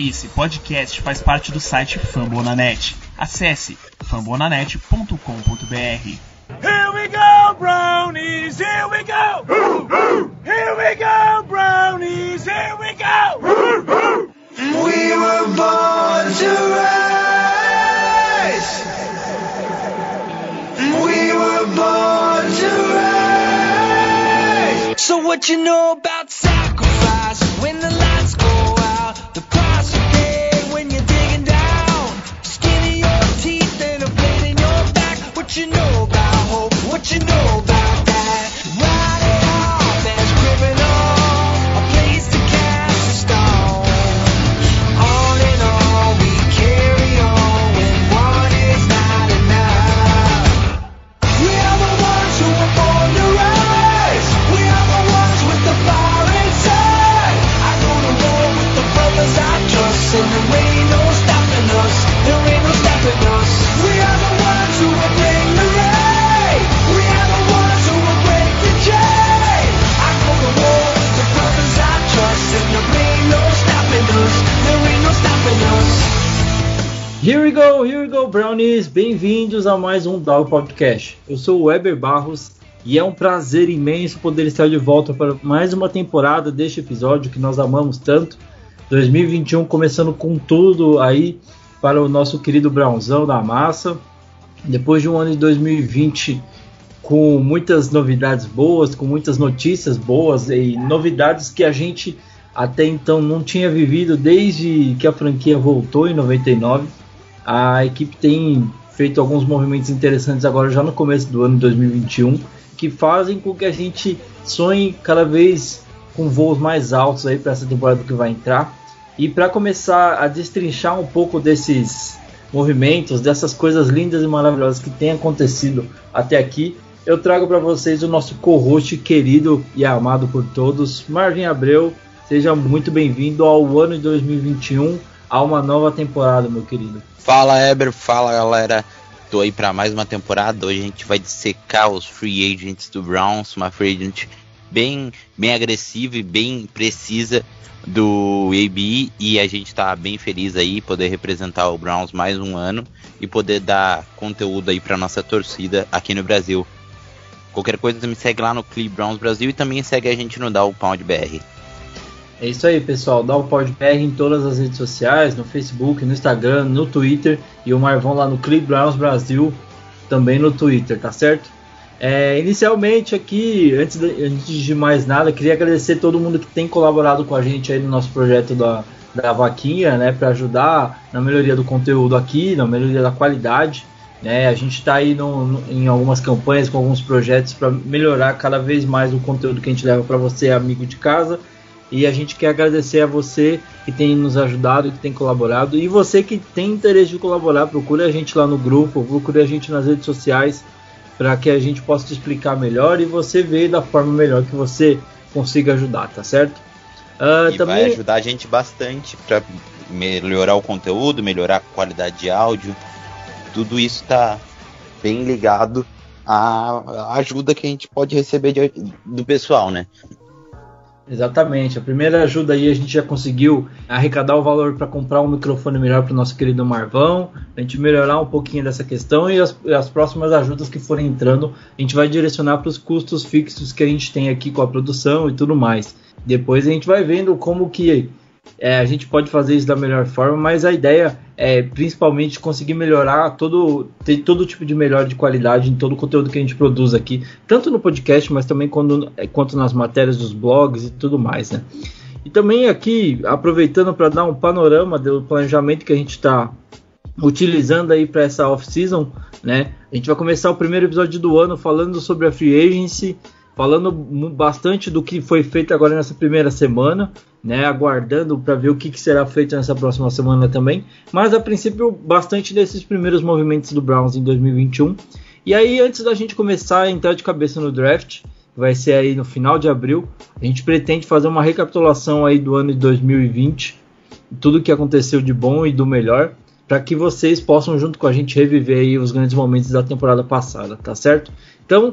Esse podcast faz parte do site Fambonanet. Acesse fambonanet.com.br. Here we go, brownies, here we go! Here we go, brownies, here we go! We were born to rise. We were born to rise. So what you know about What you know about hope? What you know about Go, here we go, Brownies! Bem-vindos a mais um Dog Podcast. Eu sou o Weber Barros e é um prazer imenso poder estar de volta para mais uma temporada deste episódio que nós amamos tanto. 2021 começando com tudo aí para o nosso querido Brownzão da massa. Depois de um ano de 2020 com muitas novidades boas, com muitas notícias boas e novidades que a gente até então não tinha vivido desde que a franquia voltou em 99. A equipe tem feito alguns movimentos interessantes agora já no começo do ano de 2021 que fazem com que a gente sonhe cada vez com voos mais altos aí para essa temporada que vai entrar. E para começar a destrinchar um pouco desses movimentos, dessas coisas lindas e maravilhosas que têm acontecido até aqui, eu trago para vocês o nosso co-host querido e amado por todos, Marvin Abreu. Seja muito bem-vindo ao ano de 2021, a uma nova temporada, meu querido. Fala Eber, fala galera. Tô aí para mais uma temporada. Hoje a gente vai dissecar os free agents do Browns, uma free agent bem, bem agressiva e bem precisa do AB e a gente tá bem feliz aí poder representar o Browns mais um ano e poder dar conteúdo aí para nossa torcida aqui no Brasil. Qualquer coisa me segue lá no Clip Browns Brasil e também segue a gente no Dow Pound BR. É isso aí, pessoal. Dá o PodBR em todas as redes sociais, no Facebook, no Instagram, no Twitter e o Marvão lá no Clip Browns Brasil, também no Twitter, tá certo? É, inicialmente aqui, antes de, antes de mais nada, queria agradecer todo mundo que tem colaborado com a gente aí no nosso projeto da, da vaquinha, né, para ajudar na melhoria do conteúdo aqui, na melhoria da qualidade. Né, a gente está aí no, no, em algumas campanhas com alguns projetos para melhorar cada vez mais o conteúdo que a gente leva para você, amigo de casa. E a gente quer agradecer a você que tem nos ajudado, que tem colaborado. E você que tem interesse de colaborar, procure a gente lá no grupo, procure a gente nas redes sociais para que a gente possa te explicar melhor e você ver da forma melhor que você consiga ajudar, tá certo? Uh, e também... vai ajudar a gente bastante para melhorar o conteúdo, melhorar a qualidade de áudio. Tudo isso está bem ligado à ajuda que a gente pode receber de, do pessoal, né? Exatamente. A primeira ajuda aí a gente já conseguiu arrecadar o valor para comprar um microfone melhor para o nosso querido Marvão, a gente melhorar um pouquinho dessa questão e as, as próximas ajudas que forem entrando a gente vai direcionar para os custos fixos que a gente tem aqui com a produção e tudo mais. Depois a gente vai vendo como que é, a gente pode fazer isso da melhor forma, mas a ideia é principalmente conseguir melhorar todo, ter todo tipo de melhora de qualidade em todo o conteúdo que a gente produz aqui, tanto no podcast, mas também quando, é, quanto nas matérias dos blogs e tudo mais, né? E também aqui, aproveitando para dar um panorama do planejamento que a gente está utilizando aí para essa off-season, né? A gente vai começar o primeiro episódio do ano falando sobre a free agency, falando bastante do que foi feito agora nessa primeira semana, né, aguardando para ver o que, que, será feito nessa próxima semana também. Mas a princípio, bastante desses primeiros movimentos do Browns em 2021. E aí, antes da gente começar a entrar de cabeça no draft, vai ser aí no final de abril, a gente pretende fazer uma recapitulação aí do ano de 2020, tudo que aconteceu de bom e do melhor, para que vocês possam junto com a gente reviver aí os grandes momentos da temporada passada, tá certo? Então,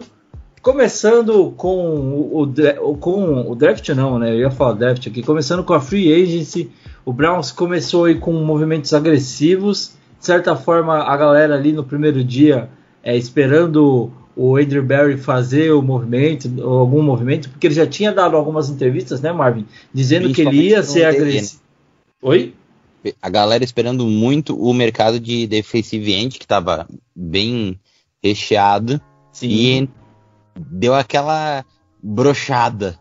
Começando com o, com o draft, não, né? Eu ia falar draft aqui. Começando com a free agency, o Browns começou aí com movimentos agressivos. De certa forma, a galera ali no primeiro dia é, esperando o Andrew Barry fazer o movimento, algum movimento, porque ele já tinha dado algumas entrevistas, né, Marvin? Dizendo que ele ia ser agressivo. Oi? A galera esperando muito o mercado de defensive end, que estava bem recheado. Sim. E deu aquela brochada.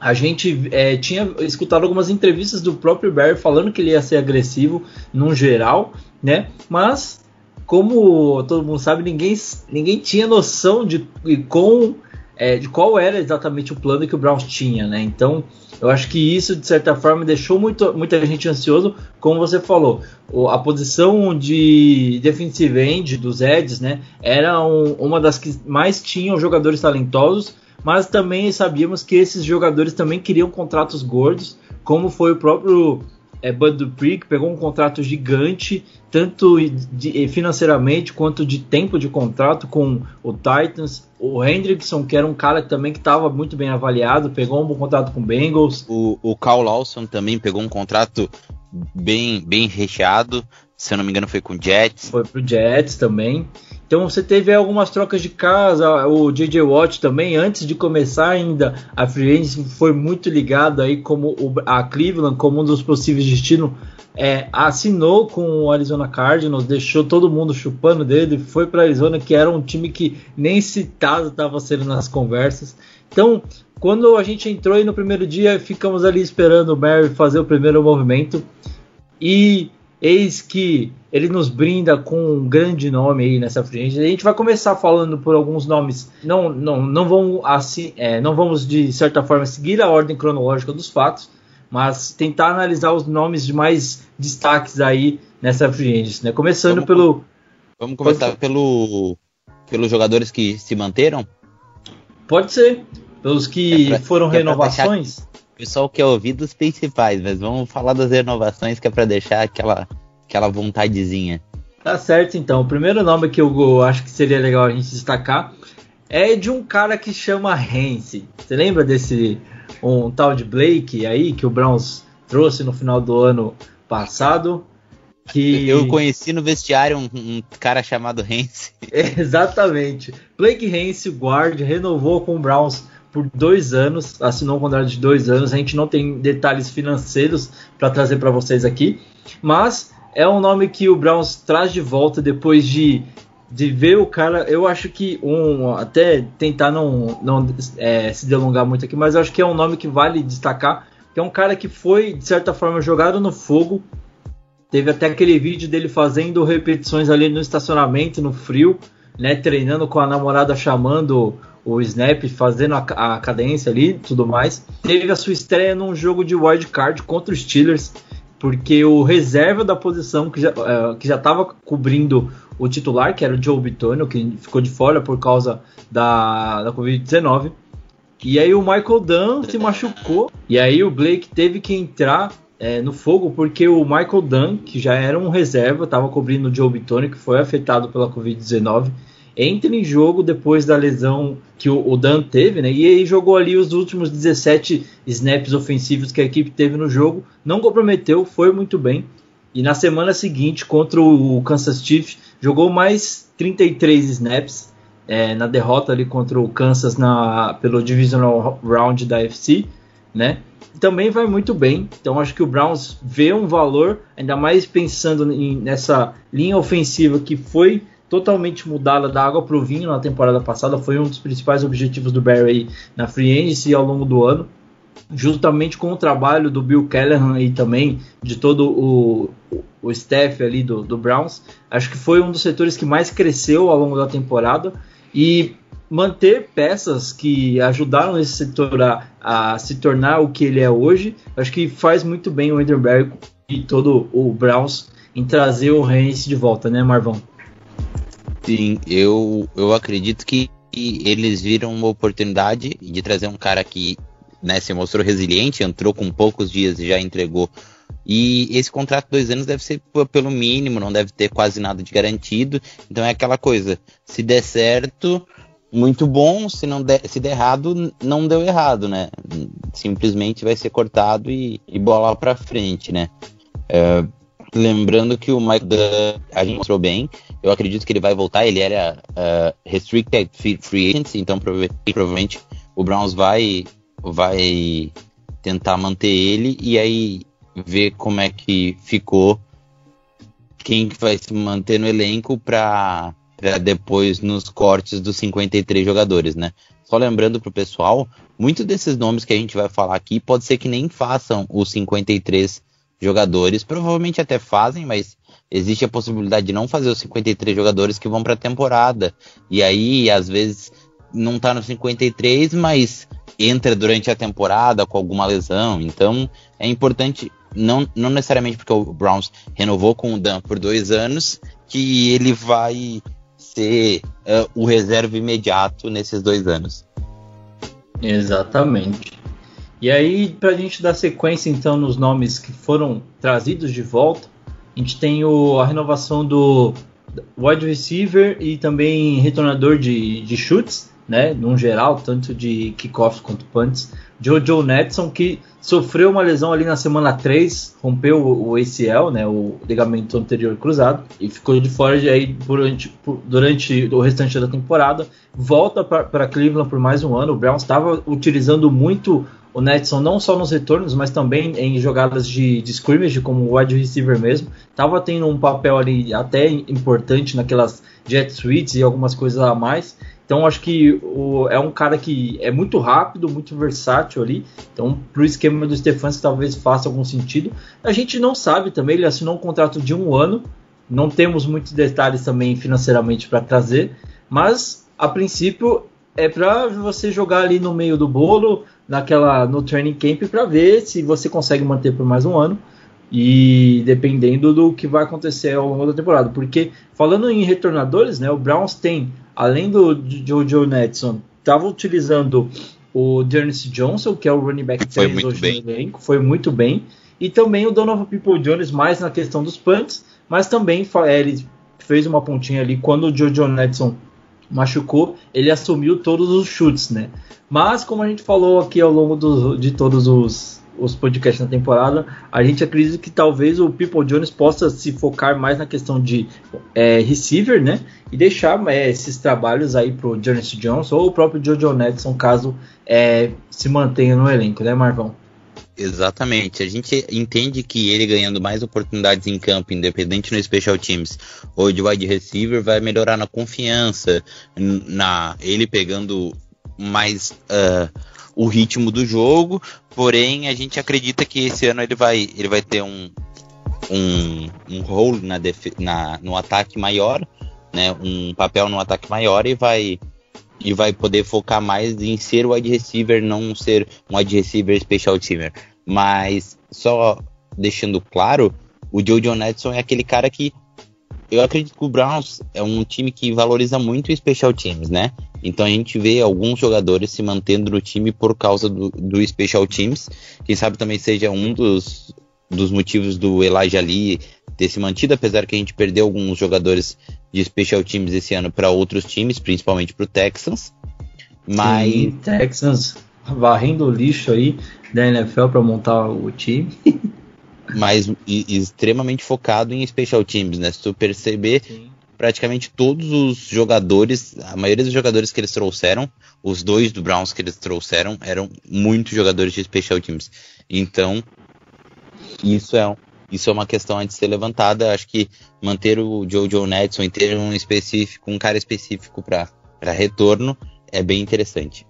A gente é, tinha escutado algumas entrevistas do próprio Barry falando que ele ia ser agressivo num geral, né? Mas como todo mundo sabe, ninguém, ninguém tinha noção de, de com é, de qual era exatamente o plano que o Browns tinha, né? Então, eu acho que isso, de certa forma, deixou muito, muita gente ansioso, como você falou. O, a posição de defensive end dos Eds, né? Era um, uma das que mais tinham jogadores talentosos, mas também sabíamos que esses jogadores também queriam contratos gordos, como foi o próprio é, Bud Dupree, que pegou um contrato gigante, tanto de, financeiramente quanto de tempo de contrato com o Titans. O Hendrickson, que era um cara também que estava muito bem avaliado, pegou um bom contrato com o Bengals. O, o Carl Lawson também pegou um contrato bem, bem recheado, se eu não me engano foi com o Jets. Foi pro Jets também. Então você teve algumas trocas de casa, o JJ Watt também, antes de começar ainda a free foi muito ligado aí como o, a Cleveland como um dos possíveis destinos. É, assinou com o Arizona Cardinals, deixou todo mundo chupando dele, foi para Arizona, que era um time que nem citado estava sendo nas conversas. Então, quando a gente entrou aí no primeiro dia, ficamos ali esperando o Barry fazer o primeiro movimento. E Eis que ele nos brinda com um grande nome aí nessa frente. A gente vai começar falando por alguns nomes. Não, não, não vamos assim, é, não vamos de certa forma seguir a ordem cronológica dos fatos, mas tentar analisar os nomes de mais destaques aí nessa free né? Começando vamos, pelo. Vamos começar pelo pelos jogadores que se manteram. Pode ser, pelos que é pra, foram é renovações pessoal quer ouvir dos principais, mas vamos falar das renovações que é para deixar aquela, aquela vontadezinha. Tá certo, então. O primeiro nome que eu acho que seria legal a gente destacar é de um cara que chama Hance. Você lembra desse um tal de Blake aí que o Browns trouxe no final do ano passado? Que... Eu conheci no vestiário um, um cara chamado Hance. Exatamente. Blake Hance, guard, renovou com o Browns por dois anos, assinou um contrato de dois anos. A gente não tem detalhes financeiros para trazer para vocês aqui, mas é um nome que o Browns traz de volta depois de, de ver o cara. Eu acho que um até tentar não, não é, se delongar muito aqui, mas acho que é um nome que vale destacar. Que é um cara que foi de certa forma jogado no fogo. Teve até aquele vídeo dele fazendo repetições ali no estacionamento, no frio, né, treinando com a namorada chamando o snap, fazendo a, a cadência ali tudo mais. Teve a sua estreia num jogo de wild card contra os Steelers, porque o reserva da posição que já uh, que já estava cobrindo o titular, que era o Joe Bitonio, que ficou de fora por causa da, da Covid-19. E aí o Michael Dunn se machucou. E aí o Blake teve que entrar é, no fogo porque o Michael Dunn, que já era um reserva, estava cobrindo o Joe Bitonio, que foi afetado pela Covid-19 entra em jogo depois da lesão que o, o Dan teve, né? E aí jogou ali os últimos 17 snaps ofensivos que a equipe teve no jogo, não comprometeu, foi muito bem. E na semana seguinte, contra o Kansas Chiefs, jogou mais 33 snaps é, na derrota ali contra o Kansas na, pelo Divisional Round da FC, né? Também vai muito bem, então acho que o Browns vê um valor, ainda mais pensando em, nessa linha ofensiva que foi totalmente mudada da água para o vinho na temporada passada. Foi um dos principais objetivos do Barry na free agency ao longo do ano. Justamente com o trabalho do Bill Callahan e também de todo o, o staff ali do, do Browns, acho que foi um dos setores que mais cresceu ao longo da temporada e manter peças que ajudaram esse setor a, a, se tornar o que ele é hoje, acho que faz muito bem o Andrew Barry e todo o Browns em trazer o Reigns de volta, né, Marvão? Sim, eu, eu acredito que eles viram uma oportunidade de trazer um cara que né, se mostrou resiliente, entrou com poucos dias e já entregou. E esse contrato de dois anos deve ser pelo mínimo, não deve ter quase nada de garantido. Então é aquela coisa: se der certo, muito bom, se não der, se der errado, não deu errado, né? Simplesmente vai ser cortado e, e bola para frente, né? É, lembrando que o Mike Dunn, a gente mostrou bem, eu acredito que ele vai voltar, ele era uh, restricted free agency, então provavelmente o Browns vai vai tentar manter ele e aí ver como é que ficou quem vai se manter no elenco para depois nos cortes dos 53 jogadores, né? Só lembrando pro pessoal, muitos desses nomes que a gente vai falar aqui pode ser que nem façam os 53 jogadores, provavelmente até fazem, mas existe a possibilidade de não fazer os 53 jogadores que vão para a temporada. E aí, às vezes, não tá no 53, mas entra durante a temporada com alguma lesão. Então, é importante, não, não necessariamente porque o Browns renovou com o Dan por dois anos, que ele vai ser uh, o reserva imediato nesses dois anos. Exatamente. E aí, para a gente dar sequência então nos nomes que foram trazidos de volta, a gente tem o, a renovação do wide receiver e também retornador de, de chutes, né, no geral, tanto de kickoffs quanto punts. Jojo Netson, que sofreu uma lesão ali na semana 3, rompeu o, ACL, né, o ligamento anterior cruzado, e ficou de fora de aí durante, durante o restante da temporada. Volta para Cleveland por mais um ano. O Browns estava utilizando muito o Netson não só nos retornos, mas também em jogadas de, de scrimmage, como wide receiver mesmo. Tava tendo um papel ali até importante naquelas jet suites e algumas coisas a mais. Então acho que o, é um cara que é muito rápido, muito versátil ali. Então pro esquema do Stefanski talvez faça algum sentido. A gente não sabe também, ele assinou um contrato de um ano. Não temos muitos detalhes também financeiramente para trazer, mas a princípio é para você jogar ali no meio do bolo, naquela no training camp para ver se você consegue manter por mais um ano e dependendo do que vai acontecer ao longo da temporada. Porque falando em retornadores, né, o Browns tem além do Jojo Netson, estava utilizando o Dearness Johnson, que é o running back 3 foi hoje bem. no elenco, foi muito bem. E também o Donovan People Jones, mais na questão dos punts, mas também é, ele fez uma pontinha ali quando o Jojo Netson machucou, ele assumiu todos os chutes, né? Mas como a gente falou aqui ao longo do, de todos os os podcasts na temporada, a gente acredita que talvez o People Jones possa se focar mais na questão de é, receiver, né? E deixar é, esses trabalhos aí pro Jonas Jones ou o próprio Jojo Netson, caso é, se mantenha no elenco, né, Marvão? Exatamente. A gente entende que ele ganhando mais oportunidades em campo, independente no Special Teams ou de wide receiver, vai melhorar na confiança, na ele pegando mais uh, o ritmo do jogo, porém a gente acredita que esse ano ele vai, ele vai ter um, um, um role na, na, no ataque maior, né, um papel no ataque maior e vai e vai poder focar mais em ser o wide receiver, não ser um wide receiver special teamer. Mas só deixando claro, o Joe Netson é aquele cara que eu acredito que o Browns é um time que valoriza muito special teams, né? Então a gente vê alguns jogadores se mantendo no time por causa do, do special teams. Quem sabe também seja um dos, dos motivos do Elijah Lee ter se mantido, apesar que a gente perdeu alguns jogadores de special teams esse ano para outros times, principalmente para o Texans. Mas Sim, Texans varrendo o lixo aí da NFL para montar o time. mas e, extremamente focado em special teams, né? Se tu perceber, Sim praticamente todos os jogadores, a maioria dos jogadores que eles trouxeram, os dois do Browns que eles trouxeram, eram muitos jogadores de special teams. Então, isso é, isso é uma questão a de ser levantada. Acho que manter o Jojo Netson e ter um específico, um cara específico para retorno é bem interessante.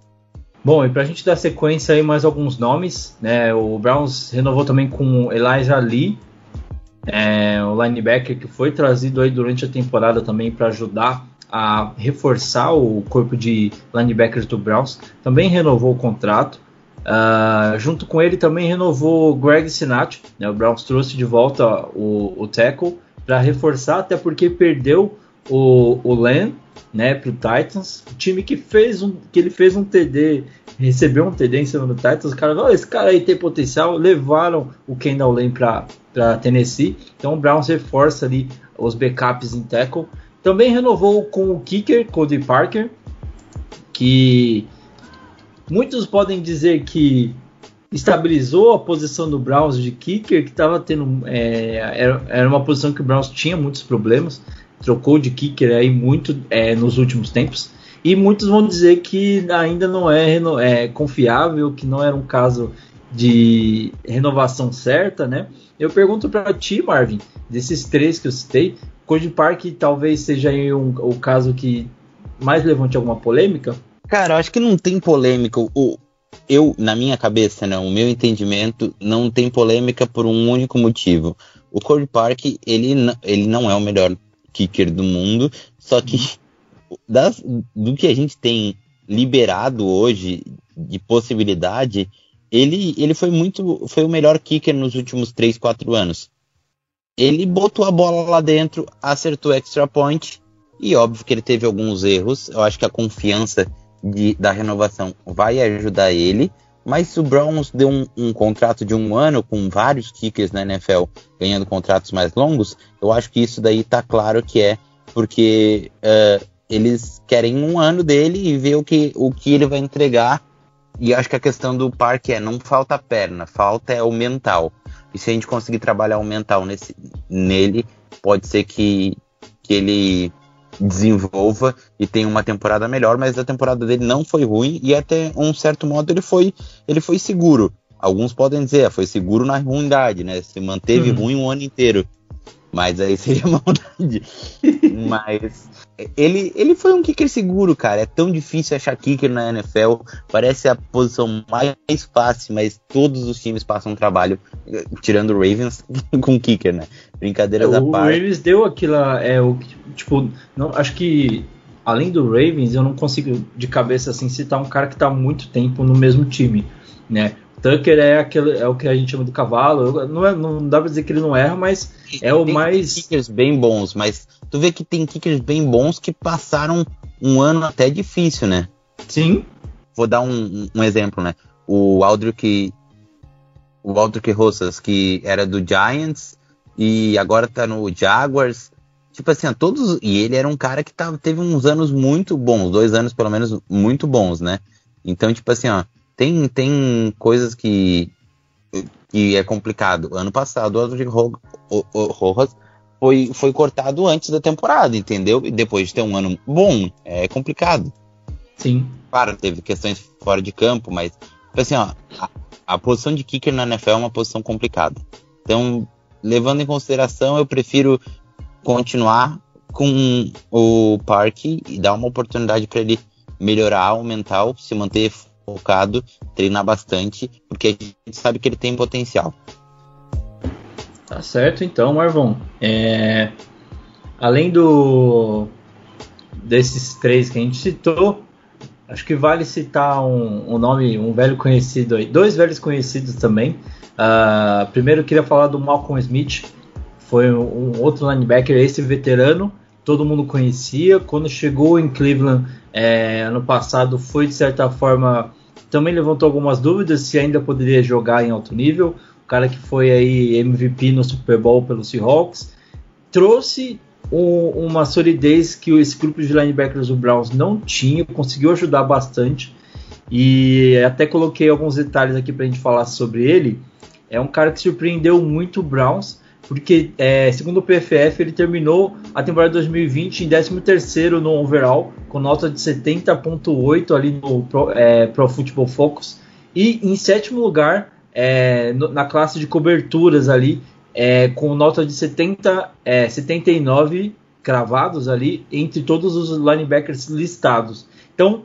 Bom, e para a gente dar sequência aí mais alguns nomes, né? O Browns renovou também com Elijah Lee, é, o linebacker que foi trazido aí durante a temporada também para ajudar a reforçar o corpo de linebackers do Browns, também renovou o contrato. Uh, junto com ele também renovou Greg Sinat, né, o Browns trouxe de volta o, o tackle para reforçar, até porque perdeu o, o Len né, para o Titans, o time que fez um que ele fez um TD, recebeu um TD em cima do Titans, os caras, oh, esse cara aí tem potencial, levaram o Kendall Lane para Tennessee, então o Browns reforça ali os backups em tackle, também renovou com o kicker Cody Parker, que muitos podem dizer que estabilizou a posição do Browns de kicker, que estava tendo. É, era, era, uma posição que o Browns tinha muitos problemas, trocou de kicker aí muito é, nos últimos tempos. E muitos vão dizer que ainda não é, é confiável, que não era um caso de renovação certa, né? Eu pergunto para ti, Marvin, desses três que eu citei, Cody Park talvez seja um, o caso que mais levante alguma polêmica? Cara, eu acho que não tem polêmica. O, eu, na minha cabeça, né, o meu entendimento, não tem polêmica por um único motivo. O Cody Park, ele, ele não é o melhor kicker do mundo, só que das, do que a gente tem liberado hoje de possibilidade, ele, ele foi muito. Foi o melhor kicker nos últimos 3, 4 anos. Ele botou a bola lá dentro, acertou extra point, e óbvio que ele teve alguns erros. Eu acho que a confiança de, da renovação vai ajudar ele. Mas se o Browns deu um, um, contrato de um ano com vários kickers na NFL ganhando contratos mais longos, eu acho que isso daí tá claro que é porque uh, eles querem um ano dele e ver o que, o que ele vai entregar. E acho que a questão do parque é não falta perna, falta é o mental. E se a gente conseguir trabalhar o mental nesse, nele, pode ser que, que ele desenvolva e tenha uma temporada melhor, mas a temporada dele não foi ruim e até um certo modo ele foi, ele foi seguro. Alguns podem dizer, ah, foi seguro na ruindade, né? Se manteve uhum. ruim um ano inteiro. Mas aí seria maldade. mas ele, ele foi um kicker seguro, cara. É tão difícil achar kicker na NFL. Parece a posição mais fácil, mas todos os times passam trabalho, tirando o Ravens, com kicker, né? Brincadeira é, da o parte. O Ravens deu aquela. É, o, tipo, não, acho que além do Ravens, eu não consigo de cabeça assim citar um cara que está há muito tempo no mesmo time, né? Tucker é, aquele, é o que a gente chama do cavalo. Não, é, não dá pra dizer que ele não erra, mas é o tem mais. kickers bem bons, mas tu vê que tem kickers bem bons que passaram um ano até difícil, né? Sim. Vou dar um, um exemplo, né? O Aldrich. O Aldrich Rosas, que era do Giants e agora tá no Jaguars. Tipo assim, todos. E ele era um cara que tava, teve uns anos muito bons, dois anos pelo menos muito bons, né? Então, tipo assim, ó tem, tem coisas que, que é complicado. Ano passado, o Aldrich Rojas foi, foi cortado antes da temporada, entendeu? E depois de ter um ano bom, é complicado. Sim. Claro, teve questões fora de campo, mas, tipo assim, ó, a, a posição de kicker na NFL é uma posição complicada. Então, levando em consideração, eu prefiro continuar com o Parque e dar uma oportunidade para ele melhorar o mental, se manter focado, treinar bastante, porque a gente sabe que ele tem potencial. Tá certo, então, Marvon. É... Além do desses três que a gente citou, acho que vale citar um, um nome, um velho conhecido aí, dois velhos conhecidos também. Uh, primeiro, eu queria falar do Malcolm Smith, foi um outro linebacker, esse veterano, todo mundo conhecia. Quando chegou em Cleveland é, ano passado, foi de certa forma também levantou algumas dúvidas se ainda poderia jogar em alto nível. O cara que foi aí MVP no Super Bowl pelo Seahawks trouxe um, uma solidez que esse grupo de linebackers do Browns não tinha, conseguiu ajudar bastante. E até coloquei alguns detalhes aqui para a gente falar sobre ele. É um cara que surpreendeu muito o Browns porque é, segundo o PFF ele terminou a temporada 2020 em 13º no overall, com nota de 70.8 ali no Pro, é, Pro Football Focus, e em sétimo lugar é, no, na classe de coberturas ali, é, com nota de 70, 79 é, cravados ali entre todos os linebackers listados. Então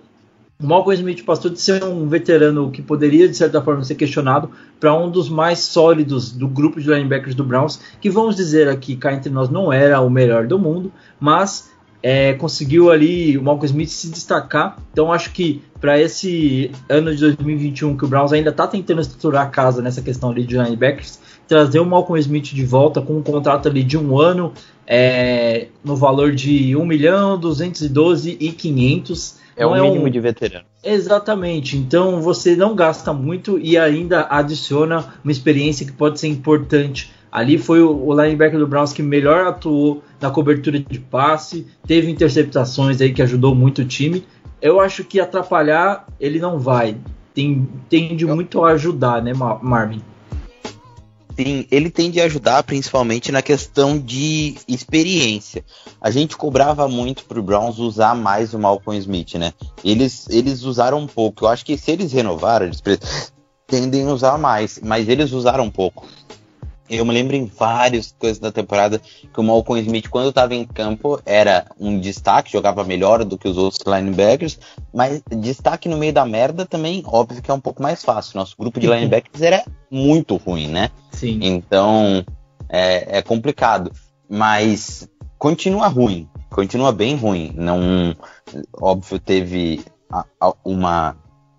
o Malcolm Smith passou de ser um veterano que poderia, de certa forma, ser questionado para um dos mais sólidos do grupo de linebackers do Browns, que vamos dizer aqui, cá entre nós, não era o melhor do mundo, mas é, conseguiu ali o Malcolm Smith se destacar. Então acho que para esse ano de 2021 que o Browns ainda está tentando estruturar a casa nessa questão ali de linebackers, trazer o Malcolm Smith de volta com um contrato ali de um ano é, no valor de 1 milhão 212 e 500 é o é mínimo um... de veterano. Exatamente. Então você não gasta muito e ainda adiciona uma experiência que pode ser importante. Ali foi o linebacker do Browns que melhor atuou na cobertura de passe, teve interceptações aí que ajudou muito o time. eu acho que atrapalhar ele não vai. Tem, tende muito a ajudar, né, Ma- Marvin? Sim, ele tende a ajudar principalmente na questão de experiência. A gente cobrava muito pro Browns usar mais o Malcolm Smith, né? Eles, eles usaram um pouco. Eu acho que se eles renovaram, eles pre- tendem a usar mais, mas eles usaram um pouco. Eu me lembro em várias coisas da temporada que o Malcolm Smith, quando estava em campo, era um destaque, jogava melhor do que os outros linebackers, mas destaque no meio da merda também, óbvio que é um pouco mais fácil. Nosso grupo de linebackers era muito ruim, né? Sim. Então é, é complicado. Mas continua ruim. Continua bem ruim. Não, óbvio, teve a- a- uma,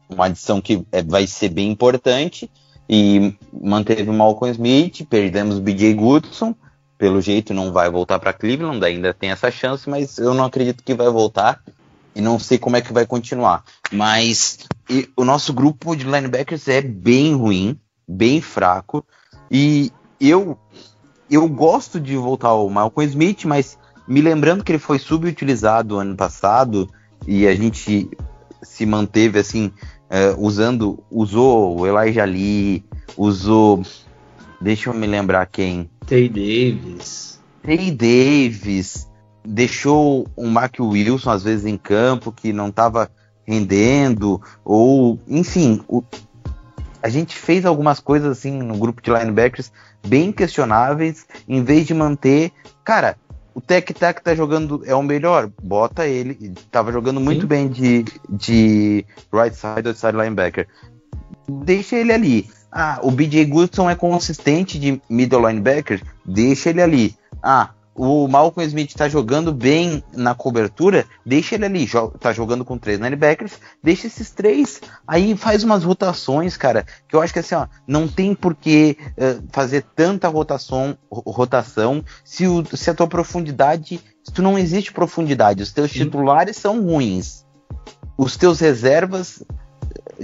uma adição que é, vai ser bem importante. E manteve o Malcolm Smith, perdemos o BJ Goodson. Pelo jeito não vai voltar para Cleveland, ainda tem essa chance, mas eu não acredito que vai voltar. E não sei como é que vai continuar. Mas e o nosso grupo de linebackers é bem ruim, bem fraco. E eu eu gosto de voltar ao Malcolm Smith, mas me lembrando que ele foi subutilizado ano passado e a gente se manteve assim eh, usando usou o Elijah Lee, usou deixa eu me lembrar quem Tay Davis. Trey Davis deixou o Mark Wilson às vezes em campo que não estava rendendo ou enfim o- a gente fez algumas coisas assim no grupo de linebackers bem questionáveis em vez de manter cara o Tec Tac tá jogando é o melhor bota ele tava jogando muito Sim. bem de, de right side outside linebacker deixa ele ali. Ah, o BJ Goodson é consistente de middle linebacker, deixa ele ali. Ah, o Malcolm Smith tá jogando bem na cobertura, deixa ele ali. Jo tá jogando com três linebackers, deixa esses três. Aí faz umas rotações, cara, que eu acho que assim, ó, não tem por que eh, fazer tanta rotação, ro- rotação se, o- se a tua profundidade, se tu não existe profundidade, os teus Sim. titulares são ruins. Os teus reservas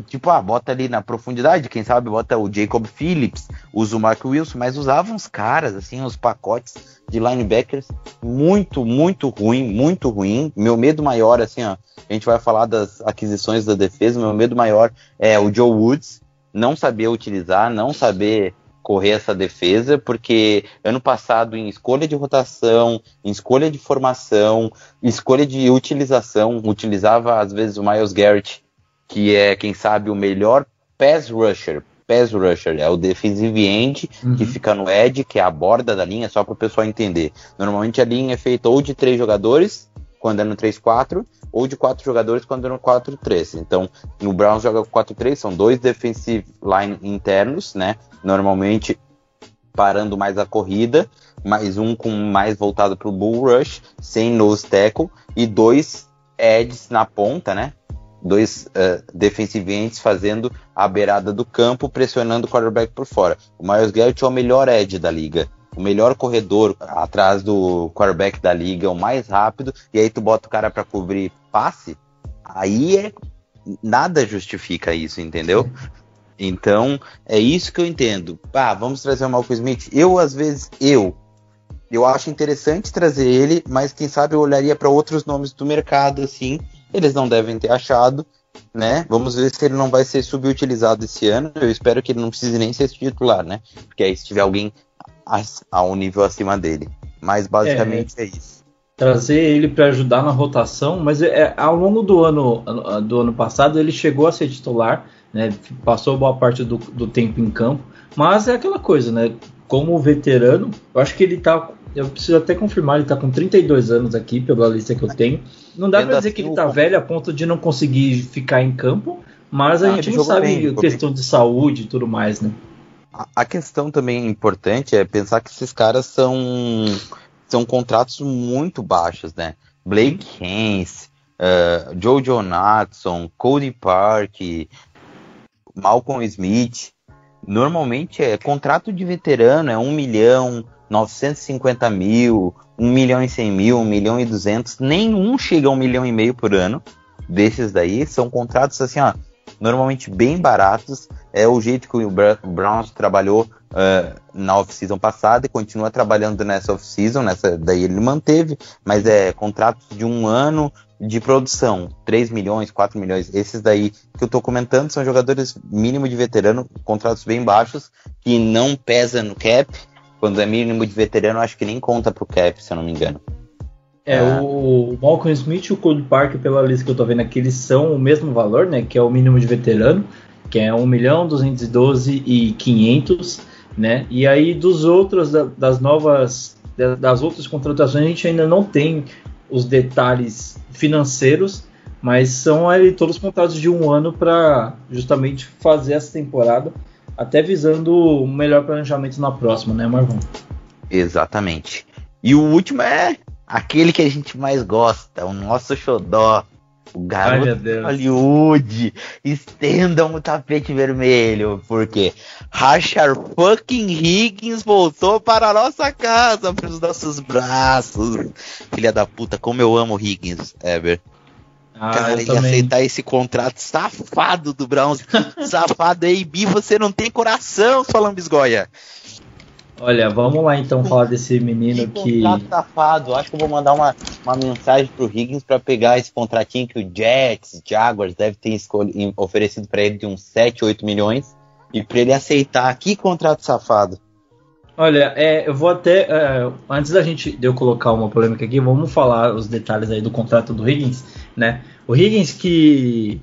tipo, ah, bota ali na profundidade, quem sabe bota o Jacob Phillips, usa o Mark Wilson, mas usava uns caras, assim, uns pacotes de linebackers muito, muito ruim, muito ruim. Meu medo maior, assim, ó, a gente vai falar das aquisições da defesa, meu medo maior é o Joe Woods não saber utilizar, não saber correr essa defesa, porque ano passado em escolha de rotação, em escolha de formação, escolha de utilização, utilizava às vezes o Miles Garrett que é, quem sabe, o melhor pass rusher. Pass rusher é o defensive end Uhum. que fica no edge, que é a borda da linha, só para o pessoal entender. Normalmente a linha é feita ou de três jogadores, quando é no 3-4, ou de quatro jogadores quando é no 4-3. Então, no Browns joga com 4-3, são dois defensive line internos, né? Normalmente parando mais a corrida, mais um com mais voltado para o bull rush, sem nose tackle, e dois edges na ponta, né? Dois uh, fazendo a beirada do campo, pressionando o quarterback por fora. O Miles Garrett é o melhor edge da liga. O melhor corredor atrás do quarterback da liga, o mais rápido, e aí tu bota o cara para cobrir passe, aí é nada justifica isso, entendeu? Então, é isso que eu entendo. Ah, vamos trazer o Malcolm Smith. Eu, às vezes, eu, eu acho interessante trazer ele, mas quem sabe eu olharia para outros nomes do mercado, assim. Eles não devem ter achado, né? Vamos ver se ele não vai ser subutilizado esse ano. Eu espero que ele não precise nem ser titular, né? Porque aí se tiver alguém a, a um nível acima dele. Mas basicamente é, é isso. Trazer ele para ajudar na rotação, mas é, ao longo do ano, do ano passado ele chegou a ser titular, né? Passou boa parte do, do tempo em campo, mas é aquela coisa, né? Como veterano, eu acho que ele tá. Eu preciso até confirmar, ele tá com 32 anos aqui, pela lista que eu tenho. Não dá para dizer que ele tá velho a ponto de não conseguir ficar em campo, mas a ah, gente não sabe bem, questão bem. de saúde e tudo mais, né? A, questão também importante é pensar que esses caras são são contratos muito baixos, né? Blake Hance, uh, Jojo Natson, Cody Park, Malcolm Smith. Normalmente é contrato de veterano, é 1 milhão, 950 mil, 1 milhão e 100 mil, 1 milhão e 200. Nenhum chega a 1 milhão e meio por ano desses daí. São contratos assim, ó, normalmente bem baratos. É o jeito que o Browns trabalhou uh, na off-season passada e continua trabalhando nessa off-season. Nessa, daí ele manteve, mas é contratos de um ano de produção, 3 milhões, 4 milhões, esses daí que eu tô comentando são jogadores mínimo de veterano, contratos bem baixos, que não pesa no cap. Quando é mínimo de veterano, acho que nem conta pro cap, se eu não me engano. É, Ah. o Malcolm Smith e o Cole Parker, pela lista que eu tô vendo aqui, eles são o mesmo valor, né? Que é o mínimo de veterano, que é 1 milhão 212 e 500, né? E aí dos outros, da- das novas, da- das outras contratações, a gente ainda não tem os detalhes financeiros, mas são ali todos contratos de um ano para justamente fazer essa temporada, até visando um melhor planejamento na próxima, né, Marvão? Exatamente. E o último é aquele que a gente mais gosta, o nosso xodó. O Ai, garoto Deus. Hollywood. Estendam o tapete vermelho, porque Rashard fucking Higgins voltou para a nossa casa, para os nossos braços. Filha da puta, como eu amo o Higgins, Eber. Ah, Cara, ele aceitar esse contrato safado do Browns. safado, AB, você não tem coração, sua lambisgoia. Olha, vamos lá então falar desse menino que. contrato safado. Acho que eu vou mandar uma, uma mensagem pro Higgins pra pegar esse contratinho que o Jets, Jaguars deve ter escolhi- em- oferecido pra ele de uns 7, 8 milhões e pra ele aceitar. Que contrato safado. Olha, é, eu vou até. é, antes da gente de eu colocar uma polêmica aqui, vamos falar os detalhes aí do contrato do Higgins, né? O Higgins que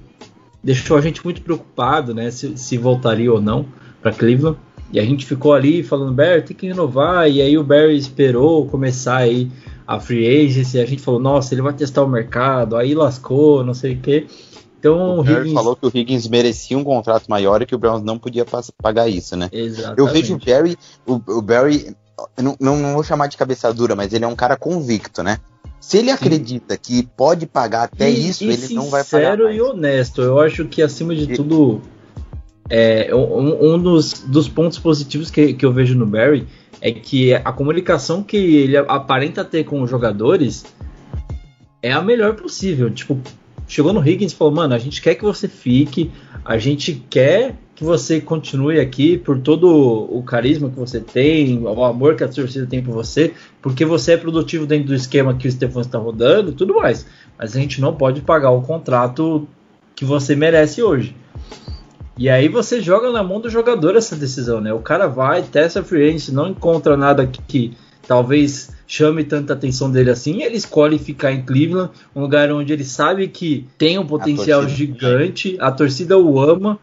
deixou a gente muito preocupado, né? Se, se voltaria ou não para Cleveland. E a gente ficou ali falando, Barry, tem que renovar. E aí o Barry esperou começar aí a free agency. E a gente falou, nossa, ele vai testar o mercado. Aí lascou, não sei o quê. Então o o Barry Higgins. falou que o Higgins merecia um contrato maior e que o Browns não podia pagar isso, né? Exatamente. Eu vejo o Barry, o, o Barry, não, não, vou chamar de cabeça dura, mas ele é um cara convicto, né? Se ele acredita que pode pagar até E- isso, e ele não vai pagar. sincero e honesto. Eu acho que acima de E- tudo, é, um, um dos, dos pontos positivos que, que eu vejo no Barry é que a comunicação que ele aparenta ter com os jogadores é a melhor possível. Tipo, chegou no Higgins e falou: Mano, a gente quer que você fique, a gente quer que você continue aqui por todo o carisma que você tem, o amor que a torcida tem por você, porque você é produtivo dentro do esquema que o Stefan está rodando e tudo mais. Mas a gente não pode pagar o contrato que você merece hoje. E aí você joga na mão do jogador essa decisão, né? O cara vai, testa a free agency, não encontra nada que, que talvez chame tanta atenção dele assim, ele escolhe ficar em Cleveland, um lugar onde ele sabe que tem um potencial torcida gigante, a torcida o ama,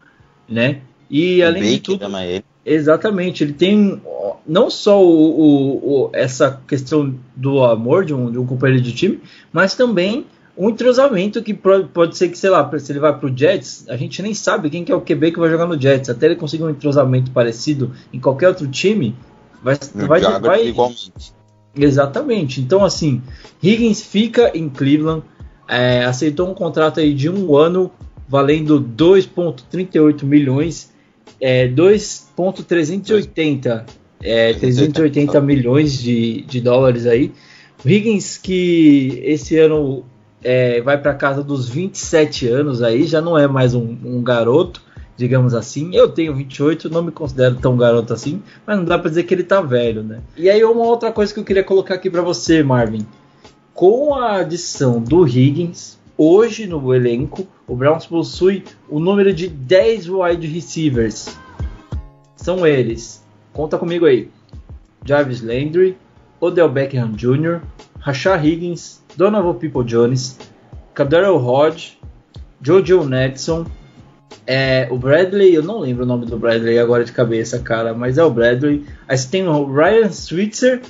né? E O além de tudo, ele. Exatamente, ele tem não só o, o- o- essa questão do amor de um, de um companheiro de time, mas também um entrosamento que pode ser que, sei lá, se ele vai pro Jets, a gente nem sabe quem que é o QB que vai jogar no Jets. Até ele conseguir um entrosamento parecido em qualquer outro time, vai, No vai, Jaguars vai, igualmente. Exatamente. Então, assim, Higgins fica em Cleveland, é, aceitou um contrato aí de um ano, valendo 2,38 milhões, é, 2,380 é, 380 milhões de, de dólares aí. O Higgins, que esse ano é, vai para casa dos 27 anos aí, já não é mais um, um garoto, digamos assim. Eu tenho 28, não me considero tão garoto assim, mas não dá para dizer que ele tá velho, né? E aí uma outra coisa que eu queria colocar aqui para você, Marvin. Com a adição do Higgins, hoje no elenco, o Browns possui o número de 10 wide receivers. São eles. Conta comigo aí. Jarvis Landry, Odell Beckham Jr., Rashard Higgins, Donovan People Jones, Kadarel Hodge, Jojo Nedson, é, o Bradley, eu não lembro o nome do Bradley agora de cabeça, cara, mas é o Bradley. Aí você tem o Ryan Switzer,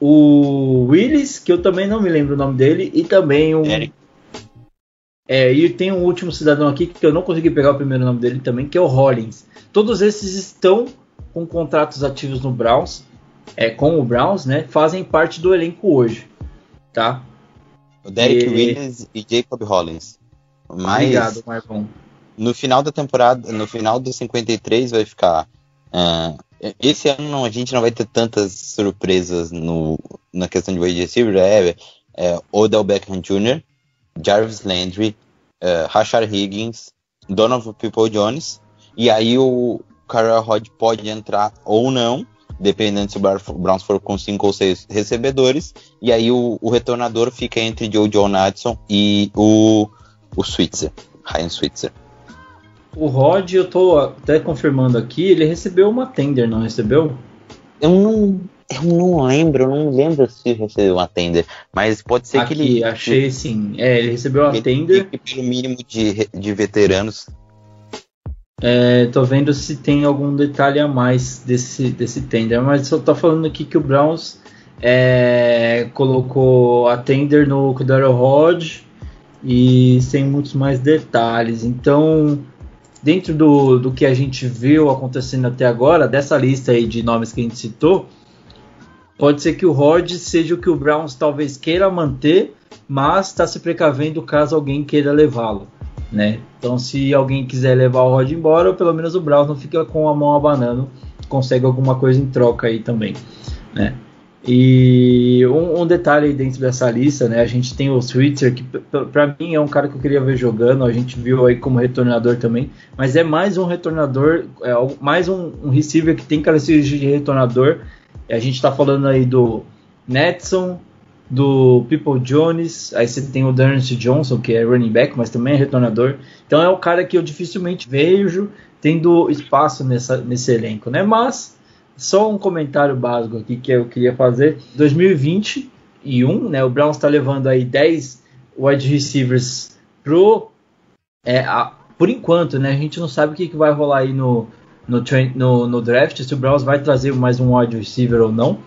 o Willis, que eu também não me lembro o nome dele, e também o. Eric. É, e tem um último cidadão aqui que eu não consegui pegar o primeiro nome dele também, que é o Hollins. Todos esses estão com contratos ativos no Browns, é, com o Browns, né? Fazem parte do elenco hoje, tá? O Derek E- Williams e Jacob Hollins. Mas Obrigado, Marcão. no final da temporada, no final do 53 vai ficar. ah, esse ano não, a gente não vai ter tantas surpresas no, na questão de wide receiver. É, é Odell Beckham Jr., Jarvis Landry, é, Rashard Higgins, Donovan People Jones. E aí o Carol Rod pode entrar ou não. dependendo se o Browns for com cinco ou seis recebedores. E aí o, o retornador fica entre Joe John Hudson e o, o Switzer, Ryan Switzer. O Rod, eu tô até confirmando aqui, ele recebeu uma tender, não recebeu? Eu não, eu não lembro, eu não lembro se recebeu uma tender, mas pode ser aqui, que ele. achei sim. É, ele recebeu uma tender. pelo mínimo de, de veteranos. É, tô vendo se tem algum detalhe a mais desse, desse tender, mas só tô falando aqui que o Browns é, colocou a tender no Cordero Rod e sem muitos mais detalhes. Então, dentro do, do que a gente viu acontecendo até agora, dessa lista aí de nomes que a gente citou, pode ser que o Rod seja o que o Browns talvez queira manter, mas está se precavendo caso alguém queira levá-lo. Né? Então, se alguém quiser levar o Rod embora, pelo menos o Browns não fica com a mão abanando, consegue alguma coisa em troca aí também. Né? E um, um detalhe aí dentro dessa lista, né? A gente tem o Switzer, que para mim é um cara que eu queria ver jogando, a gente viu aí como retornador também, mas é mais um retornador, é mais um, um receiver que tem características de retornador. A gente está falando aí do Netson, do People Jones, aí você tem o Darnell Johnson, que é running back, mas também é retornador. Então é o cara que eu dificilmente vejo tendo espaço nessa, nesse elenco, né? Mas só um comentário básico aqui que eu queria fazer. 2021, né? O Browns está levando aí 10 wide receivers pro. É, a, por enquanto, né? A gente não sabe o que, que vai rolar aí no, no, no, no draft, se o Browns vai trazer mais um wide receiver ou não.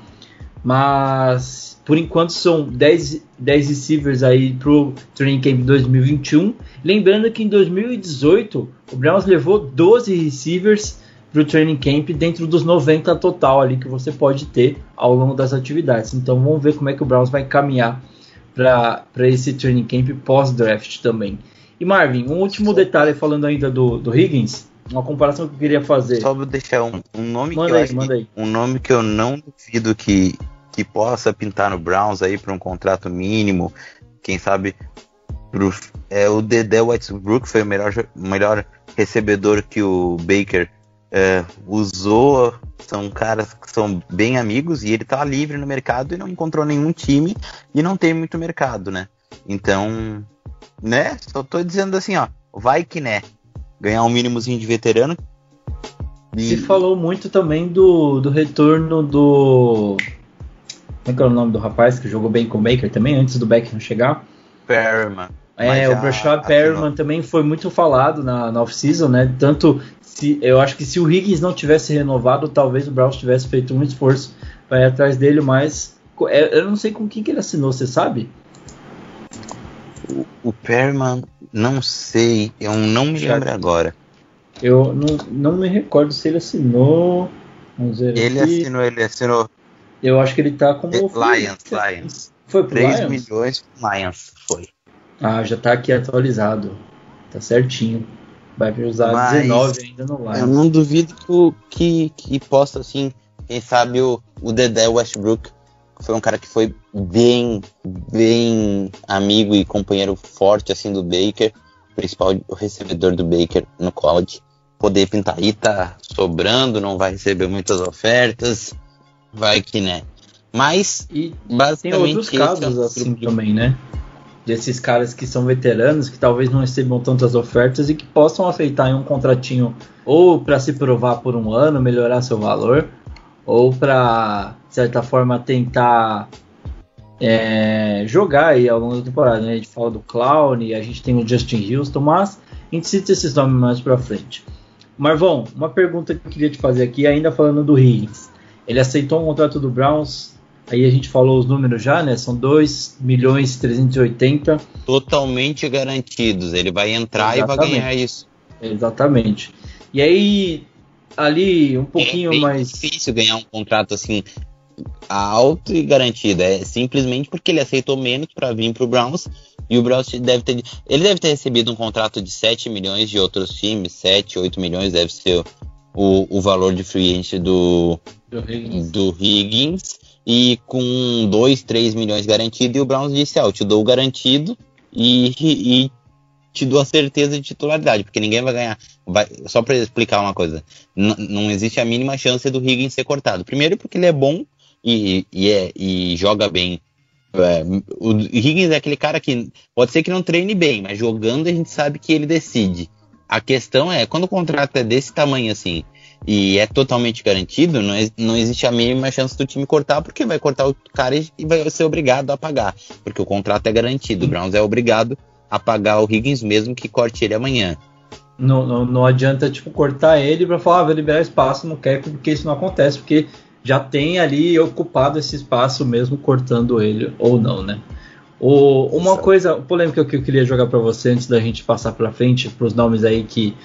Mas por enquanto são 10, 10 receivers aí pro Training Camp 2021. Lembrando que em 2018 o Browns levou 12 receivers para o training camp dentro dos 90 total ali que você pode ter ao longo das atividades. Então vamos ver como é que o Browns vai caminhar para esse training camp pós-draft também. E Marvin, um último detalhe falando ainda do, do Higgins, uma comparação que eu queria fazer. Só vou deixar um, um nome manda que eu aí, acho manda que, aí. um nome que eu não duvido que, que possa pintar no Browns aí para um contrato mínimo, quem sabe pro, é o Dedé Westbrook foi o melhor, melhor recebedor que o Baker é, usou. São caras que são bem amigos e ele tá livre no mercado e não encontrou nenhum time e não tem muito mercado, né? Então, né? Só tô dizendo assim, ó, vai que né, ganhar um mínimozinho de veterano. Se falou muito também do, do retorno do. Como é que é o nome do rapaz que jogou bem com o Baker também, antes do Beckham chegar? Perman. É, o Brashad Perriman também foi muito falado na, na off-season, né? Tanto se eu acho que se o Higgins não tivesse renovado, talvez o Browns tivesse feito um esforço para ir atrás dele, mas eu não sei com quem que ele assinou, você sabe? O, o Perman, não sei, eu não me Já- lembro agora. Eu não, não me recordo se ele assinou. Vamos ver Ele aqui. assinou, ele assinou Eu acho que ele tá como. Lions, Lions. Foi pro 3 Lions? milhões Lions, foi. Ah, já tá aqui atualizado. Tá certinho. Vai usar Mas 19 ainda no Lions. Eu não duvido que, que, que possa, assim, quem sabe o, o Dedé Westbrook foi um cara que foi bem, bem amigo e companheiro forte, assim, do Baker, principal recebedor do Baker no college. Poder pintar aí, tá sobrando, não vai receber muitas ofertas, vai que né. Mas, E basicamente, Tem outros esse casos é assim de- também, né? Desses caras que são veteranos, que talvez não recebam tantas ofertas e que possam aceitar em um contratinho ou para se provar por um ano, melhorar seu valor, ou para, de certa forma, tentar é, jogar aí ao longo da temporada. Né? A gente fala do Clown, a gente tem o Justin Houston, mas a gente cita esses nomes mais pra frente. Marvão, uma pergunta que eu queria te fazer aqui, ainda falando do Higgins. Ele aceitou um contrato do Browns, aí a gente falou os números já, né? São 2 milhões e 380. totalmente garantidos. Ele vai entrar e vai Exatamente. ganhar isso. Exatamente. E aí, ali, um pouquinho é mais. difícil ganhar um contrato assim alto e garantido. É simplesmente porque ele aceitou menos para vir pro Browns e o Browns deve ter ele deve ter recebido um contrato de 7 milhões de outros times, 7, 8 milhões deve ser o, o valor de free agent do, do Higgins. do Higgins e com 2, 3 milhões garantido e o Browns disse, ah, eu te dou o garantido e, e te dou a certeza de titularidade, porque ninguém vai ganhar. Vai, só para explicar uma coisa, não existe a mínima chance do Higgins ser cortado. Primeiro porque ele é bom e, e, é, e joga bem. É, o Higgins é aquele cara que pode ser que não treine bem, mas jogando a gente sabe que ele decide. A questão é, quando o contrato é desse tamanho assim e é totalmente garantido, não, não existe a mínima chance do time cortar, porque vai cortar o cara e, e vai ser obrigado a pagar, porque o contrato é garantido. O Browns é obrigado a pagar o Higgins mesmo que corte ele amanhã. Não, não, não adianta tipo cortar ele para falar, ah, vou liberar espaço, não quer, porque isso não acontece, porque já tem ali ocupado esse espaço mesmo cortando ele ou não, né? O, uma Exato. coisa polêmica que eu queria jogar para você antes da gente passar para frente para os nomes aí que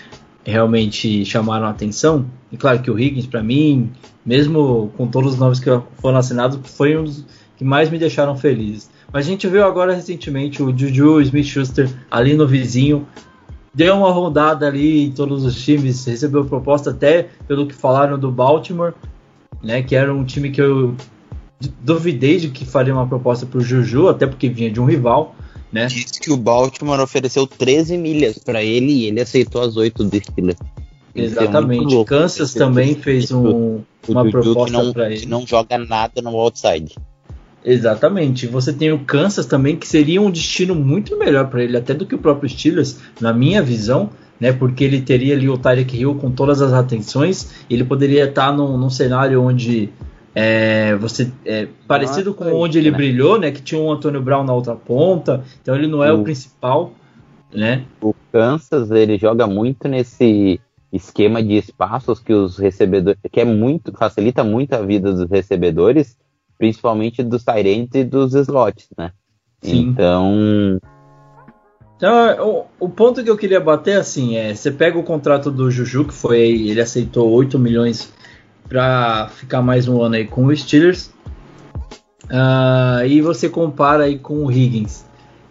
realmente chamaram a atenção. E claro que o Higgins para mim, mesmo com todos os nomes que foram assinados, foi um dos que mais me deixaram felizes. Mas a gente viu agora recentemente o Juju Smith-Schuster ali no vizinho deu uma rodada ali em todos os times, recebeu proposta até pelo que falaram do Baltimore, né, que era um time que eu duvidei de que faria uma proposta para o Juju, até porque vinha de um rival, né? Diz que o Baltimore ofereceu 13 milhas para ele e ele aceitou as 8 do Steelers. É Exatamente. louco. Kansas também fez um, uma Juju proposta para que ele. não joga nada no outside. Exatamente. Você tem o Kansas também, que seria um destino muito melhor para ele, até do que o próprio Steelers, na minha visão, né? Porque ele teria ali o Tyreek Hill com todas as atenções, ele poderia estar num, num cenário onde é, você é, parecido com onde ele né? brilhou, né? Que tinha um Antônio Brown na outra ponta, então ele não é o O- principal, né? O Kansas ele joga muito nesse esquema de espaços que os recebedores, que é muito facilita muito a vida dos recebedores, principalmente dos Tyrants e dos slots, né? Sim. Então, Então, o, o ponto que eu queria bater assim é: você pega o contrato do Juju, que foi ele aceitou 8 milhões para ficar mais um ano aí com o Steelers, ah, e você compara aí com o Higgins,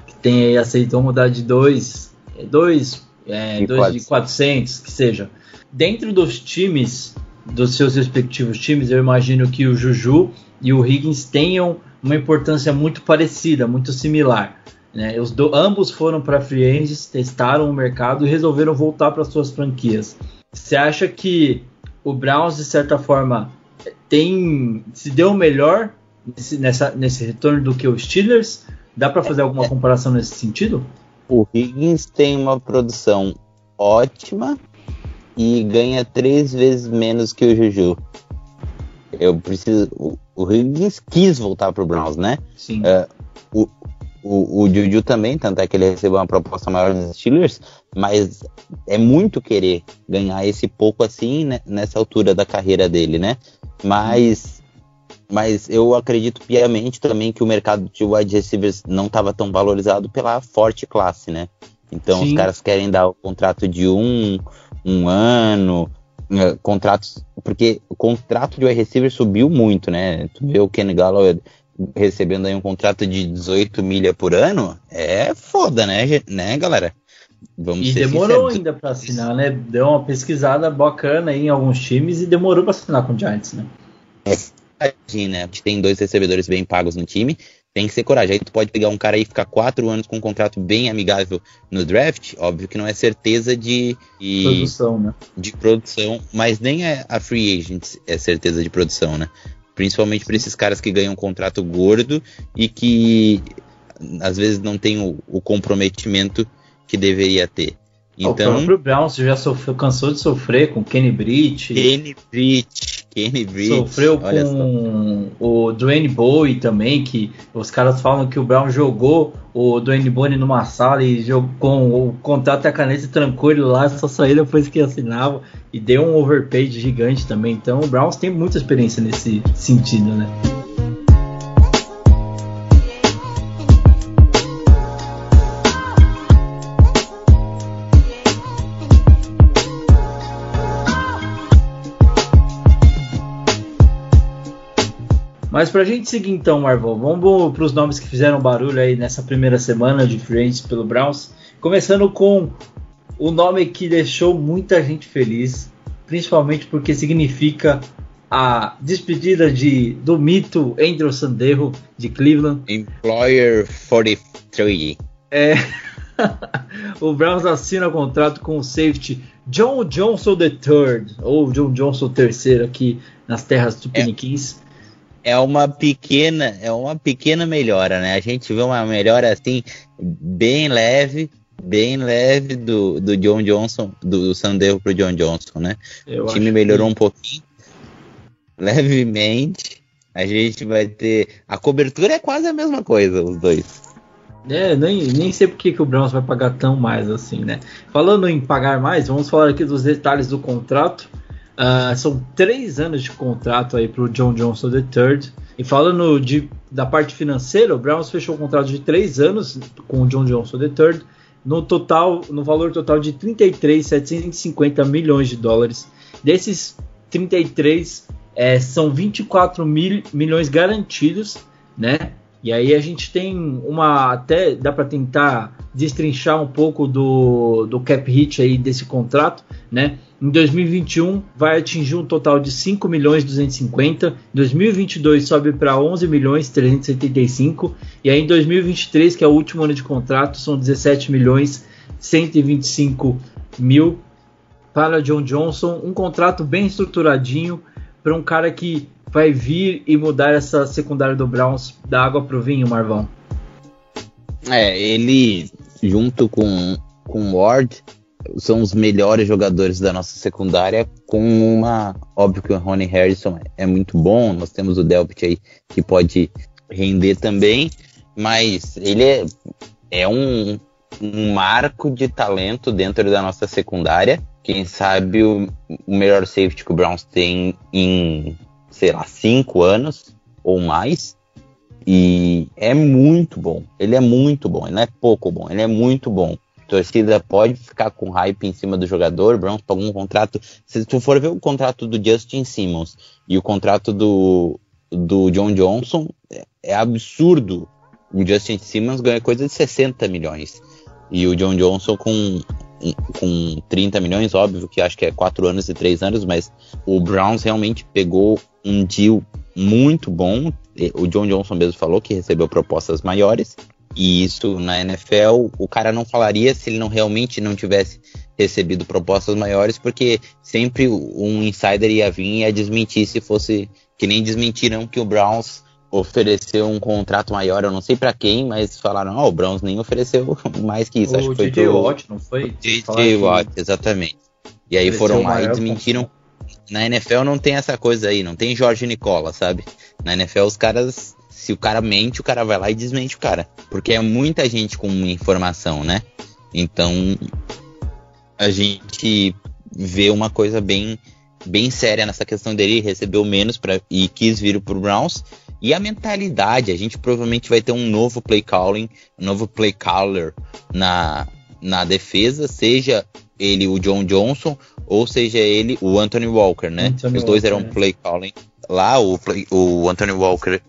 que tem aí aceitou mudar de 2 dois, é, De dois de 400. 400, que seja. Dentro dos times, dos seus respectivos times, eu imagino que o Juju e o Higgins tenham uma importância muito parecida, muito similar. Né? Os do- ambos foram para free agents, testaram o mercado e resolveram voltar para suas franquias. Você acha que o Browns, de certa forma, tem se deu melhor nesse, nessa, nesse retorno do que os Steelers? Dá para fazer alguma comparação nesse sentido? o Higgins tem uma produção ótima e ganha três vezes menos que o Juju. Eu preciso. O, o Higgins quis voltar pro Browns, né? Sim. É, o, o, Juju também, tanto é que ele recebeu uma proposta maior dos Steelers, mas é muito querer ganhar esse pouco assim né, nessa altura da carreira dele, né? Mas, mas eu acredito piamente também que o mercado de wide receivers não estava tão valorizado pela forte classe, né? Então os Sim. caras querem dar o contrato de um, um ano, eh, contratos, porque o contrato de wide receiver subiu muito, né? Tu vê o Ken Galloway recebendo aí um contrato de 18 milha por ano, é foda, né, né, galera? Vamos E demorou sinceros. ainda para assinar, né? Deu uma pesquisada bacana aí em alguns times e demorou para assinar com o Giants, né? Imagina, a gente tem dois recebedores bem pagos no time, tem que ser coragem. Aí tu pode pegar um cara aí e ficar quatro anos com um contrato bem amigável no draft, óbvio que não é certeza de, de, Produção, né? de produção, mas nem a, a free agent é certeza de produção, né? Principalmente para esses caras que ganham um contrato gordo e que às vezes não tem o, o comprometimento que deveria ter. o Então, próprio Browns já sofreu, cansou de sofrer com Kenny Britt, Kenny Britt, Kenny sofreu com o Dwayne Bowie também, que os caras falam que o Brown jogou o Dwayne Bowie numa sala e jogou com o contrato e a caneta trancou ele lá, só saiu depois que assinava e deu um overpay gigante também. Então o Browns tem muita experiência nesse sentido, né? Mas pra gente seguir então, Marvel, vamos pros nomes que fizeram barulho aí nessa primeira semana de free agents pelo Browns. Começando com o nome que deixou muita gente feliz, principalmente porque significa a despedida de, do mito Andrew Sandero de Cleveland. Employer 43. É, o Browns assina contrato com o safety John Johnson III, ou John Johnson III aqui nas terras tupiniquins. É uma pequena, é uma pequena melhora, né? A gente vê uma melhora assim bem leve, bem leve do, do John Johnson, do Sandero pro John Johnson, né? Eu o time melhorou que- um pouquinho, levemente. A gente vai ter. A cobertura é quase a mesma coisa, os dois. É, nem, nem sei por que, que o Browns vai pagar tão mais assim, né? Falando em pagar mais, vamos falar aqui dos detalhes do contrato. Ah, são três anos de contrato aí para o John Johnson III. E falando de, da parte financeira, o Browns fechou um contrato de três anos com o John Johnson III. No total, no valor total de 33,750 milhões de dólares. Desses 33, é, são 24 mil, milhões garantidos, né? E aí a gente tem uma até dá para tentar destrinchar um pouco do, do cap hit aí desse contrato, né? Em 2021 vai atingir um total de 5 milhões 250, em 2022 sobe para 11 milhões 375 e aí em 2023, que é o último ano de contrato, são 17 milhões 125 mil para John Johnson, um contrato bem estruturadinho para um cara que vai vir e mudar essa secundária do Browns da água pro vinho, Marvão. É, ele, junto com, com Ward, são os melhores jogadores da nossa secundária, com uma. Óbvio que o Ronnie Harrison é muito bom, nós temos o Delpit aí que pode render também, mas ele é, é um, um marco de talento dentro da nossa secundária. Quem sabe o, o melhor safety que o Browns tem em, sei lá, cinco anos ou mais. E é muito bom. Ele é muito bom. Ele não é pouco bom. Ele é muito bom. Torcida pode ficar com hype em cima do jogador. Browns pagou um contrato. Se tu for ver o contrato do Justin Simmons e o contrato do, do John Johnson, é, é absurdo. O Justin Simmons ganha coisa de 60 milhões. E o John Johnson com, com 30 milhões, óbvio que acho que é 4 anos e 3 anos, mas o Browns realmente pegou um deal muito bom. O John Johnson mesmo falou que recebeu propostas maiores. E isso na NFL, o cara não falaria se ele não realmente não tivesse recebido propostas maiores, porque sempre um insider ia vir e ia desmentir se fosse que nem desmentiram que o Browns ofereceu um contrato maior, eu não sei para quem, mas falaram, ó, oh, o Browns nem ofereceu mais que isso. o Acho que foi DJ pro... Watt, não foi? DJ Watt, exatamente. E aí foram lá e desmentiram. Na NFL não tem essa coisa aí, não tem Jorge Nicola, sabe? Na NFL os caras, se o cara mente, o cara vai lá e desmente o cara. Porque é muita gente com informação, né? Então a gente vê uma coisa bem bem séria nessa questão dele, recebeu menos pra, e quis vir pro Browns. E a mentalidade, a gente provavelmente vai ter um novo play calling, um novo play caller na, na defesa, seja ele o John Johnson ou seja ele o Anthony Walker, né? Anthony Os dois Walker, eram né? play calling lá, o, play- o Anthony Walker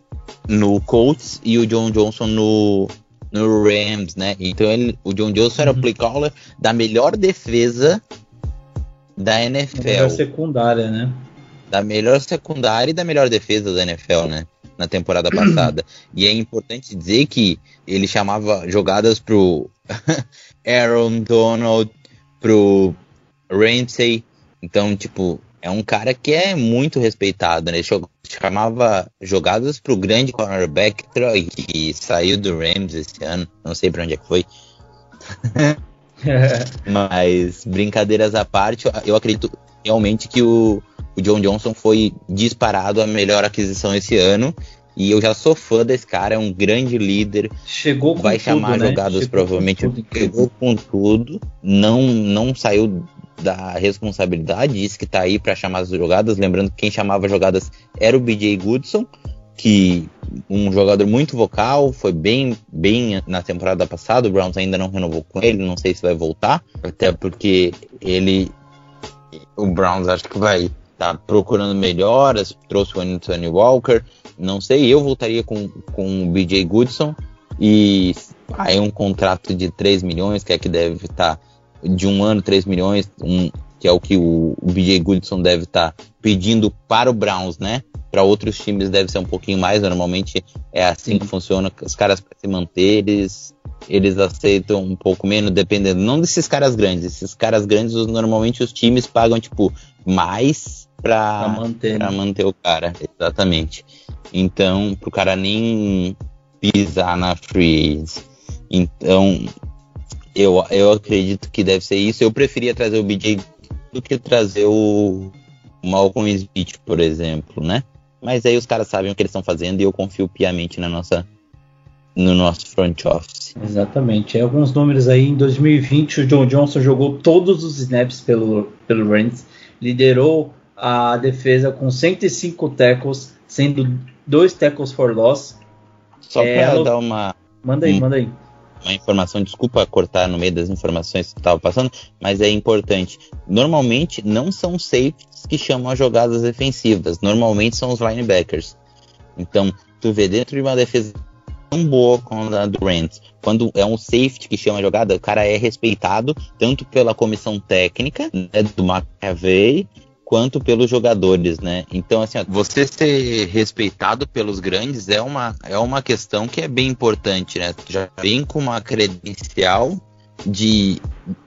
no Colts e o John Johnson no, no Rams, né? Então ele, o John Johnson era o Uhum. play caller da melhor defesa da NFL Melhor secundária, né? da melhor secundária e da melhor defesa da NFL, né? Na temporada passada. E é importante dizer que ele chamava jogadas pro Aaron Donald, pro Ramsey. Então, tipo, é um cara que é muito respeitado, né? Ele chamava jogadas pro grande cornerback Troy, que saiu do Rams esse ano. Não sei pra onde é que foi. Mas, brincadeiras à parte, eu- acredito realmente que o, o John Johnson foi disparado a melhor aquisição esse ano. E eu já sou fã desse cara, é um grande líder, Chegou com vai tudo, chamar né? jogadas Chegou provavelmente com tudo, pegou com tudo, não não saiu da responsabilidade, disse que tá aí para chamar as jogadas, lembrando que quem chamava jogadas era o BJ Goodson, que um jogador muito vocal, foi bem bem na temporada passada, o Browns ainda não renovou com ele, não sei se vai voltar, até porque ele o Browns acho que vai tá procurando melhoras, trouxe o Anthony Walker, não sei, eu voltaria com, com o BJ Goodson e aí um contrato de 3 milhões, que é que deve estar de um ano, 3 milhões, um, que é o que o, o BJ Goodson deve estar pedindo para o Browns, né? Para outros times deve ser um pouquinho mais, normalmente é assim que funciona, os caras para se manter, eles eles aceitam um pouco menos, dependendo. Não desses caras grandes. Esses caras grandes, normalmente os times pagam, tipo, mais Pra manter, né? manter o cara. Exatamente. Então, pro cara nem pisar na free agency. Então, eu, eu acredito que deve ser isso. Eu preferia trazer o BJ do que trazer o Malcolm Smith, por exemplo, né? Mas aí os caras sabem o que eles estão fazendo e eu confio piamente na nossa, no nosso front office. Exatamente. É, alguns números aí. Em 2020, o John Johnson jogou todos os snaps pelo, pelo Rams, liderou a defesa com 105 tackles, sendo dois tackles for loss. Só É, pra Lu- dar uma, Manda aí, manda aí. Uma informação, desculpa cortar no meio das informações que estava passando, mas é importante. Normalmente não são safeties que chamam as jogadas defensivas, normalmente são os linebackers. Então, tu vê dentro de uma defesa tão boa como a do Rams, quando é um safety que chama a jogada, o cara é respeitado tanto pela comissão técnica né, do McAvey quanto pelos jogadores, né? Então, assim, você ser respeitado pelos grandes é uma, é uma questão que é bem importante, né? Já vem com uma credencial de,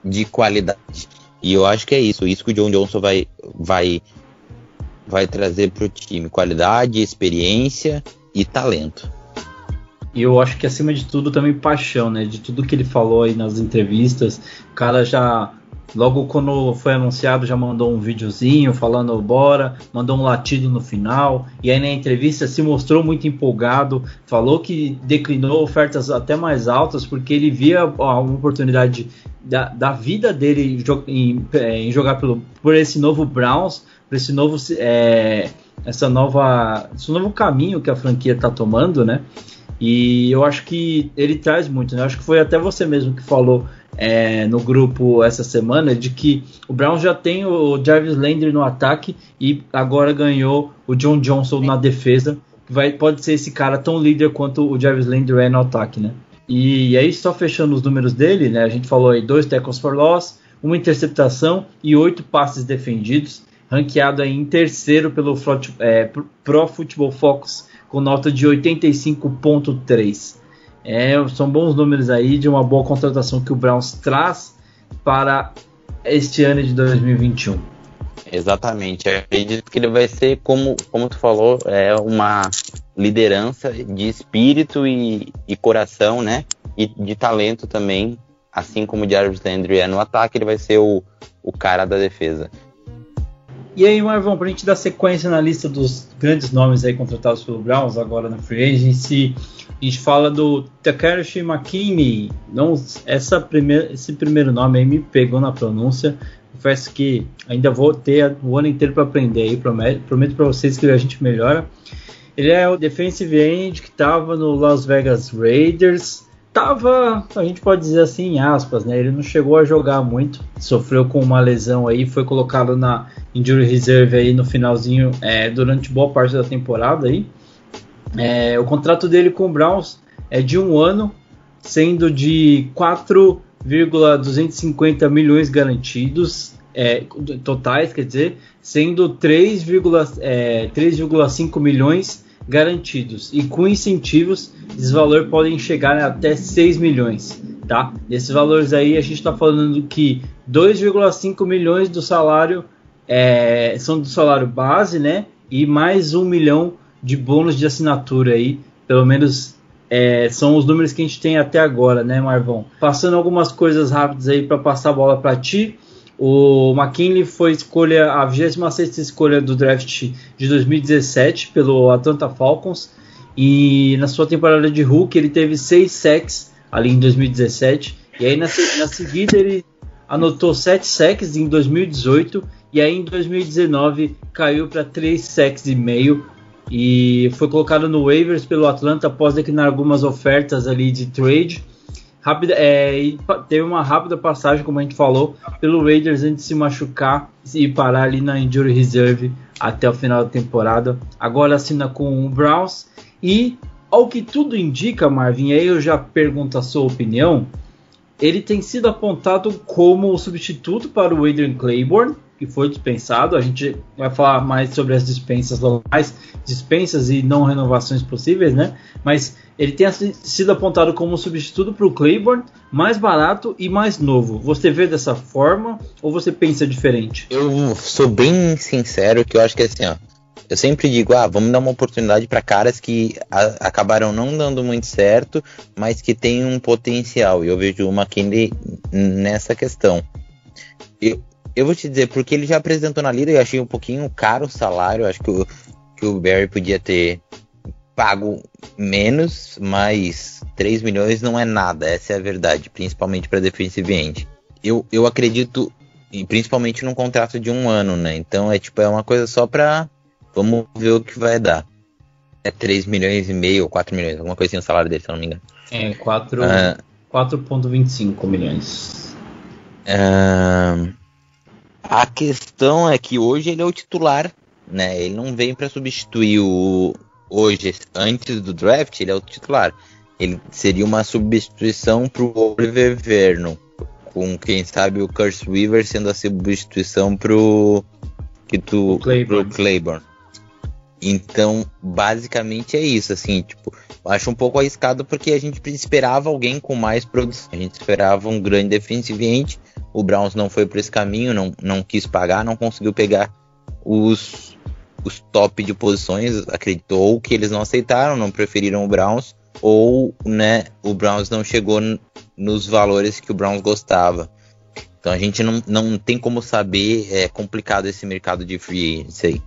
de qualidade. E eu acho que é isso, isso que o John Johnson vai, vai, vai trazer pro time. Qualidade, experiência e talento. E eu acho que acima de tudo também paixão, né? De tudo que ele falou aí nas entrevistas, o cara já logo quando foi anunciado já mandou um videozinho falando bora, mandou um latido no final e aí na entrevista se mostrou muito empolgado, falou que declinou ofertas até mais altas porque ele via uma oportunidade da, da vida dele em, é, em jogar pelo, por esse novo Browns, por esse novo é, essa nova esse novo caminho que a franquia está tomando, né? E eu acho que ele traz muito, né? Eu acho que foi até você mesmo que falou é, no grupo essa semana de que o Brown já tem o Jarvis Landry no ataque e agora ganhou o John Johnson na defesa, que vai, pode ser esse cara tão líder quanto o Jarvis Landry é no ataque, né? E aí, só fechando os números dele, né? A gente falou aí dois tackles for loss, uma interceptação e oito passes defendidos, ranqueado em terceiro pelo é, Pro Football Focus com nota de 85.3. É, são bons números aí de uma boa contratação que o Browns traz para este ano de 2021. Exatamente. Eu acredito que ele vai ser, como, como tu falou, é uma liderança de espírito e, e coração, né? E de talento também. Assim como o Jarvis Landry é no ataque, ele vai ser o, o cara da defesa. E aí, Marvão, para a gente dar sequência na lista dos grandes nomes aí contratados pelo Browns agora na Free Agency, a gente fala do Takashi McKinney. Não, essa primeira, esse primeiro nome aí me pegou na pronúncia. Confesso que ainda vou ter o ano inteiro para aprender aí, prometo para vocês que a gente melhora. Ele é o defensive end que estava no Las Vegas Raiders. Tava, a gente pode dizer assim, em aspas, né? Ele não chegou a jogar muito, sofreu com uma lesão aí, foi colocado na injury reserve aí no finalzinho, é, durante boa parte da temporada aí. É, o contrato dele com o Browns é de um ano, sendo de 4,250 milhões garantidos, é, totais, quer dizer, sendo 3,5 é, 3,5 milhões garantidos. E com incentivos, esses valores podem chegar até 6 milhões. Tá? Desses valores aí, a gente está falando que 2,5 milhões do salário é, são do salário base, né? E mais um milhão de bônus de assinatura aí, pelo menos é, são os números que a gente tem até agora, né, Marvão? Passando algumas coisas rápidas aí para passar a bola para ti. O McKinley foi escolha a 26 escolha do draft de 2017 pelo Atlanta Falcons e na sua temporada de Hulk ele teve 6 sacks ali em 2017 e aí na, na seguida ele anotou 7 sacks em 2018 e aí em 2019 caiu para 3 sacks e meio e foi colocado no waivers pelo Atlanta após declinar algumas ofertas ali de trade. Rápida, é, e teve uma rápida passagem, como a gente falou, pelo Raiders antes de se machucar e parar ali na injury reserve até o final da temporada. Agora assina com o Browns e ao que tudo indica, Marvin, aí eu já pergunto a sua opinião. Ele tem sido apontado como o substituto para o Adrian Claiborne que foi dispensado. A gente vai falar mais sobre as dispensas mais dispensas e não renovações possíveis, né? Mas ele tem sido apontado como substituto para o Claiborne, mais barato e mais novo. Você vê dessa forma ou você pensa diferente? Eu sou bem sincero que eu acho que assim, ó, eu sempre digo, ah, vamos dar uma oportunidade para caras que a, acabaram não dando muito certo, mas que têm um potencial. E eu vejo o McKinley nessa questão. Eu, eu vou te dizer, porque ele já apresentou na Lira, eu achei um pouquinho caro o salário, acho que o, que o Barry podia ter pago menos, mas 3 milhões não é nada, essa é a verdade, principalmente para defensive end. Eu, eu acredito, e principalmente num contrato de um ano, né? Então é tipo, é uma coisa só pra Vamos ver o que vai dar. É 3 milhões e meio ou 4 milhões, alguma coisinha o salário dele, se eu não me engano. É, 4, uh, 4,25 milhões. Uh, a questão é que hoje ele é o titular, né? Ele não vem para substituir o. Hoje, antes do draft, ele é o titular. Ele seria uma substituição para o Oliver Vernon, com quem sabe o Curse Weaver sendo a substituição pro que tu Claiborne. pro Claiborne. Então, basicamente é isso, assim, tipo, acho um pouco arriscado porque a gente esperava alguém com mais produção. A gente esperava um grande defensivamente. O Browns não foi por esse caminho, não, não quis pagar, não conseguiu pegar os, os top de posições, acreditou que eles não aceitaram, não preferiram o Browns, ou, né, o Browns não chegou nos valores que o Browns gostava. Então a gente não, não tem como saber, é complicado esse mercado de free agency aí.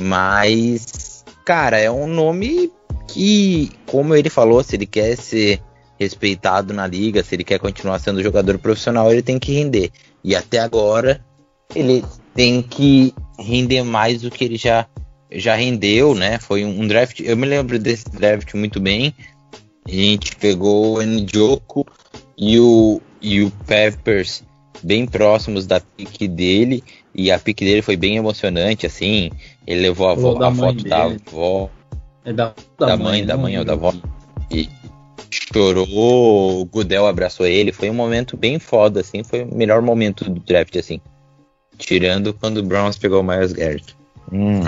Mas, cara, é um nome que, como ele falou, se ele quer ser respeitado na liga, se ele quer continuar sendo jogador profissional, ele tem que render. E até agora, ele tem que render mais do que ele já, já rendeu, né? Foi um draft, eu me lembro desse draft muito bem. A gente pegou o Njoku e o, e o Peppers bem próximos da pique dele. E a pique dele foi bem emocionante, assim. Ele levou a, a foto dele. da avó. É da, da, da mãe, mãe, da mãe ou da avó. Chorou, o Gudel abraçou ele. Foi um momento bem foda, assim. Foi o melhor momento do draft, assim. Tirando quando o Browns pegou o Miles Garrett. Hum.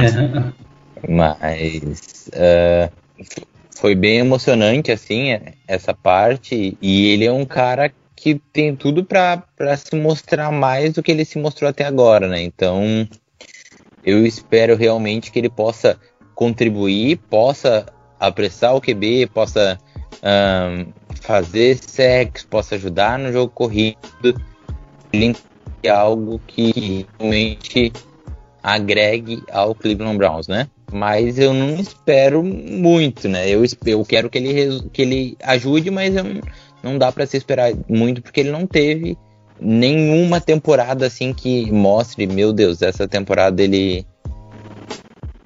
Mas. Uh, foi bem emocionante, assim, essa parte. E ele é um cara que tem tudo para se mostrar mais do que ele se mostrou até agora, né? Então, eu espero realmente que ele possa contribuir, possa apressar o QB, possa um, fazer sexo, possa ajudar no jogo corrido, é algo que realmente agregue ao Cleveland Browns, né? Mas eu não espero muito, né? Eu, eu quero que ele, que ele ajude, mas eu não dá para se esperar muito porque ele não teve nenhuma temporada assim que mostre, meu Deus, essa temporada ele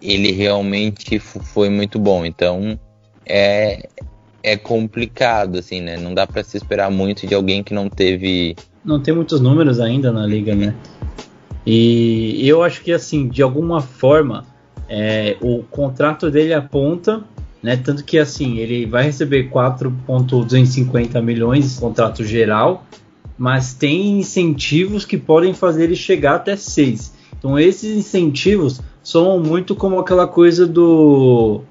ele realmente foi muito bom. Então é é complicado assim, né? Não dá para se esperar muito de alguém que não teve não tem muitos números ainda na liga, né? E eu acho que assim, de alguma forma, é, o contrato dele aponta né? Tanto que assim, ele vai receber 4.250 milhões contrato geral, mas tem incentivos que podem fazer ele chegar até 6. Então esses incentivos são muito como aquela coisa do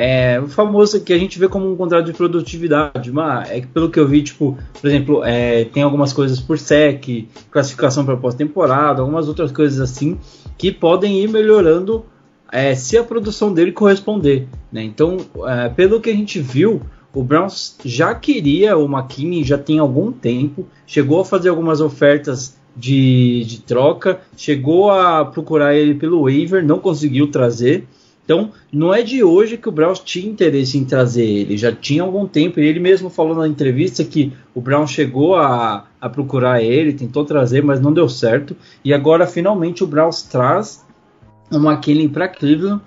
é, o famoso que a gente vê como um contrato de produtividade, mas é que pelo que eu vi, tipo, por exemplo, é, tem algumas coisas por SEC, classificação para pós-temporada, algumas outras coisas assim, que podem ir melhorando é, se a produção dele corresponder. Né? Então, é, pelo que a gente viu, o Browns já queria o McKinney já tem algum tempo, chegou a fazer algumas ofertas de, de troca, chegou a procurar ele pelo waiver, não conseguiu trazer. Então, não é de hoje que o Browns tinha interesse em trazer ele, já tinha algum tempo. E ele mesmo falou na entrevista que o Browns chegou a, a procurar ele, tentou trazer, mas não deu certo. E agora, finalmente, o Browns traz o McKinley para Cleveland.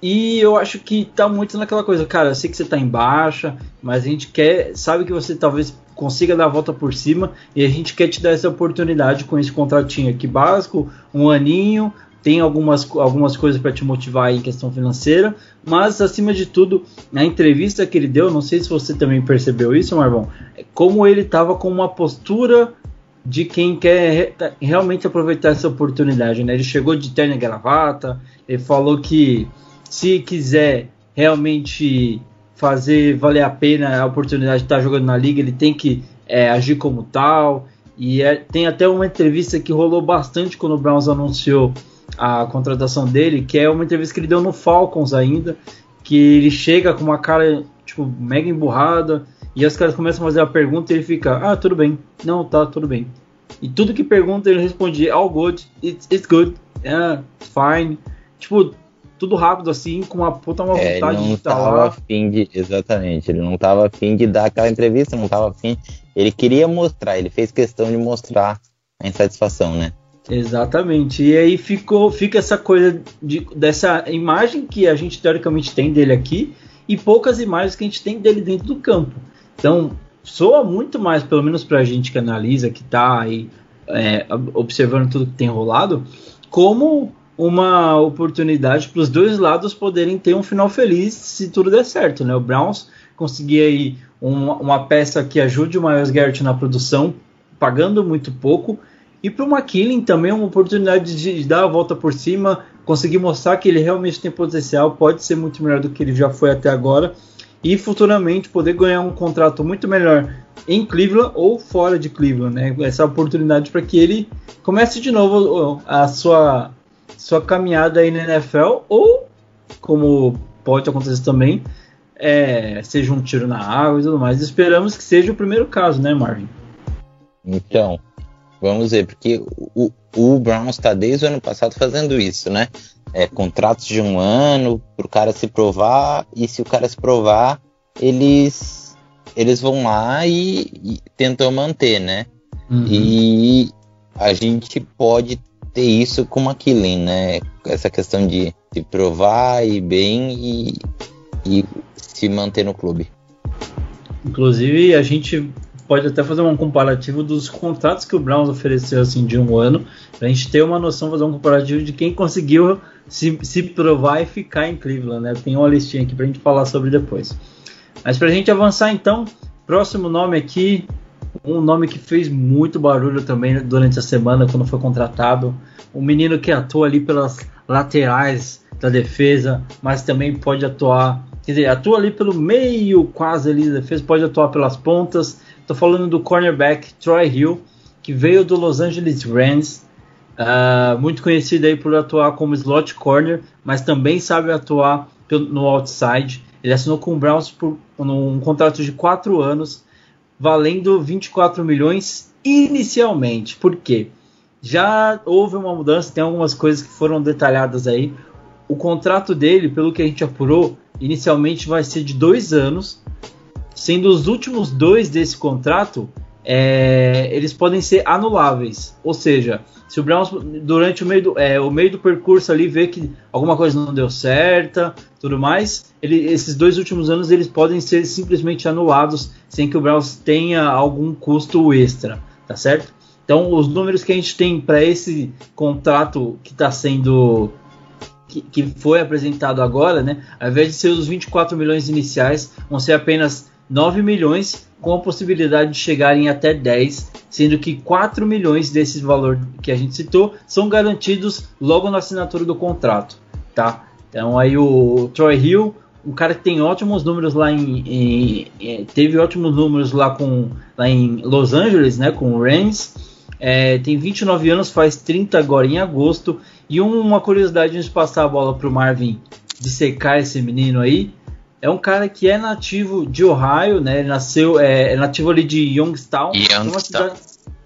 E eu acho que tá muito naquela coisa, cara, eu sei que você tá em baixa, mas a gente quer, sabe que você talvez consiga dar a volta por cima e a gente quer te dar essa oportunidade com esse contratinho aqui básico, um aninho, tem algumas, algumas coisas para te motivar em questão financeira, mas acima de tudo, na entrevista que ele deu, não sei se você também percebeu isso, Marvão, é como ele estava com uma postura de quem quer re- realmente aproveitar essa oportunidade, né? Ele chegou de terno e gravata, ele falou que se quiser realmente fazer valer a pena a oportunidade de estar jogando na liga, ele tem que é, agir como tal. E é- tem até uma entrevista que rolou bastante quando o Browns anunciou a contratação dele, que é uma entrevista que ele deu no Falcons ainda, que ele chega com uma cara tipo mega emburrada e os caras começam a fazer a pergunta e ele fica, ah, tudo bem, não, tá, tudo bem. E tudo que pergunta ele responde, all good, it's, it's good, yeah, it's fine. Tipo, tudo rápido assim, com uma puta uma É, ele vontade não de estar tava lá. afim de. Exatamente, ele não tava afim de dar aquela entrevista, não tava afim. Ele queria mostrar, ele fez questão de mostrar a insatisfação, né? Exatamente. E aí ficou, fica essa coisa de, dessa imagem que a gente teoricamente tem dele aqui e poucas imagens que a gente tem dele dentro do campo. Então, soa muito mais, pelo menos pra gente que analisa, que tá aí é, observando tudo que tem rolado, como uma oportunidade para os dois lados poderem ter um final feliz se tudo der certo, né? O Browns conseguir aí uma, uma peça que ajude o Miles Garrett na produção, pagando muito pouco, e para o McKinley também é uma oportunidade de dar a volta por cima, conseguir mostrar que ele realmente tem potencial, pode ser muito melhor do que ele já foi até agora, e futuramente poder ganhar um contrato muito melhor em Cleveland ou fora de Cleveland, né? Essa oportunidade para que ele comece de novo a sua sua caminhada aí na NFL ou como pode acontecer também é, seja um tiro na água e tudo mais. Esperamos que seja o primeiro caso, né, Marvin? Então, vamos ver, porque o, o Browns está desde o ano passado fazendo isso, né? É, contratos de um ano para o cara se provar, e se o cara se provar, eles, eles vão lá e, e tentam manter, né? Uhum. E a gente pode ter isso com o McKinley, né? Essa questão de se provar e bem e, e se manter no clube. Inclusive, a gente pode até fazer um comparativo dos contratos que o Browns ofereceu assim de um ano, pra gente ter uma noção, fazer um comparativo de quem conseguiu se, se provar e ficar em Cleveland, né? Tem uma listinha aqui pra gente falar sobre depois. Mas pra gente avançar então, próximo nome aqui, um nome que fez muito barulho também durante a semana quando foi contratado, um menino que atua ali pelas laterais da defesa, mas também pode atuar, quer dizer, atua ali pelo meio quase ali da defesa, pode atuar pelas pontas. Estou falando do cornerback Troy Hill, que veio do Los Angeles Rams, uh, muito conhecido aí por atuar como slot corner, mas também sabe atuar no outside. Ele assinou com o Browns por um contrato de 4 anos, valendo 24 milhões inicialmente. Por quê? Já houve uma mudança, tem algumas coisas que foram detalhadas aí. O contrato dele, pelo que a gente apurou, inicialmente vai ser de dois anos, sendo os últimos dois desse contrato é, eles podem ser anuláveis. Ou seja, se o Browns durante o meio do, é, o meio do percurso ali vê que alguma coisa não deu certa, tudo mais, ele, esses dois últimos anos eles podem ser simplesmente anulados sem que o Browns tenha algum custo extra, tá certo? Então, os números que a gente tem para esse contrato que está sendo que, que, foi apresentado agora, né? Ao invés de ser os 24 milhões iniciais, vão ser apenas 9 milhões, com a possibilidade de chegarem até 10, sendo que 4 milhões desse valor que a gente citou são garantidos logo na assinatura do contrato, tá? Então aí o Troy Hill, um cara que tem ótimos números lá em, em, teve ótimos números lá com lá em Los Angeles, né, com o Rams. É, tem 29 anos, faz 30 agora em agosto. E uma curiosidade antes de passar a bola para o Marvin dissecar esse menino aí. É um cara que é nativo de Ohio, né? Ele nasceu, é, é nativo ali de Youngstown. Youngstown. Uma cidade,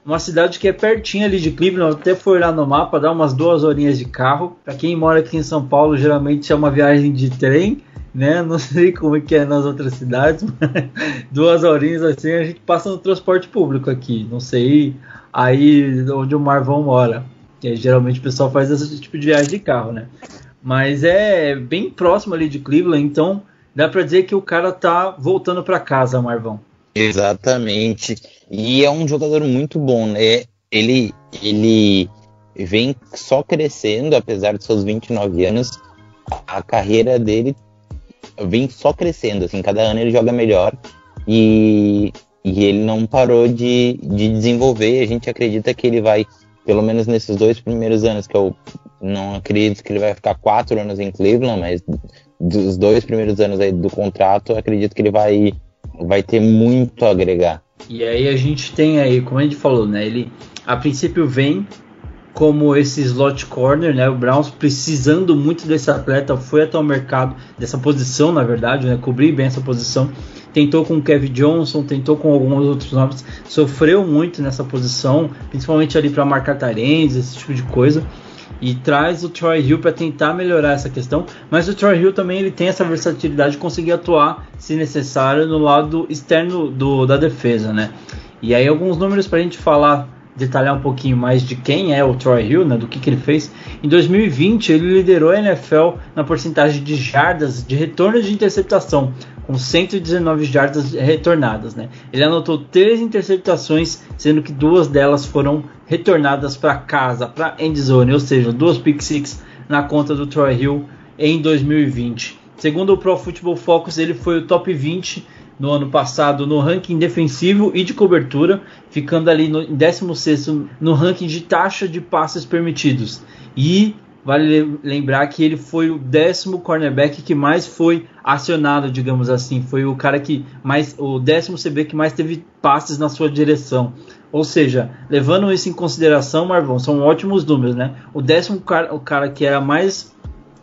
uma cidade que é pertinho ali de Cleveland. Até foi lá no mapa, dá umas duas horinhas de carro. Para quem mora aqui em São Paulo, geralmente é uma viagem de trem, né? Não sei como é que é nas outras cidades, mas duas horinhas assim a gente passa no transporte público aqui. Não sei aí onde o Marvão mora. Que geralmente o pessoal faz esse tipo de viagem de carro, né? Mas é bem próximo ali de Cleveland, então dá para dizer que o cara tá voltando para casa, Marvão. Exatamente. E é um jogador muito bom, né? Ele, ele vem só crescendo, apesar de seus 29 anos. A carreira dele vem só crescendo, assim, cada ano ele joga melhor. E e ele não parou de, de desenvolver. A gente acredita que ele vai, pelo menos nesses dois primeiros anos, que eu não acredito que ele vai ficar quatro anos em Cleveland, mas dos dois primeiros anos aí do contrato, acredito que ele vai, vai ter muito a agregar. E aí a gente tem aí, como a gente falou, né? Ele a princípio vem como esse slot corner, né? O Browns precisando muito desse atleta, foi até o mercado dessa posição, na verdade, né? Cobrir bem essa posição. Tentou com o Kevin Johnson, tentou com alguns outros nomes, sofreu muito nessa posição, principalmente ali para marcar tarendes, esse tipo de coisa. E traz o Troy Hill para tentar melhorar essa questão, mas o Troy Hill também ele tem essa versatilidade de conseguir atuar, se necessário, no lado externo do, da defesa, né? E aí alguns números para a gente falar detalhar um pouquinho mais de quem é o Troy Hill, né, do que, que ele fez. Em 2020, ele liderou a NFL na porcentagem de jardas de retorno de interceptação, com 119 jardas retornadas. Né. Ele anotou três interceptações, sendo que duas delas foram retornadas para casa, para end zone, ou seja, duas pick six na conta do Troy Hill em 2020. Segundo o Pro Football Focus, ele foi o top 20 no ano passado no ranking defensivo e de cobertura, ficando ali no 16 no ranking de taxa de passes permitidos. E vale lembrar que ele foi o décimo cornerback que mais foi acionado, digamos assim, foi o cara que mais o décimo CB que mais teve passes na sua direção. Ou seja, levando isso em consideração, Marvão, são ótimos números, né? O décimo cara, o cara que era mais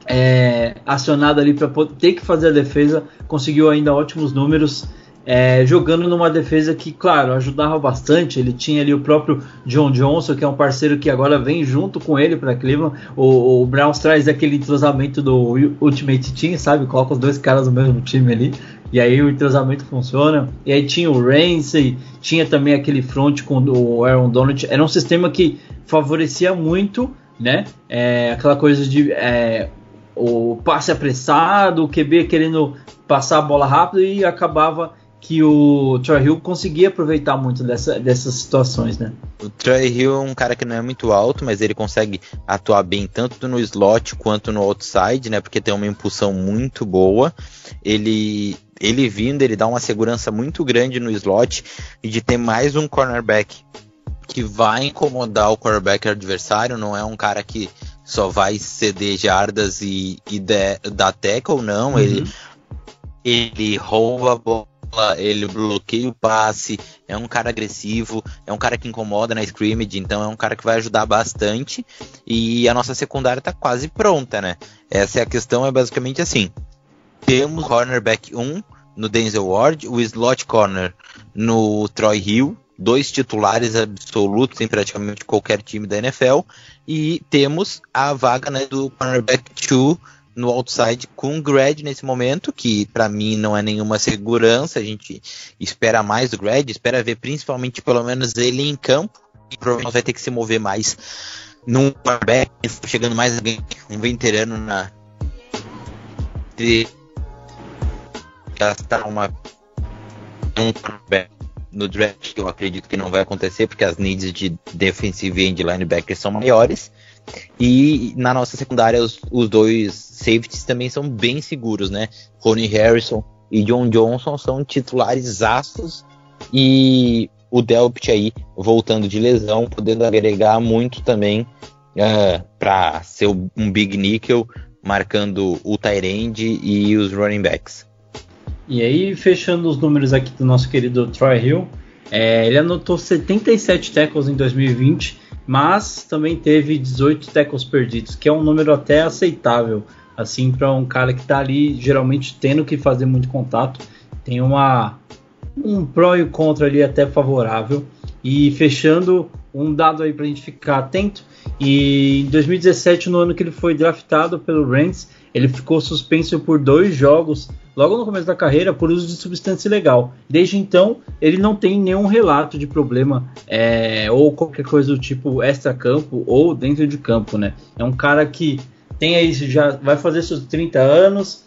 é, acionado ali para ter que fazer a defesa, conseguiu ainda ótimos números. É, jogando numa defesa que, claro, ajudava bastante. Ele tinha ali o próprio John Johnson, que é um parceiro que agora vem junto com ele para Cleveland. O, o Browns traz aquele entrosamento do Ultimate Team, sabe? Coloca os dois caras no mesmo time ali. E aí o entrosamento funciona. E aí tinha o Ramsey, tinha também aquele front com o Aaron Donald. Era um sistema que favorecia muito, né? É, aquela coisa de é, o passe apressado, o QB querendo passar a bola rápido e acabava que o Troy Hill conseguia aproveitar muito dessa, dessas situações, né? O Troy Hill é um cara que não é muito alto, mas ele consegue atuar bem tanto no slot quanto no outside, né? Porque tem uma impulsão muito boa. Ele ele vindo, ele dá uma segurança muito grande no slot e de ter mais um cornerback que vai incomodar o quarterback adversário, não é um cara que só vai ceder jardas e, e de, dar tackle, não. Uhum. Ele, ele rouba a bola, ele bloqueia o passe, é um cara agressivo, é um cara que incomoda na scrimmage, então é um cara que vai ajudar bastante. E a nossa secundária tá quase pronta, né? Essa é a questão, é basicamente assim. Temos cornerback 1 no Denzel Ward, o slot corner no Troy Hill, dois titulares absolutos em praticamente qualquer time da NFL. E temos a vaga né, do cornerback 2 no outside com o Grad nesse momento, que para mim não é nenhuma segurança. A gente espera mais do Grad, espera ver principalmente pelo menos ele em campo. E provavelmente vai ter que se mover mais num cornerback, chegando mais alguém, um veterano na. Gastar uma um no draft, que eu acredito que não vai acontecer, porque as needs de defensive end linebacker são maiores. E na nossa secundária, os, os dois safeties também são bem seguros, né? Ronnie Harrison e John Johnson são titulares astros. E o Delpit aí, voltando de lesão, podendo agregar muito também uh, é, para ser um big nickel, marcando o Tyrande e os running backs. E aí, fechando os números aqui do nosso querido Troy Hill, é, ele anotou 77 tackles em 2020, mas também teve 18 tackles perdidos, que é um número até aceitável, assim, para um cara que está ali geralmente tendo que fazer muito contato. Tem uma um pró e contra ali até favorável. E fechando um dado aí para a gente ficar atento. E em 2017, no ano que ele foi draftado pelo Rams, ele ficou suspenso por dois jogos logo no começo da carreira por uso de substância ilegal. Desde então, ele não tem nenhum relato de problema é, ou qualquer coisa do tipo extra-campo ou dentro de campo, né? É um cara que tem aí, já vai fazer seus 30 anos.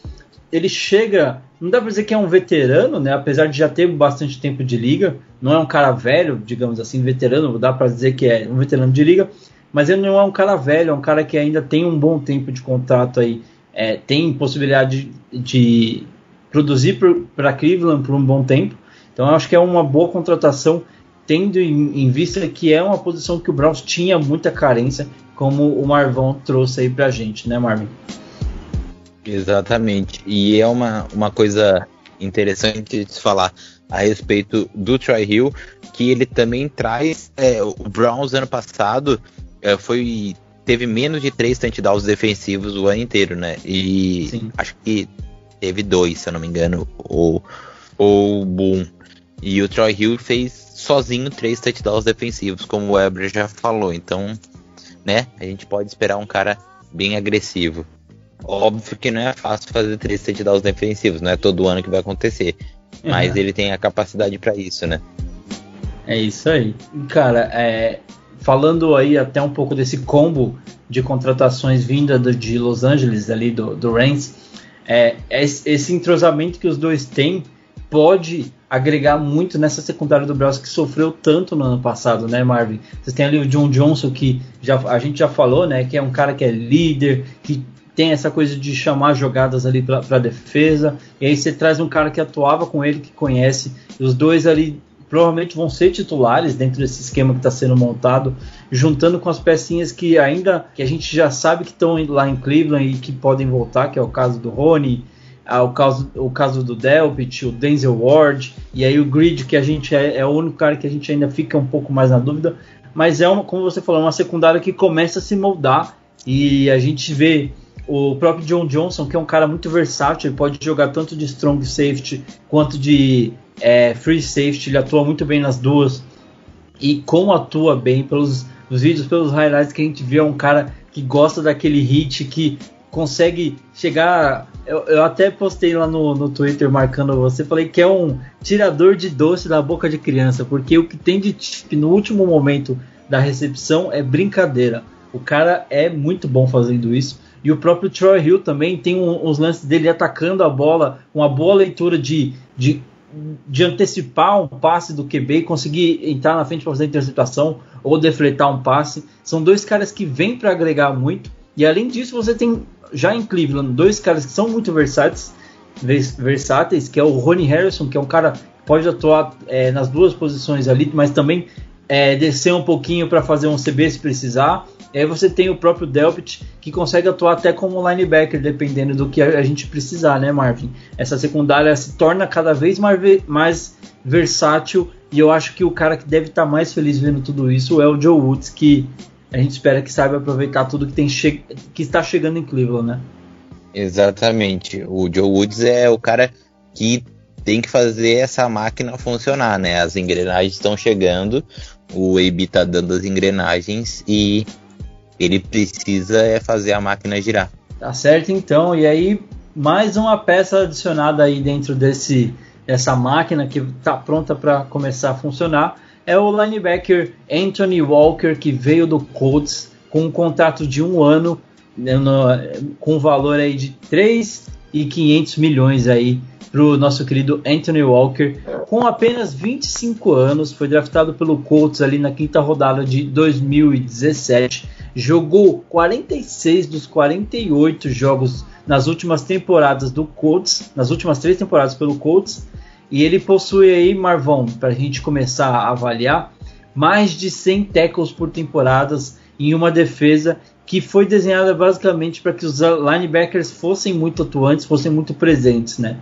Ele chega, não dá pra dizer que é um veterano, né? Apesar de já ter bastante tempo de liga, não é um cara velho, digamos assim, veterano, dá para dizer que é um veterano de liga, mas ele não é um cara velho, é um cara que ainda tem um bom tempo de contrato aí, é, tem possibilidade de, de produzir para Cleveland por um bom tempo. Então eu acho que é uma boa contratação, tendo em, em vista que é uma posição que o Browns tinha muita carência, como o Marvão trouxe aí pra gente, né, Marvin? Exatamente. E é uma, uma coisa interessante de se falar a respeito do Troy Hill, que ele também traz é, o Browns ano passado é, foi teve menos de três touchdowns defensivos o ano inteiro, né? E Sim. acho que teve dois, se eu não me engano, ou o Boom. E o Troy Hill fez sozinho três touchdowns defensivos, como o Weber já falou. Então, né, a gente pode esperar um cara bem agressivo. Óbvio que não é fácil fazer três touchdowns defensivos, não é todo ano que vai acontecer. Uhum. Mas ele tem a capacidade para isso, né? É isso aí. Cara, é, falando aí até um pouco desse combo de contratações vinda de Los Angeles, ali do, do Rams, é, esse entrosamento que os dois têm pode agregar muito nessa secundária do Browns que sofreu tanto no ano passado, né, Marvin? Você tem ali o John Johnson que já, a gente já falou, né, que é um cara que é líder, que tem essa coisa de chamar jogadas ali para defesa, e aí você traz um cara que atuava com ele, que conhece, os dois ali provavelmente vão ser titulares dentro desse esquema que está sendo montado, juntando com as pecinhas que ainda que a gente já sabe que estão lá em Cleveland e que podem voltar, que é o caso do Rony, ah, o, caso, o caso do Delpit, o Denzel Ward, e aí o Grid, que a gente é, é, o único cara que a gente ainda fica um pouco mais na dúvida, mas é uma, como você falou, uma secundária que começa a se moldar e a gente vê o próprio John Johnson, que é um cara muito versátil, ele pode jogar tanto de strong safety quanto de é, free safety, ele atua muito bem nas duas. E como atua bem, pelos vídeos, pelos highlights que a gente vê, é um cara que gosta daquele hit, que consegue chegar. Eu, eu até postei lá no, no Twitter marcando você, falei que é um tirador de doce da boca de criança, porque o que tem de chip no último momento da recepção é brincadeira. O cara é muito bom fazendo isso. E o próprio Troy Hill também tem um, uns lances dele atacando a bola, uma boa leitura de, de de antecipar um passe do QB e conseguir entrar na frente para fazer interceptação ou defletar um passe. São dois caras que vêm para agregar muito. E além disso, você tem já em Cleveland dois caras que são muito versáteis, versáteis que é o Ronnie Harrison, que é um cara que pode atuar é, nas duas posições ali, mas também é, descer um pouquinho para fazer um CB se precisar. E aí você tem o próprio Delpit, que consegue atuar até como linebacker, dependendo do que a gente precisar, né, Marvin? Essa secundária se torna cada vez mais, mais versátil e eu acho que o cara que deve estar tá mais feliz vendo tudo isso é o Joe Woods, que a gente espera que saiba aproveitar tudo que, tem que está chegando em Cleveland, né? Exatamente. O Joe Woods é o cara que tem que fazer essa máquina funcionar, né? As engrenagens estão chegando, o AB tá dando as engrenagens e ele precisa é fazer a máquina girar. Tá certo então, e aí mais uma peça adicionada aí dentro desse dessa máquina que está pronta para começar a funcionar. É o linebacker Anthony Walker que veio do Colts com um contrato de um ano né, no, com valor aí de 3,500 milhões aí para o nosso querido Anthony Walker, com apenas 25 anos, foi draftado pelo Colts ali na quinta rodada de 2017 jogou 46 dos 48 jogos nas últimas temporadas do Colts, nas últimas três temporadas pelo Colts, e ele possui aí, Marvão, para a gente começar a avaliar, mais de 100 tackles por temporadas em uma defesa que foi desenhada basicamente para que os linebackers fossem muito atuantes, fossem muito presentes, né?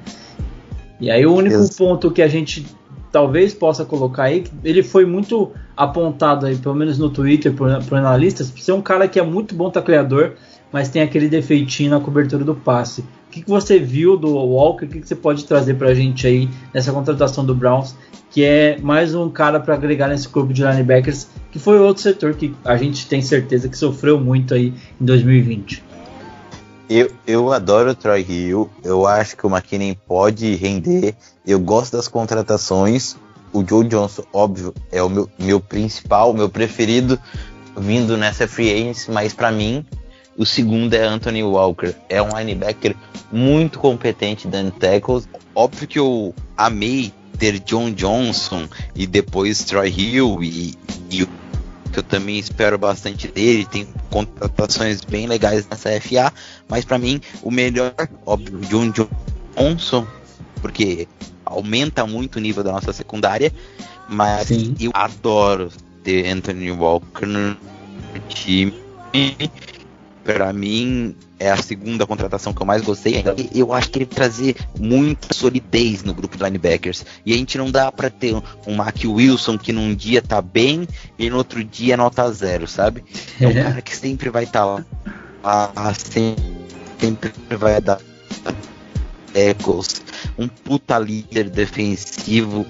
E aí o único ponto que a gente talvez possa colocar aí, ele foi muito apontado aí, pelo menos no Twitter, por, por analistas, por ser um cara que é muito bom tacleador, mas tem aquele defeitinho na cobertura do passe. O que, que você viu do Walker? O que, que você pode trazer para a gente aí nessa contratação do Browns, que é mais um cara para agregar nesse corpo de linebackers, que foi outro setor que a gente tem certeza que sofreu muito aí em 2020. Eu, eu adoro o Troy Hill, eu acho que o McKinnon pode render, eu gosto das contratações. O Joe Johnson, óbvio, é o meu, meu principal, meu preferido vindo nessa free agency, mas para mim o segundo é Anthony Walker. É um linebacker muito competente dando tackles. Óbvio que eu amei ter John Johnson e depois Troy Hill e, e que eu também espero bastante dele. Tem contratações bem legais nessa FA, mas para mim o melhor, óbvio, John Johnson, porque aumenta muito o nível da nossa secundária, mas Sim. eu adoro ter Anthony Walker no time. Pra mim, é a segunda contratação que eu mais gostei. Eu acho que ele trazer muita solidez no grupo de linebackers. E a gente não dá pra ter um, Mac Wilson que num dia tá bem e no outro dia é nota zero, sabe? É um cara que sempre vai estar lá. Ah, sempre vai dar tackles. Um puta líder defensivo.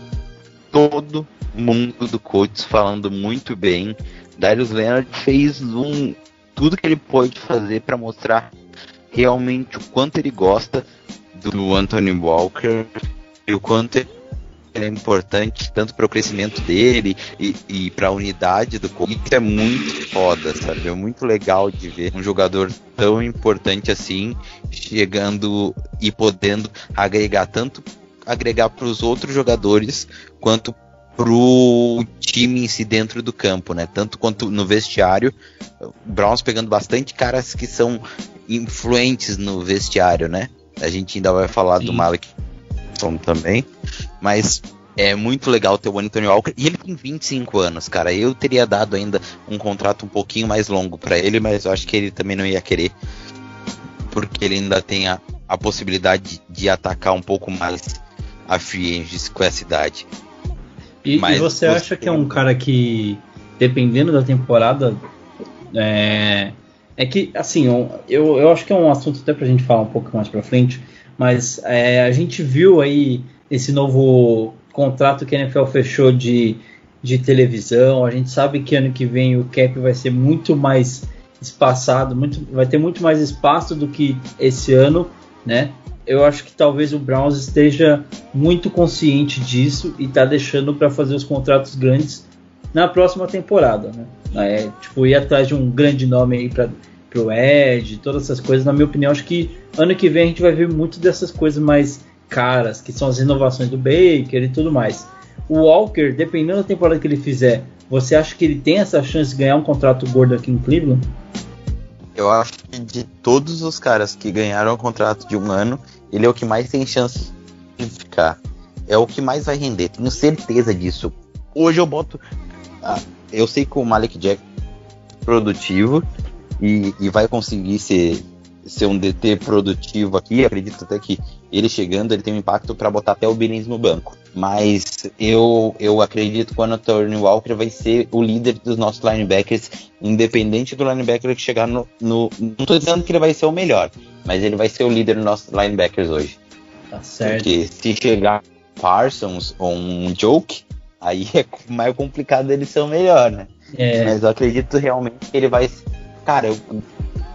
Todo mundo do Colts falando muito bem. Darius Leonard fez um tudo que ele pode fazer para mostrar realmente o quanto ele gosta do Anthony Walker e o quanto ele é importante tanto para o crescimento dele e, e para a unidade do Colts. Isso é muito foda, sabe? É muito legal de ver um jogador tão importante assim chegando e podendo agregar tanto agregar para os outros jogadores quanto pro time em si dentro do campo, né? Tanto quanto no vestiário, o Browns pegando bastante caras que são influentes no vestiário, né? A gente ainda vai falar Sim. do Malik também, mas é muito legal ter o Anthony Walker e ele tem 25 anos, cara. Eu teria dado ainda um contrato um pouquinho mais longo para ele, mas eu acho que ele também não ia querer, porque ele ainda tem a, a possibilidade de, de atacar um pouco mais a free agents com essa idade. E, e Mas você você- acha que é um cara que, dependendo da temporada, é, é que, assim, eu, eu, eu acho que é um assunto até pra gente falar um pouco mais pra frente, mas é, a gente viu aí esse novo contrato que a NFL fechou de, de televisão, a gente sabe que ano que vem o cap vai ser muito mais espaçado, muito, vai ter muito mais espaço do que esse ano, né? Eu acho que talvez o Browns esteja muito consciente disso e tá deixando para fazer os contratos grandes na próxima temporada, né? É, tipo, ir atrás de um grande nome aí para pro Ed, todas essas coisas, na minha opinião, acho que ano que vem a gente vai ver muito dessas coisas mais caras, que são as inovações do Baker e tudo mais. O Walker, dependendo da temporada que ele fizer, você acha que ele tem essa chance de ganhar um contrato gordo aqui em Cleveland? Eu acho que de todos os caras que ganharam o contrato de um ano, ele é o que mais tem chance de ficar. É o que mais vai render, tenho certeza disso. Hoje eu boto. ah, eu sei que o Malik Jack é produtivo e, e vai conseguir ser, ser um DT produtivo aqui. Acredito até que ele chegando, ele tem um impacto para botar até o Billings no banco. Mas eu, eu acredito que o Anthony Walker vai ser o líder dos nossos linebackers, independente do linebacker que chegar no, no. Não tô dizendo que ele vai ser o melhor, mas ele vai ser o líder dos nossos linebackers hoje. Tá certo. Porque se chegar Parsons ou um Joke, aí é mais complicado ele ser o melhor, né? É, Mas eu acredito realmente que ele vai. Cara, eu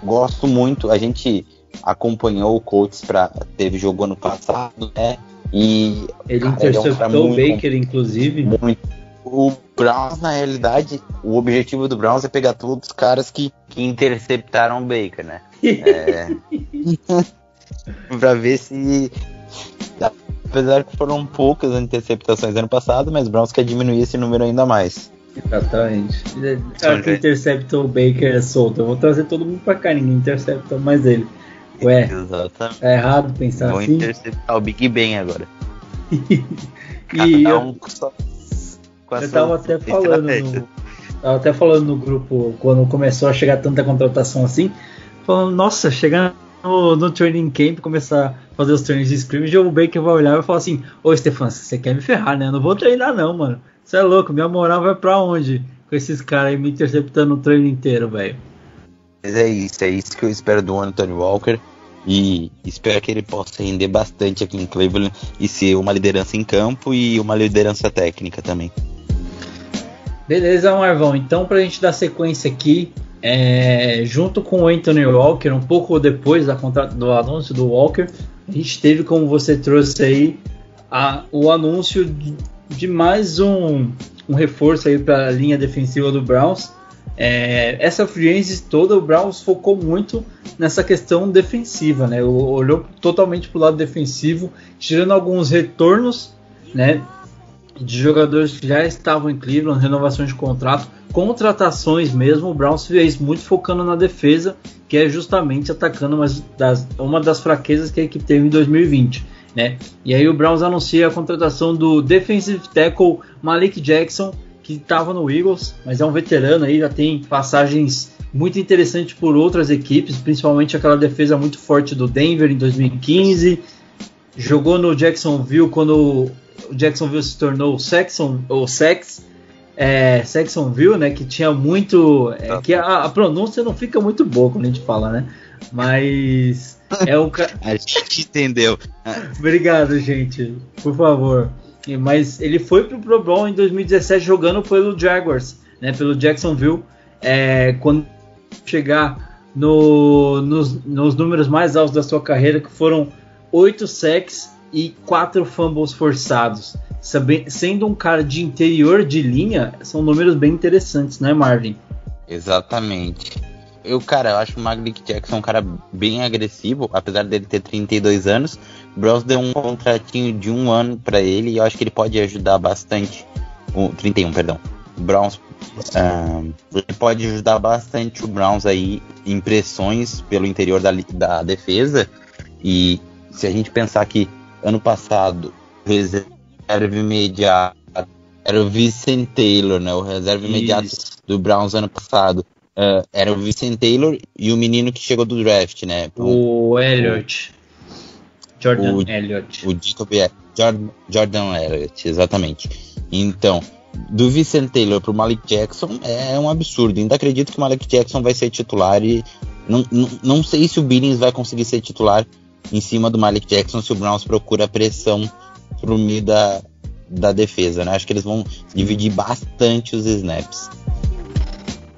gosto muito. A gente acompanhou o Colts para teve jogo ano passado, né? E ele cara, ele é um interceptou o muito Baker, inclusive. muito. O Browns, na realidade, o objetivo do Browns é pegar todos os caras que, que interceptaram o Baker, né? É... pra ver se. Apesar que foram poucas as interceptações ano passado, mas o Browns quer diminuir esse número ainda mais. Exatamente. O cara que intercepta o Baker é solto. Eu vou trazer todo mundo pra cá, ninguém intercepta mais ele. Ué, Exatamente. é errado pensar Vou assim? interceptar o Big Ben agora. E Cada eu, um com sua- com a eu tava até falando no, tava até falando no grupo quando começou a chegar tanta contratação assim, falando, nossa, chegar no, no training camp, começar a fazer os treinos de scrimmage, o Baker vai olhar e vai falar assim, ô Stefan, você quer me ferrar, né? Eu não vou treinar não, mano. Você é louco, minha moral vai pra onde? Com esses caras aí me interceptando o treino inteiro, velho. Mas é isso, é isso que eu espero do Anthony Walker. E espero que ele possa render bastante aqui em Cleveland e ser uma liderança em campo e uma liderança técnica também. Beleza, Marvão. Então, pra gente dar sequência aqui, é, junto com o Anthony Walker, um pouco depois da do anúncio do Walker, a gente teve, como você trouxe aí, a- o anúncio de, de mais um, um reforço aí para a linha defensiva do Browns. É, essa free toda, o Browns focou muito nessa questão defensiva, né? Olhou totalmente para o lado defensivo, tirando alguns retornos, né? De jogadores que já estavam em Cleveland, renovações de contrato, contratações mesmo. O Browns fez muito focando na defesa, que é justamente atacando uma das, uma das fraquezas que a equipe teve em 2020. né? E aí o Browns anuncia a contratação do defensive tackle Malik Jackson, que estava no Eagles, mas é um veterano aí, já tem passagens muito interessantes por outras equipes, principalmente aquela defesa muito forte do Denver em 2015. Jogou no Jacksonville quando o Jacksonville se tornou o Saxon, ou Sex, é, Saxonville, né? Que tinha muito. É, que a, a, pronúncia não fica muito boa quando a gente fala, né? Mas. É o A gente entendeu. Obrigado, gente. Por favor. Mas ele foi pro Pro Bowl em 2017 jogando pelo Jaguars, né? Pelo Jacksonville. É, quando chegar no, nos, nos números mais altos da sua carreira, que foram 8 sacks e 4 fumbles forçados. Sendo um cara de interior de linha, são números bem interessantes, né, Marvin? Exatamente. Eu, cara, eu acho o Malik Jackson um cara bem agressivo, apesar dele ter 32 anos. O Browns deu um contratinho de um ano para ele e eu acho que ele pode ajudar bastante. O 31, perdão. O Browns uh, ele pode ajudar bastante o Browns aí em pressões pelo interior da, da defesa. E se a gente pensar que ano passado reserva imediato era o Vincent Taylor, né? O reserva Isso. imediato do Browns ano passado. Uh, era o Vincent Taylor e o menino que chegou do draft, né? O Elliott. Jordan o, Elliott. O Jacob Jordan, Jordan Elliott, exatamente. Então, do Vincent Taylor pro Malik Jackson é um absurdo. Ainda acredito que o Malik Jackson vai ser titular e não, não, não sei se o Billings vai conseguir ser titular em cima do Malik Jackson se o Browns procura pressão pro meio da, da defesa, né? Acho que eles vão dividir bastante os snaps.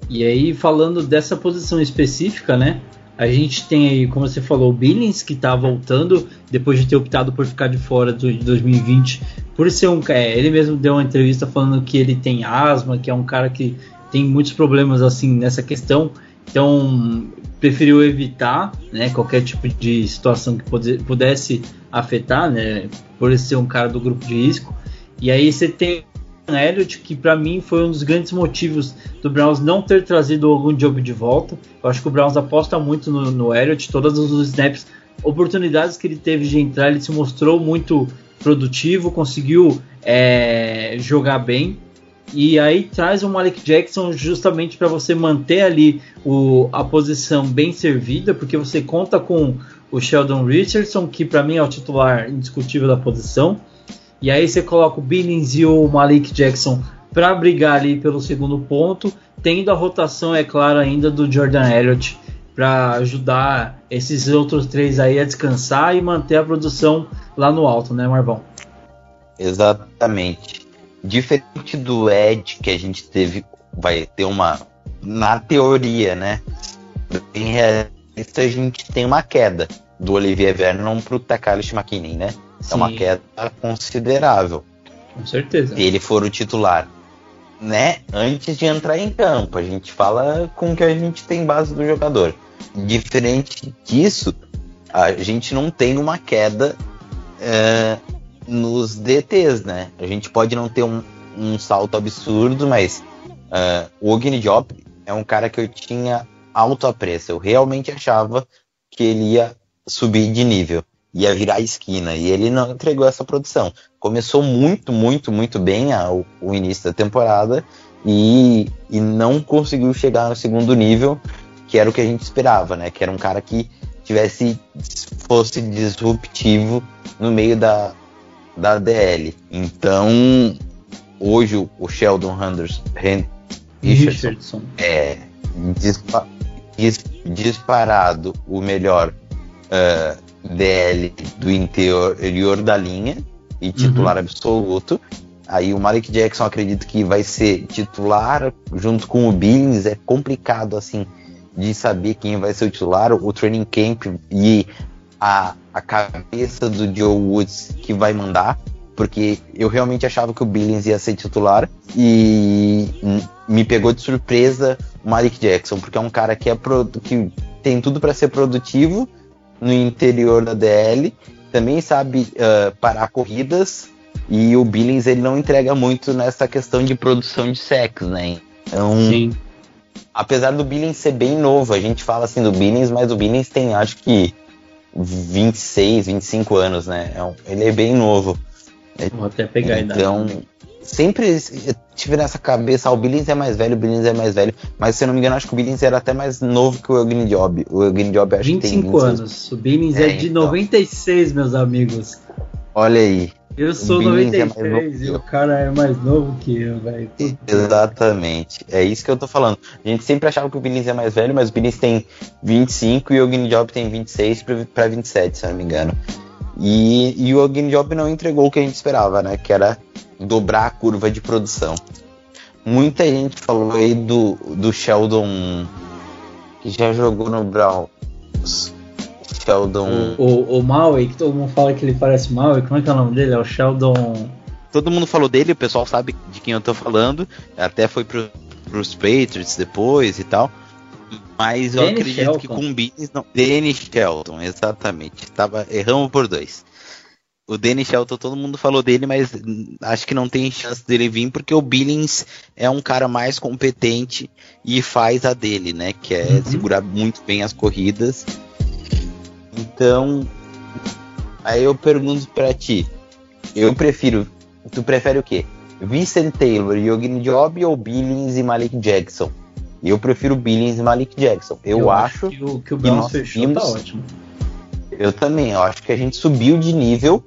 E aí, falando dessa posição específica, né? A gente tem aí, como você falou, o Billings, que tá voltando depois de ter optado por ficar de fora de 2020, por ser um. É, ele mesmo deu uma entrevista falando que ele tem asma, que é um cara que tem muitos problemas assim nessa questão. Então, preferiu evitar né, qualquer tipo de situação que pudesse afetar, né, por ser um cara do grupo de risco. E aí você tem o Elliott, que para mim foi um dos grandes motivos do Browns não ter trazido algum job de volta. Eu acho que o Browns aposta muito no, no Elliott, todos os snaps, oportunidades que ele teve de entrar, ele se mostrou muito produtivo, conseguiu é, jogar bem. E aí traz o Malik Jackson justamente para você manter ali o, a posição bem servida, porque você conta com o Sheldon Richardson, que para mim é o titular indiscutível da posição. E aí você coloca o Billings e o Malik Jackson para brigar ali pelo segundo ponto, tendo a rotação, é claro, ainda do Jordan Elliott para ajudar esses outros três aí a descansar e manter a produção lá no alto, né, Marvão? Exatamente diferente do Ed que a gente teve, vai ter uma na teoria, né? Em realista a gente tem uma queda do Olivier Vernon pro Takalish McKinney, né? Sim. É uma queda considerável. Com certeza. Se ele for o titular, né? Antes de entrar em campo, a gente fala com o que a gente tem base do jogador. Diferente disso, a gente não tem uma queda é, nos DTs, né? A gente pode não ter um, um salto absurdo, mas uh, o Ogni Job é um cara que eu tinha alto apreço. Eu realmente achava que ele ia subir de nível, ia virar a esquina, e ele não entregou essa produção. Começou muito, muito, muito bem o, o início da temporada e, e não conseguiu chegar no segundo nível, que era o que a gente esperava, né? Que era um cara que tivesse fosse disruptivo no meio da, da DL. Então, hoje o Sheldon Anders, Richardson, Richardson, é dispa, dis, disparado o melhor uh, DL do interior da linha e titular uhum. absoluto. Aí o Malik Jackson acredito que vai ser titular junto com o Billings. É complicado assim de saber quem vai ser o titular. O training camp e a, a cabeça do Joe Woods que vai mandar, porque eu realmente achava que o Billings ia ser titular e me pegou de surpresa o Malik Jackson, porque é um cara que, é pro, que tem tudo para ser produtivo no interior da DL, também sabe uh, parar corridas e o Billings ele não entrega muito nessa questão de produção de sacks, né? Então, Sim. apesar do Billings ser bem novo, a gente fala assim do Billings, mas o Billings tem acho que 26, 25 anos, né? É um- ele é bem novo. Vou até pegar. Então, sempre tive nessa cabeça, ah, o Billings é mais velho, o Billings é mais velho. Mas se eu não me engano, acho que o Billings era até mais novo que o Eugene Job. O Eugene Job acho que tem 25 26. anos. O Billings é, É, de então. 96, meus amigos. Olha aí. Eu sou Billings é mais 93 novo e o cara é mais novo que eu, velho. Exatamente. É isso que eu tô falando. A gente sempre achava que o Billings é mais velho, mas o Billings tem 25 e o Eugene Job tem 26 pra- pra 27, se eu não me engano. E, e o Eugene Job não entregou o que a gente esperava, né? Que era dobrar a curva de produção. Muita gente falou aí do, do Sheldon, que já jogou no Browns. Sheldon. O, o Maui, que todo mundo fala que ele parece Maui, como é que é o nome dele? É o Sheldon. Todo mundo falou dele, o pessoal sabe de quem eu tô falando. Até foi pro, pros Patriots depois e tal. Mas eu Danny acredito Shelton. que com o Billings não. Danny Shelton, exatamente. Tava, erramos por dois. O Danny Shelton, todo mundo falou dele, mas acho que não tem chance dele vir, porque o Billings é um cara mais competente e faz a dele, né? Que é Uhum. segurar muito bem as corridas. Então, aí eu pergunto pra ti, eu prefiro, tu prefere o quê? Vincent Taylor Eugene Job ou Billings e Malik Jackson? Eu prefiro Billings e Malik Jackson. Eu, acho, que o, que o que Browns nós fechou vimos- tá ótimo. eu também, eu acho que a gente subiu de nível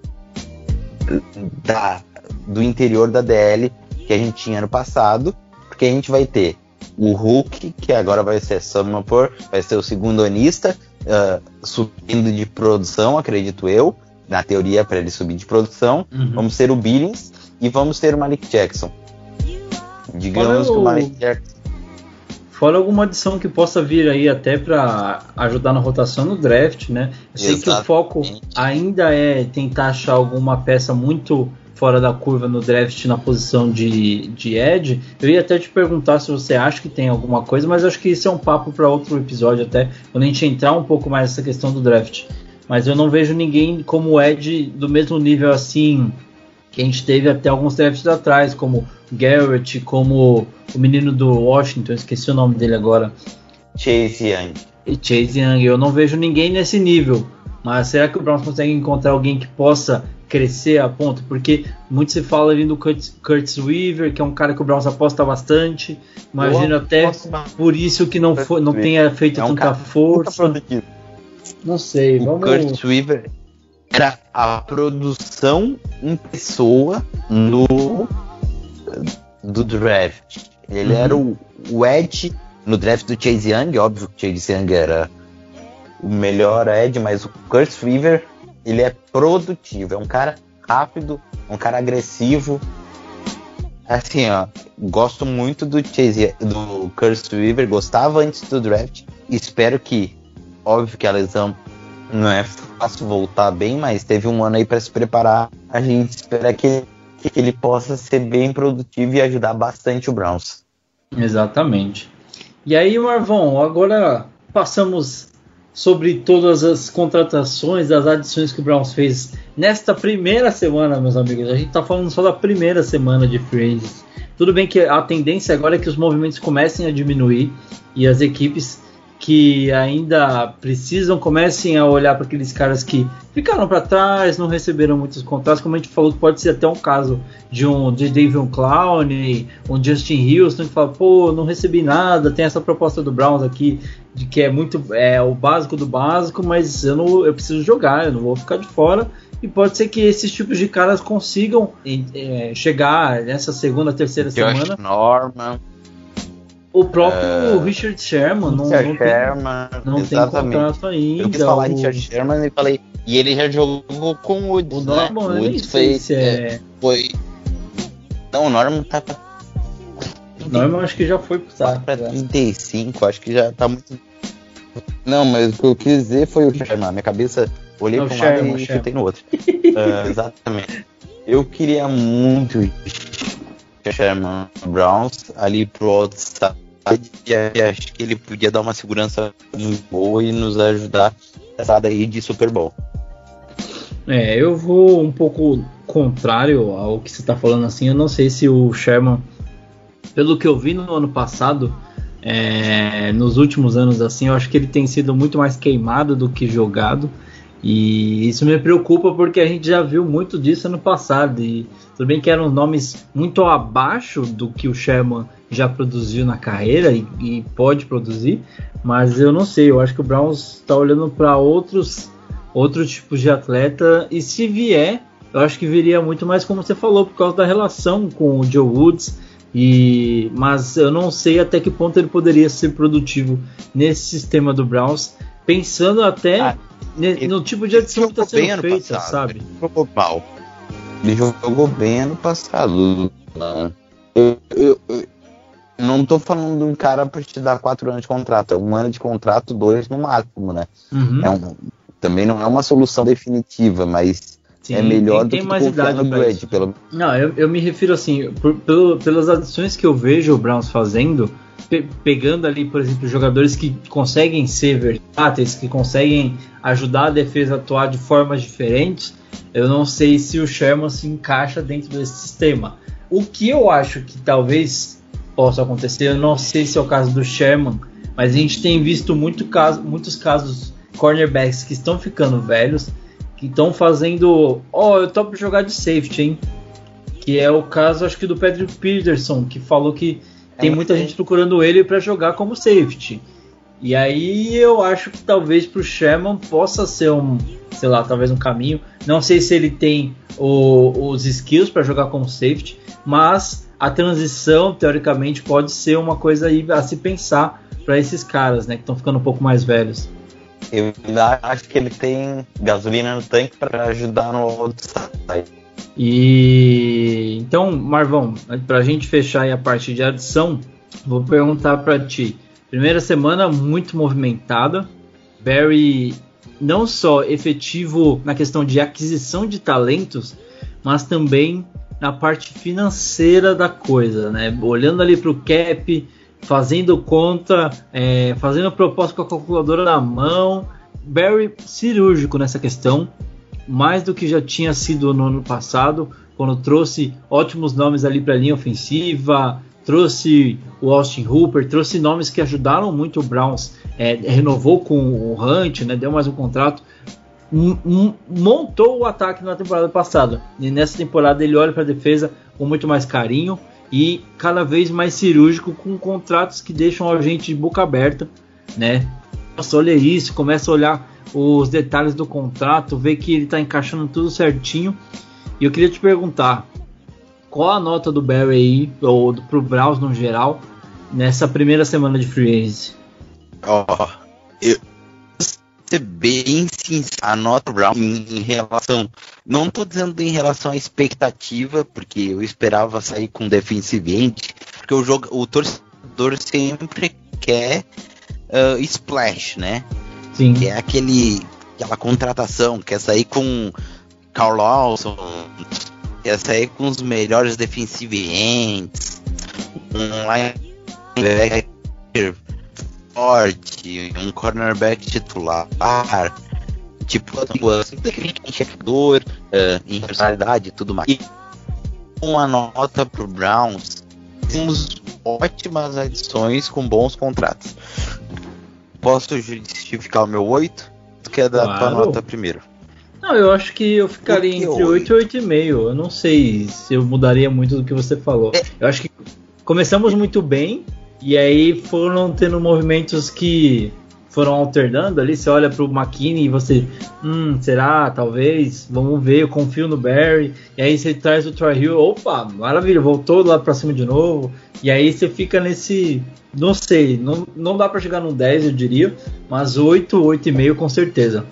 da, do interior da DL que a gente tinha ano passado, porque a gente vai ter o Hulk, que agora vai ser Summerpor, vai ser o segundo anista, ah, subindo de produção, acredito eu, na teoria para ele subir de produção. Uhum. Vamos ter o Billings e vamos ter o Malik Jackson. Digamos Olha que o Malik Jackson. Fora alguma adição que possa vir aí até pra ajudar na rotação no draft, né? Eu sei que o Exatamente. foco ainda é tentar achar alguma peça muito fora da curva no draft na posição de, de Edge. Eu ia até te perguntar se você acha que tem alguma coisa, mas acho que isso é um papo para outro episódio até, quando a gente entrar um pouco mais nessa questão do draft. Mas eu não vejo ninguém como Edge do mesmo nível assim que a gente teve até alguns drafts atrás, como Garrett, como o menino do Washington, esqueci o nome dele agora, Chase Young. e Chase Young. Eu não vejo ninguém nesse nível. Mas será que o Browns consegue encontrar alguém que possa crescer a ponto? Porque muito se fala ali do Curtis, Curtis Weaver, que é um cara que o Browns aposta bastante. Imagino até por isso que não, foi, não Curtis tenha feito É um tanta força. Não sei, O vamos. Kurt Weaver era a produção em pessoa no do draft. Ele Uhum. era o, o Edge no draft do Chase Young, óbvio que o Chase Young era o melhor Edge, mas o Kurt Weaver ele é produtivo, é um cara rápido, um cara agressivo. Assim, ó, gosto muito do Chase, do Kurt Weaver, gostava antes do draft. Espero que, óbvio que a lesão não é fácil voltar bem, mas teve um ano aí para se preparar. A gente espera que, que ele possa ser bem produtivo e ajudar bastante o Browns. Exatamente. E aí, Marvão, agora passamos sobre todas as contratações, as adições que o Browns fez nesta primeira semana, meus amigos. A gente está falando só da primeira semana de free. Tudo bem que a tendência agora é que os movimentos comecem a diminuir e as equipes que ainda precisam comecem a olhar para aqueles caras que ficaram para trás, não receberam muitos contratos, como a gente falou, pode ser até um caso de um de David Clown, um Justin Houston que fala, pô, não recebi nada, tem essa proposta do Browns aqui de que é muito é o básico do básico, mas eu não eu preciso jogar, eu não vou ficar de fora. E pode ser que esses tipos de caras consigam é, chegar nessa segunda, terceira Josh semana. Norman, O próprio É, Richard Sherman não, Richard não tem Sherman, não tem contrato ainda. Eu quis falar o, Richard Sherman e falei, e ele já jogou com o Woods, o né? Norman, O nem Woods foi, se é. foi... Não, o Norman tá pra, Norman acho que já foi pro tá saco. pra já. 35, acho que já tá muito... Não, mas o que eu quis dizer foi o Sherman. Minha cabeça, olhei É para um lado e chutei no outro. Ah, exatamente. Eu queria muito Sherman Browns ali pro outside. E acho que ele podia dar uma segurança muito boa e nos ajudar nessa aí de Super Bowl. É, eu vou um pouco contrário ao que você está falando assim. Eu não sei se o Sherman, pelo que eu vi no ano passado, é, nos últimos anos assim, eu acho que ele tem sido muito mais queimado do que jogado. E isso me preocupa porque a gente já viu muito disso no passado. E tudo bem que eram nomes muito abaixo do que o Sherman já produziu na carreira e, e pode produzir, mas eu não sei. Eu acho que o Browns está olhando para outros outros tipos de atleta e se vier, eu acho que viria muito mais como você falou por causa da relação com o Joe Woods. E, mas eu não sei até que ponto ele poderia ser produtivo nesse sistema do Browns, pensando até ah, no tipo de adição que está sendo feita, passado, sabe? Jogou mal. Ele jogou bem ano passado. Eu, eu, eu, não tô falando de um cara para te dar quatro anos de contrato, é um ano de contrato, dois no máximo, né? Uhum. É um, também não é uma solução definitiva, mas Sim, é melhor tem, do que confiar no Brad. Pelo... Não, eu, eu me refiro assim, por, pelo, pelas adições que eu vejo o Browns fazendo, pe, pegando ali, por exemplo, jogadores que conseguem ser versáteis, que conseguem ajudar a defesa a atuar de formas diferentes, eu não sei se o Sherman se encaixa dentro desse sistema. O que eu acho que talvez possa acontecer, eu não sei se é o caso do Sherman, mas a gente tem visto muito caso, muitos casos cornerbacks que estão ficando velhos que estão fazendo. Ó, oh, eu topo jogar de safety, hein? Que é o caso, acho que do Pedro Peterson, que falou que tem muita gente procurando ele para jogar como safety. E aí eu acho que talvez pro Sherman possa ser um, sei lá, talvez um caminho. Não sei se ele tem o, os skills para jogar como safety, mas a transição teoricamente pode ser uma coisa aí a se pensar para esses caras, né, que estão ficando um pouco mais velhos. Eu acho que ele tem gasolina no tanque para ajudar no outside. E então, Marvão, para a gente fechar a parte de adição, vou perguntar para ti. Primeira semana muito movimentada. Barry não só efetivo na questão de aquisição de talentos, mas também na parte financeira da coisa, né? Olhando ali para o cap, fazendo conta, é, fazendo proposta com a calculadora na mão. Barry cirúrgico nessa questão, mais do que já tinha sido no ano passado, quando trouxe ótimos nomes ali para a linha ofensiva, trouxe o Austin Hooper, trouxe nomes que ajudaram muito o Browns, é, renovou com o Hunt, né, deu mais um contrato, montou o ataque na temporada passada. E nessa temporada ele olha para a defesa com muito mais carinho, e cada vez mais cirúrgico com contratos que deixam a gente de boca aberta, né? Olha isso, começa a olhar os detalhes do contrato, vê que ele está encaixando tudo certinho. E eu queria te perguntar, qual a nota do Barry aí, ou pro Browns no geral, nessa primeira semana de free agency? Ó, oh, eu, ser bem sincero, a nota Brown em, em, relação. Não estou dizendo em relação à expectativa, porque eu esperava sair com defensive end, porque o, jogo, o torcedor sempre quer uh, splash, né? Sim. Que é aquele, aquela contratação, quer sair com Carl Lawson, quer sair com os melhores defensive um linebacker forte, um cornerback titular, tipo, enxergador, uh, em personalidade e tudo mais. E uma nota pro Browns, temos ótimas adições com bons contratos. Posso justificar o meu 8? Quer dar claro. tua nota primeiro? Não, eu acho que eu ficaria entre 8 e 8,5. Eu não sei se eu mudaria muito do que você falou. É. Eu acho que começamos muito bem, e aí foram tendo movimentos que foram alternando ali. Você olha para o McKinney e você, hum, será? Talvez. Vamos ver. Eu confio no Barry. E aí você traz o Troy Hill. Opa, maravilha, voltou lá para cima de novo. E aí você fica nesse. Não sei, não, não dá para chegar no 10, eu diria, mas 8, 8,5 com certeza.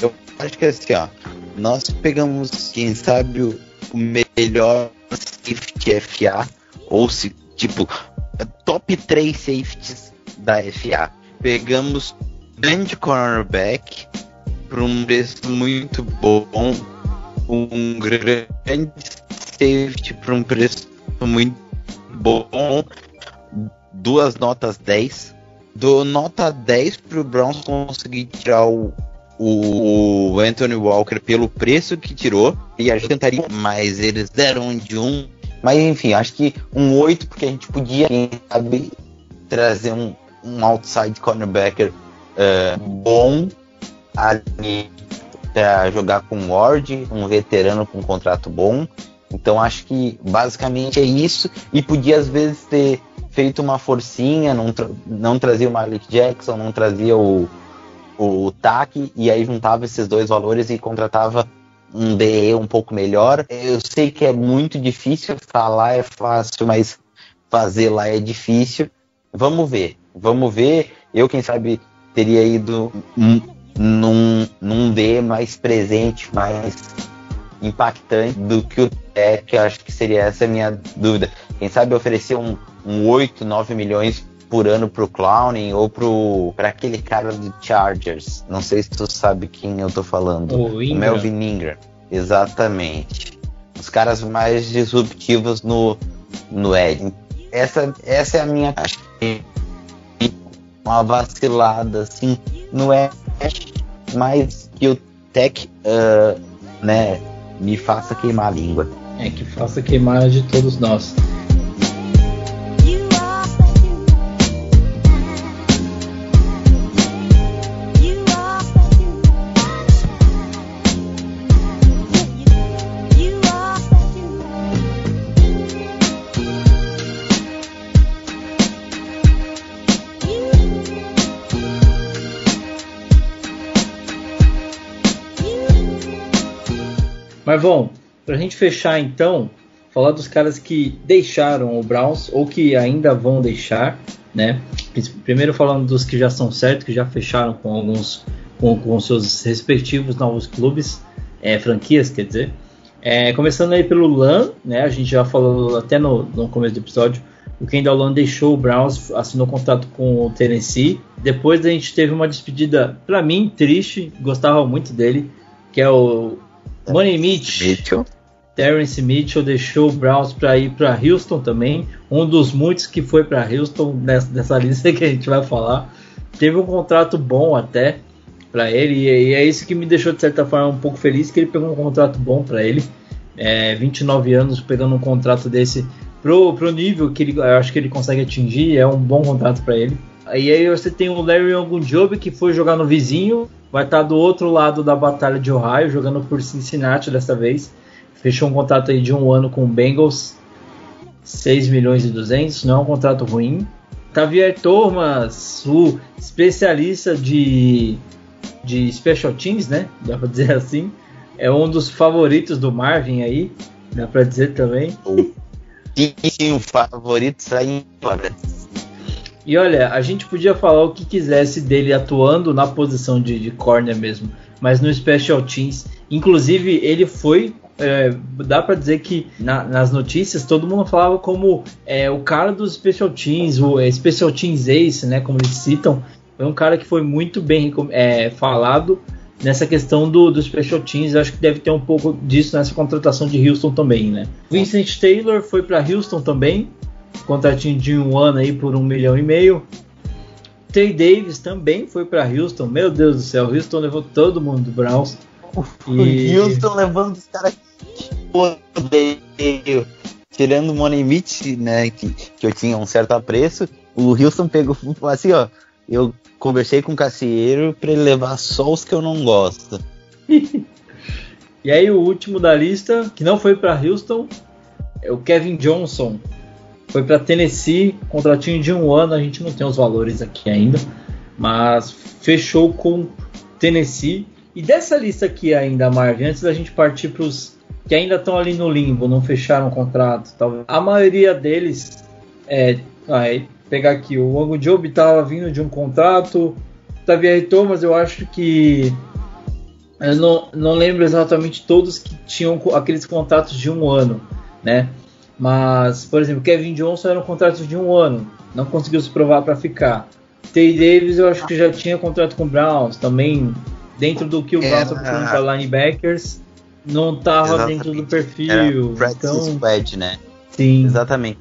Eu acho que assim, ó, nós pegamos, quem sabe, o melhor safety FA, ou se, tipo, top 3 safeties da FA. Pegamos grande cornerback por um preço muito bom, um grande safety por um preço muito bom, duas notas 10. Do nota 10 para o Browns conseguir tirar o, o Anthony Walker pelo preço que tirou, e a gente tentaria, mas eles deram de um. Mas enfim, acho que um 8, porque a gente podia, quem sabe, trazer um, um outside cornerbacker uh, bom ali para jogar com o Ward, um veterano com um contrato bom. Então acho que basicamente é isso. E podia às vezes ter feito uma forcinha, não, tra não trazia o Malik Jackson, não trazia o, o TAC, e aí juntava esses dois valores e contratava um DE um pouco melhor. Eu sei que é muito difícil, falar é fácil, mas fazer lá é difícil. Vamos ver, vamos ver. Eu, quem sabe, teria ido num, num D mais presente, mais impactante do que o Tech, acho que seria essa a minha dúvida. Quem sabe oferecer um, um 8, 9 milhões por ano pro Clowning ou pro para aquele cara do Chargers. Não sei se tu sabe quem eu tô falando. O, o Melvin Ingram. Exatamente. Os caras mais disruptivos no no Ed. Essa essa é a minha acho que uma vacilada assim no Ed, mas que o Tech uh, né me faça queimar a língua. É que faça queimar de todos nós. Mas bom, para a gente fechar então, falar dos caras que deixaram o Browns ou que ainda vão deixar, né? Primeiro falando dos que já são certos, que já fecharam com alguns com, com seus respectivos novos clubes, é, franquias, quer dizer. É, começando aí pelo Lan, né? A gente já falou até no, no começo do episódio. O Kendall Lan deixou o Browns, assinou contrato com o Tennessee. Depois a gente teve uma despedida, para mim, triste. Gostava muito dele, que é o Money Mitch. Mitchell. Terence Mitchell deixou o Browns para ir para Houston também, um dos muitos que foi para Houston nessa, nessa, lista que a gente vai falar. Teve um contrato bom até para ele e, e, é isso que me deixou de certa forma um pouco feliz que ele pegou um contrato bom para ele. É, 29 anos pegando um contrato desse pro, pro nível que ele, eu acho que ele consegue atingir, é um bom contrato para ele. E aí você tem o Larry Ogunjobi que foi jogar no vizinho, vai estar do outro lado da batalha de Ohio, jogando por Cincinnati dessa vez. Fechou um contrato aí de um ano com o Bengals, 6 milhões e 200, não é um contrato ruim. Tavier Thomas, o especialista de, de special teams, né? Dá pra dizer assim. É um dos favoritos do Marvin aí, dá pra dizer também. Sim, sim, o favorito sai embora. E olha, a gente podia falar o que quisesse dele atuando na posição de, de corner mesmo, mas no Special Teams, inclusive ele foi é, dá para dizer que na, nas notícias todo mundo falava como é, o cara dos Special Teams, o é, Special Teams Ace, né, como eles citam, foi um cara que foi muito bem é, falado nessa questão do, do Special Teams. Acho que deve ter um pouco disso nessa contratação de Houston também, né? Vincent Taylor foi para Houston também, contratinho de um ano aí por um milhão e meio. Tay Davis também foi para Houston. Meu Deus do céu, Houston levou todo mundo do Browns. E... Houston levando os caras que tirando o Money Mitch, né, que, que eu tinha um certo apreço, o Houston pegou assim, ó, eu conversei com o Cacieiro para ele levar só os que eu não gosto. e aí o último da lista, que não foi para Houston, é o Kevin Johnson, foi para Tennessee, contratinho de um ano, a gente não tem os valores aqui ainda, mas fechou com Tennessee. E dessa lista aqui ainda, Marvin, antes da gente partir para os que ainda estão ali no limbo, não fecharam o contrato, talvez. A maioria deles é, vai pegar aqui, o Ango Job estava vindo de um contrato, Tavier Thomas, eu acho que eu não, não lembro exatamente todos que tinham aqueles contratos de um ano, né? Mas, por exemplo, Kevin Johnson era um contrato de um ano, não conseguiu se provar para ficar. Tay Davis eu acho que já tinha contrato com o Browns, também dentro do que o Browns está precisando para linebackers, não estava dentro do perfil. Era então, squad, né? Sim. Exatamente.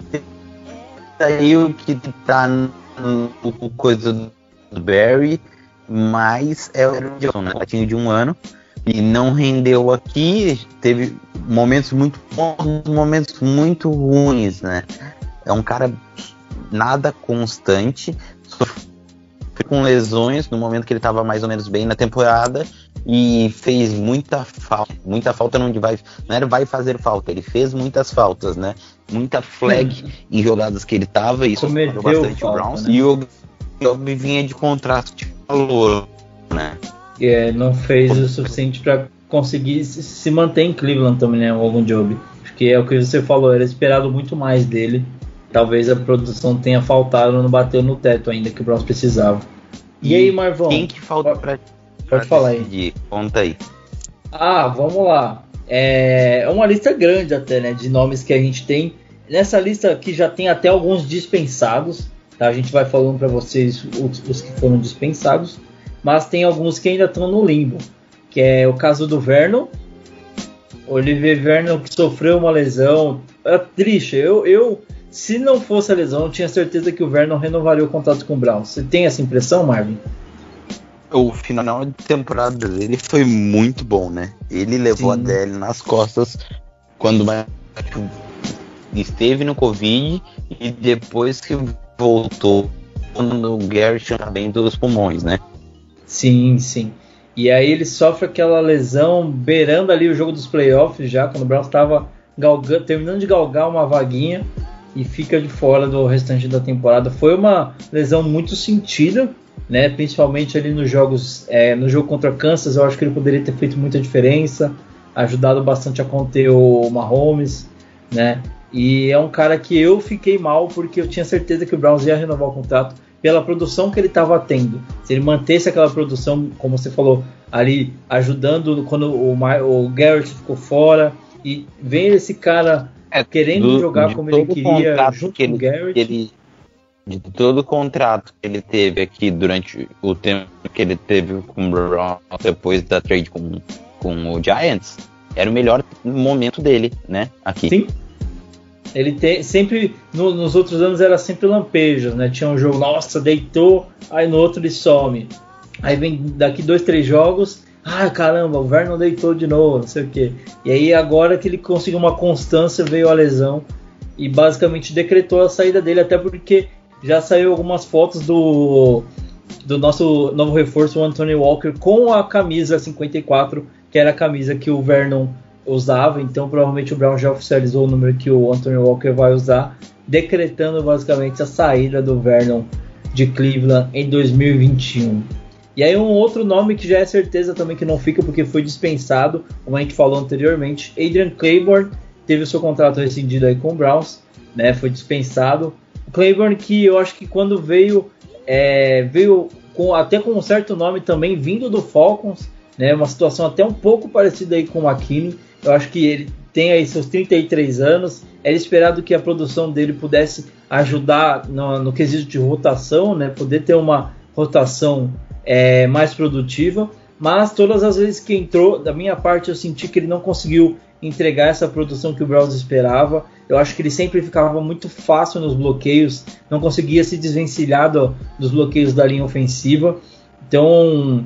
Aí o que tá no, coisa do Barry, mas é o Johnson, né? de um ano e não rendeu aqui, teve momentos muito bons, momentos muito ruins, né? É um cara nada constante, sofreu com lesões no momento que ele estava mais ou menos bem na temporada e fez muita falta. Muita falta não vai, não era vai fazer falta, ele fez muitas faltas, né? Muita flag em jogadas que ele tava, isso Cometeu bastante falta, o Browns. né? E o Job vinha de contrato de valor, né? É, não fez o suficiente para conseguir se, manter em Cleveland também, né? O Logan Job. Porque é o que você falou, era esperado muito mais dele. Talvez a produção tenha faltado, não bateu no teto ainda que o Browns precisava. E, aí, Marvão? Quem que falta pra, pode falar aí. Conta aí. Ah, vamos lá. É é uma lista grande até, né? De nomes que a gente tem. Nessa lista aqui já tem até alguns dispensados. Tá? A gente vai falando para vocês os, os que foram dispensados. Mas tem alguns que ainda estão no limbo. Que é o caso do Vernon. Oliver Vernon que sofreu uma lesão. É triste. Eu, eu, se não fosse a lesão, eu tinha certeza que o Vernon renovaria o contrato com o Brown. Você tem essa impressão, Marvin? O final de temporada dele foi muito bom, né? Ele levou Sim. a DL nas costas quando esteve no Covid e depois que voltou quando o Garrett tinha bem dos pulmões, né? Sim, sim. E aí ele sofre aquela lesão beirando ali o jogo dos playoffs já, quando o Browns estava terminando de galgar uma vaguinha e fica de fora do restante da temporada. Foi uma lesão muito sentida, né? Principalmente ali nos jogos, é, no jogo contra Kansas, eu acho que ele poderia ter feito muita diferença, ajudado bastante a conter o Mahomes, né? E é um cara que eu fiquei mal porque eu tinha certeza que o Browns ia renovar o contrato pela produção que ele estava tendo. Se ele mantesse aquela produção, como você falou, ali ajudando quando o, Ma- o Garrett ficou fora e vem esse cara querendo do- jogar como ele queria junto que com o ele- Garrett. Ele, de todo o contrato que ele teve aqui durante o tempo que ele teve com o Brown depois da trade com, com o Giants, era o melhor momento dele, né? Aqui. Sim. Ele tem sempre no- nos outros anos era sempre lampejos, né? Tinha um jogo, nossa, deitou, aí no outro ele some. Aí vem daqui dois, três jogos, ah, caramba, o Vernon deitou de novo, não sei o quê. E aí agora que ele conseguiu uma constância, veio a lesão e basicamente decretou a saída dele, até porque já saiu algumas fotos do do nosso novo reforço, o Anthony Walker, com a camisa 54, que era a camisa que o Vernon usava, então provavelmente o Brown já oficializou o número que o Anthony Walker vai usar, decretando basicamente a saída do Vernon de Cleveland em 2021. E aí um outro nome que já é certeza também que não fica porque foi dispensado, como a gente falou anteriormente, Adrian Claiborne teve o seu contrato rescindido aí com o Browns, né, foi dispensado. Claiborne que eu acho que quando veio é, veio com, até com um certo nome também vindo do Falcons, né, uma situação até um pouco parecida aí com o McKinney. Eu acho que ele tem aí seus 33 anos, era esperado que a produção dele pudesse ajudar no, no quesito de rotação, né, poder ter uma rotação é, mais produtiva, mas todas as vezes que entrou, da minha parte, eu senti que ele não conseguiu entregar essa produção que o Browns esperava. Eu acho que ele sempre ficava muito fácil nos bloqueios, não conseguia se desvencilhar do- dos bloqueios da linha ofensiva. Então,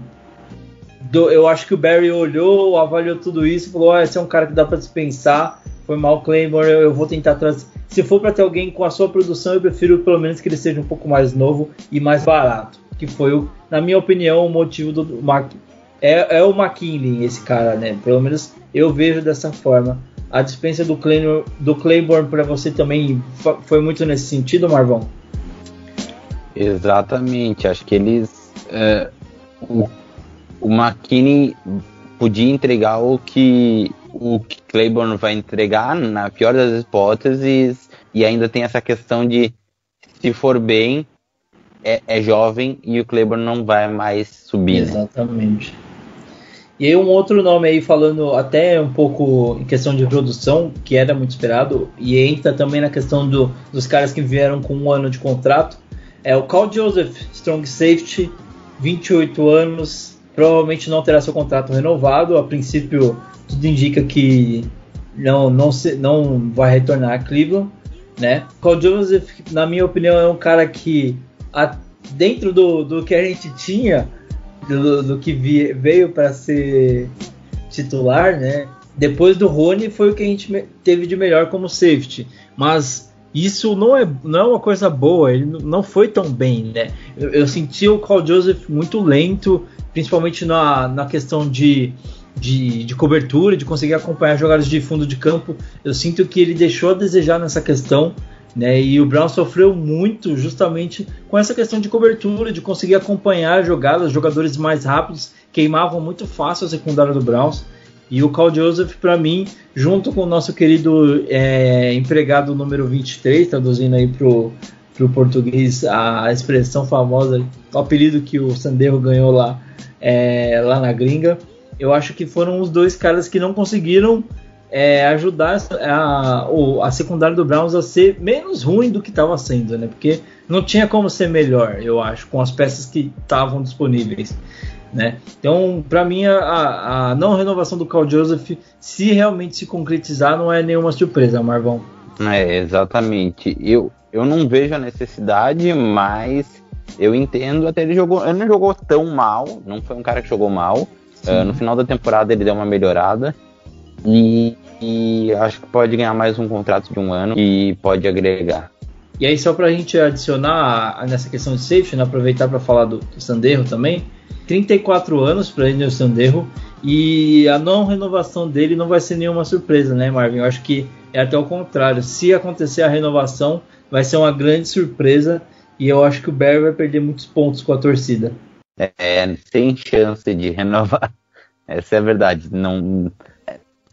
do- eu acho que o Barry olhou, avaliou tudo isso e falou: "Ah, esse é um cara que dá para dispensar. Foi mal Claymore, eu, eu vou tentar trazer. Se for para ter alguém com a sua produção, eu prefiro pelo menos que ele seja um pouco mais novo e mais barato. Que foi, o, na minha opinião, o motivo do Mark. É, é o McKinley, esse cara, né? Pelo menos eu vejo dessa forma. A dispensa do Claymore, do para você também foi muito nesse sentido, Marvão? Exatamente, acho que eles. é, o, o McKinney podia entregar o que o que Claiborne vai entregar, na pior das hipóteses, e ainda tem essa questão de se for bem, é, é jovem e o Claiborne não vai mais subir. né? Exatamente. E aí um outro nome aí falando até um pouco em questão de produção, que era muito esperado, e entra também na questão do, dos caras que vieram com um ano de contrato, é o Carl Joseph, Strong Safety, 28 anos, provavelmente não terá seu contrato renovado, a princípio tudo indica que não, não, se, não vai retornar a Cleveland, né? Carl Joseph, na minha opinião, é um cara que a- dentro do, do que a gente tinha, do, do que vi- veio para ser titular, né? Depois do Rony foi o que a gente teve de melhor como safety. Mas isso não é, não é uma coisa boa, ele não foi tão bem, né? Eu, eu senti o Carl Joseph muito lento, principalmente na, na questão de, de, de, cobertura, de conseguir acompanhar jogadas de fundo de campo. Eu sinto que ele deixou a desejar nessa questão, né? E o Brown sofreu muito justamente com essa questão de cobertura, de conseguir acompanhar jogadas, jogadores mais rápidos queimavam muito fácil a secundária do Browns. E o Carl Joseph, para mim, junto com o nosso querido é, empregado número 23, traduzindo aí pro, pro português a expressão famosa, o apelido que o Sanderro ganhou lá, é, lá na gringa, eu acho que foram os dois caras que não conseguiram é, ajudar a, a secundária do Browns a ser menos ruim do que estava sendo, né? Porque não tinha como ser melhor, eu acho, com as peças que estavam disponíveis. Né? Então, para mim, a, a, não renovação do Carl Joseph, se realmente se concretizar, não é nenhuma surpresa, Marvão. É, exatamente. Eu, eu não vejo a necessidade, mas eu entendo. Até ele jogou. Ele não jogou tão mal, não foi um cara que jogou mal. Uh, no final da temporada ele deu uma melhorada. E, e, acho que pode ganhar mais um contrato de um ano e pode agregar. E aí, só para a gente adicionar nessa questão de safety, né, aproveitar para falar do, do Sanderro também. 34 anos para Daniel Sanderro e a não renovação dele não vai ser nenhuma surpresa, né, Marvin? Eu acho que é até o contrário. Se acontecer a renovação, vai ser uma grande surpresa e eu acho que o Barry vai perder muitos pontos com a torcida. É, sem chance de renovar. Essa é a verdade. Não,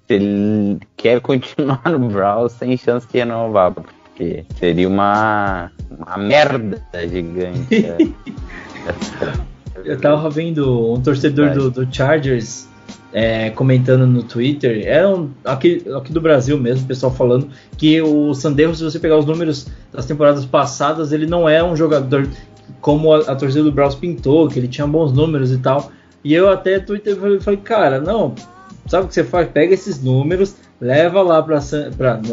se ele quer continuar no Browns, sem chance de renovar, porque seria uma, uma merda gigante. Eu tava vendo um torcedor do, do Chargers é, comentando no Twitter, é um, aqui, aqui do Brasil mesmo, o pessoal falando que o Sandero, se você pegar os números das temporadas passadas, ele não é um jogador como a, a torcida do Browns pintou, que ele tinha bons números e tal. E eu até Twitter falei, cara, não, sabe o que você faz? Pega esses números, leva lá para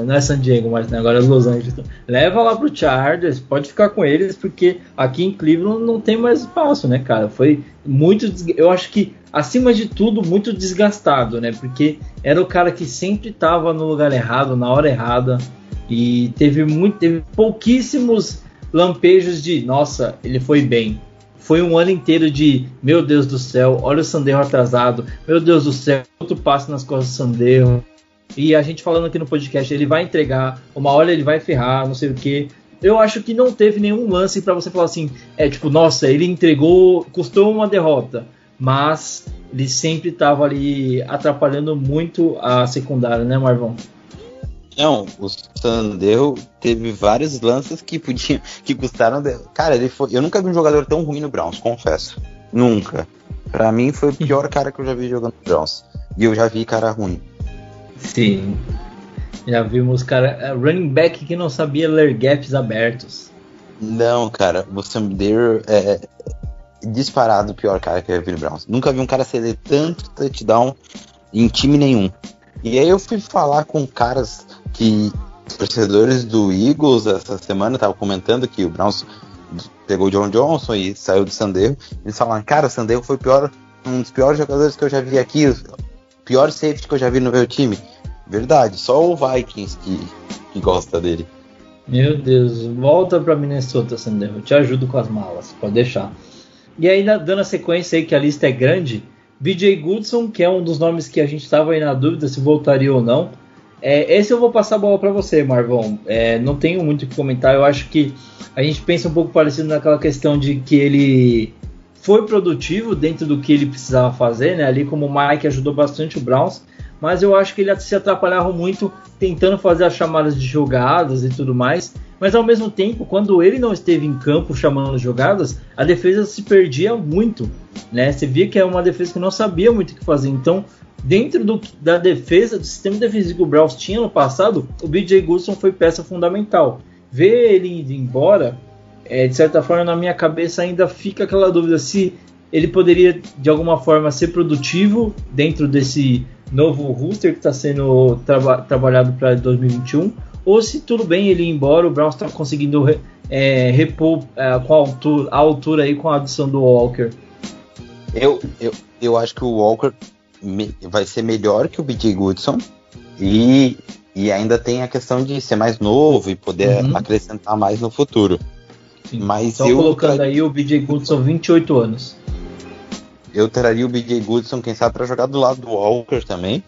não é San Diego, mas né, agora é Los Angeles. Leva lá pro Chargers, pode ficar com eles, porque aqui em Cleveland não tem mais espaço, né, cara? Foi muito, eu acho que acima de tudo muito desgastado, né? Porque era o cara que sempre estava no lugar errado, na hora errada e teve muito, teve pouquíssimos lampejos de, nossa, ele foi bem. Foi um ano inteiro de, meu Deus do céu, olha o Sandero atrasado, meu Deus do céu, outro passo nas costas do Sandero e a gente falando aqui no podcast, ele vai entregar, uma hora ele vai ferrar, não sei o que. Eu acho que não teve nenhum lance para você falar assim, é tipo, nossa, ele entregou, custou uma derrota, mas ele sempre estava ali atrapalhando muito a secundária, né, Marvão? Não, o Sandero teve vários lances que podiam, que custaram. De... Cara, ele foi. Eu nunca vi um jogador tão ruim no Browns, confesso. Nunca. Para mim foi o pior cara que eu já vi jogando no Browns. E eu já vi cara ruim. Sim. Já vimos, cara, é, running back que não sabia ler gaps abertos. Não, cara, o Sam Dare é disparado o pior cara que eu vi no Browns. Nunca vi um cara ceder tanto touchdown em time nenhum. E aí eu fui falar com caras que torcedores do Eagles essa semana estavam comentando que o Browns pegou o John Johnson e saiu do Sandero. Eles falaram, cara, o Sandero foi pior, um dos piores jogadores que eu já vi aqui pior safety que eu já vi no meu time. Verdade, só o Vikings que, que gosta dele. Meu Deus, volta pra Minnesota, Sander. Eu te ajudo com as malas, pode deixar. E aí, dando a sequência aí, que a lista é grande, BJ Goodson, que é um dos nomes que a gente estava aí na dúvida se voltaria ou não. É, esse eu vou passar a bola para você, Marvão. É, não tenho muito o que comentar. Eu acho que a gente pensa um pouco parecido naquela questão de que ele foi produtivo dentro do que ele precisava fazer, né? Ali como o Mike ajudou bastante o Browns, mas eu acho que ele se atrapalhava muito tentando fazer as chamadas de jogadas e tudo mais. Mas ao mesmo tempo, quando ele não esteve em campo chamando jogadas, a defesa se perdia muito, né? Você via que é uma defesa que não sabia muito o que fazer. Então, dentro do, da defesa, do sistema defensivo que o Browns tinha no passado, o BJ Guston foi peça fundamental. Ver ele indo embora é, de certa forma, na minha cabeça ainda fica aquela dúvida se ele poderia de alguma forma ser produtivo dentro desse novo roster que está sendo traba trabalhado para 2021, ou se tudo bem ele ir embora, o Browns está conseguindo é, repor é, com a altura, a altura aí com a adição do Walker. Eu, eu, eu acho que o Walker vai ser melhor que o BJ Goodson, E, e ainda tem a questão de ser mais novo e poder Uhum. acrescentar mais no futuro. Sim. Mas Só eu colocando tra- aí o BJ Goodson, 28 anos. Eu traria o BJ Goodson, quem sabe, pra jogar do lado do Walker também.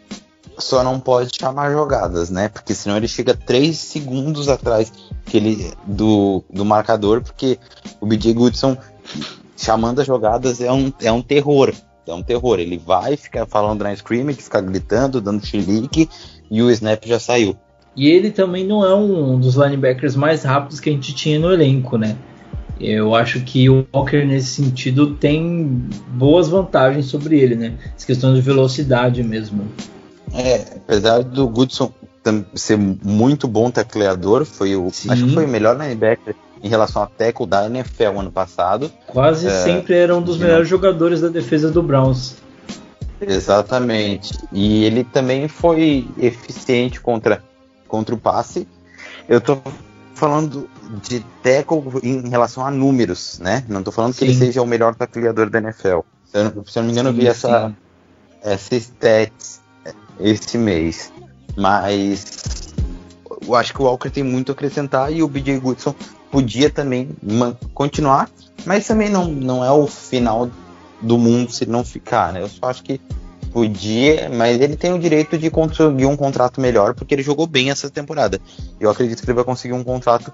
Só não pode chamar jogadas, né? Porque senão ele chega 3 segundos atrás que ele, do, do marcador, porque o BJ Goodson chamando as jogadas é um, é um terror. É um terror. Ele vai ficar falando na scrimmage, ficar gritando, dando chilique, e o snap já saiu. E ele também não é um dos linebackers mais rápidos que a gente tinha no elenco, né? Eu acho que o Walker, nesse sentido, tem boas vantagens sobre ele, né? Essa questão de velocidade mesmo. É, apesar do Goodson ser muito bom tacleador, foi o, Sim. acho que foi o melhor linebacker em relação a tackle da NFL ano passado. Quase É, sempre era um dos melhores jogadores da defesa do Browns. Exatamente. E ele também foi eficiente contra, contra o passe. Eu tô falando de tackle em relação a números, né? Não tô falando que ele Sim. seja o melhor tacleador da NFL. Se eu, não- se eu não me engano, eu vi Sim, essa, sim. essa stats esse mês. Mas eu acho que o Walker tem muito a acrescentar e o BJ Goodson podia também continuar, mas também não, não é o final do mundo se ele não ficar, né? Eu só acho que podia, mas ele tem o direito de conseguir um contrato melhor porque ele jogou bem essa temporada. Eu acredito que ele vai conseguir um contrato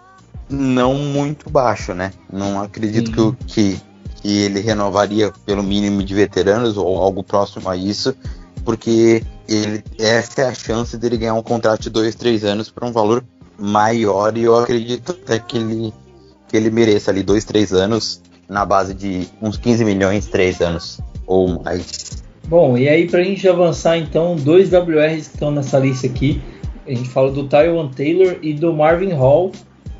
não muito baixo, né? Não acredito que, o- que, que ele renovaria pelo mínimo de veteranos ou algo próximo a isso, porque ele, essa é a chance dele ganhar um contrato de dois, três anos por um valor maior e eu acredito até que ele, que ele mereça ali dois, três anos na base de uns 15 milhões, três anos ou mais. Bom, e aí pra gente avançar então, dois WRs que estão nessa lista aqui. A gente fala do Tywon Taylor e do Marvin Hall.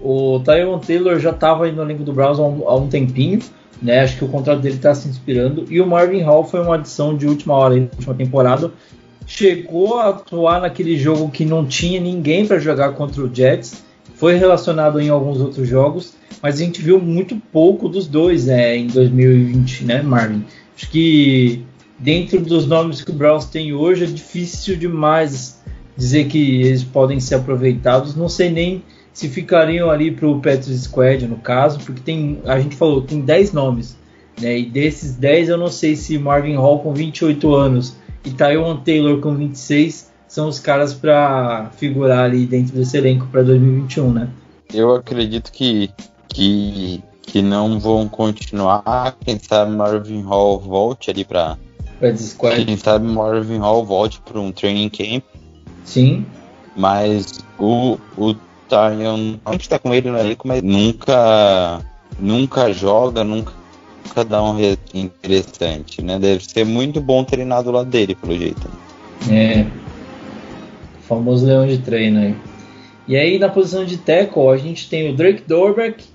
O Tywon Taylor já estava aí no elenco do Browns há um, há um tempinho, né? Acho que o contrato dele está se inspirando. E o Marvin Hall foi uma adição de última hora, na última temporada. Chegou a atuar naquele jogo que não tinha ninguém para jogar contra o Jets. Foi relacionado em alguns outros jogos, mas a gente viu muito pouco dos dois né, em 2020, né, Marvin? Acho que dentro dos nomes que o Browns tem hoje é difícil demais dizer que eles podem ser aproveitados. Não sei nem se ficariam ali para o Petros Squad, no caso, porque tem, a gente falou, tem 10 nomes. Né, e desses 10 eu não sei se Marvin Hall com 28 anos e Tywon Taylor com 26 são os caras para figurar ali dentro desse elenco para 2021, né? Eu acredito que, que, que não vão continuar. Quem sabe Marvin Hall volte ali para. Quem sabe Marvin Hall volte para um training camp. sim. Mas o, o Tyon, a gente tá com ele no elenco, mas nunca, nunca joga, nunca, nunca dá um interessante, né? Deve ser muito bom treinar do lado dele, pelo jeito. É. O famoso leão de treino aí. E aí na posição de tackle a gente tem o Drake Dorbeck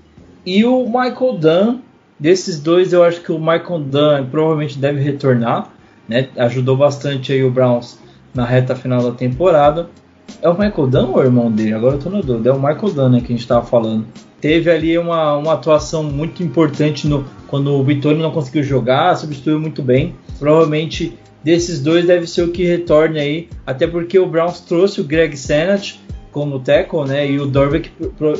e o Michael Dunn. Desses dois eu acho que o Michael Dunn provavelmente deve retornar. Né? Ajudou bastante aí o Browns na reta final da temporada. É o Michael Dunn ou é o irmão dele? Agora eu tô na dúvida. É o Michael Dunn né, que a gente tava falando. Teve ali uma, uma atuação muito importante no, quando o Vitório não conseguiu jogar, substituiu muito bem. Provavelmente desses dois deve ser o que retorne aí, até porque o Browns trouxe o Greg Senat como tackle, né? E o Dorbeck,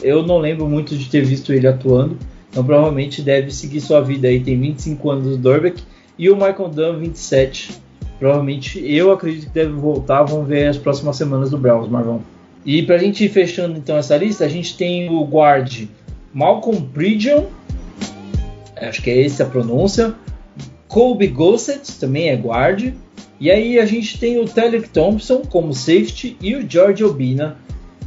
eu não lembro muito de ter visto ele atuando, então provavelmente deve seguir sua vida aí. Tem 25 anos o Dorbeck e o Michael Dunn 27. Provavelmente eu acredito que deve voltar. Vamos ver as próximas semanas do Browns, Marvão. E pra gente ir fechando então essa lista, a gente tem o guard Malcolm Pridgeon, acho que é essa a pronúncia. Colby Gossett também é guard. E aí a gente tem o Telek Thompson como safety e o George Obina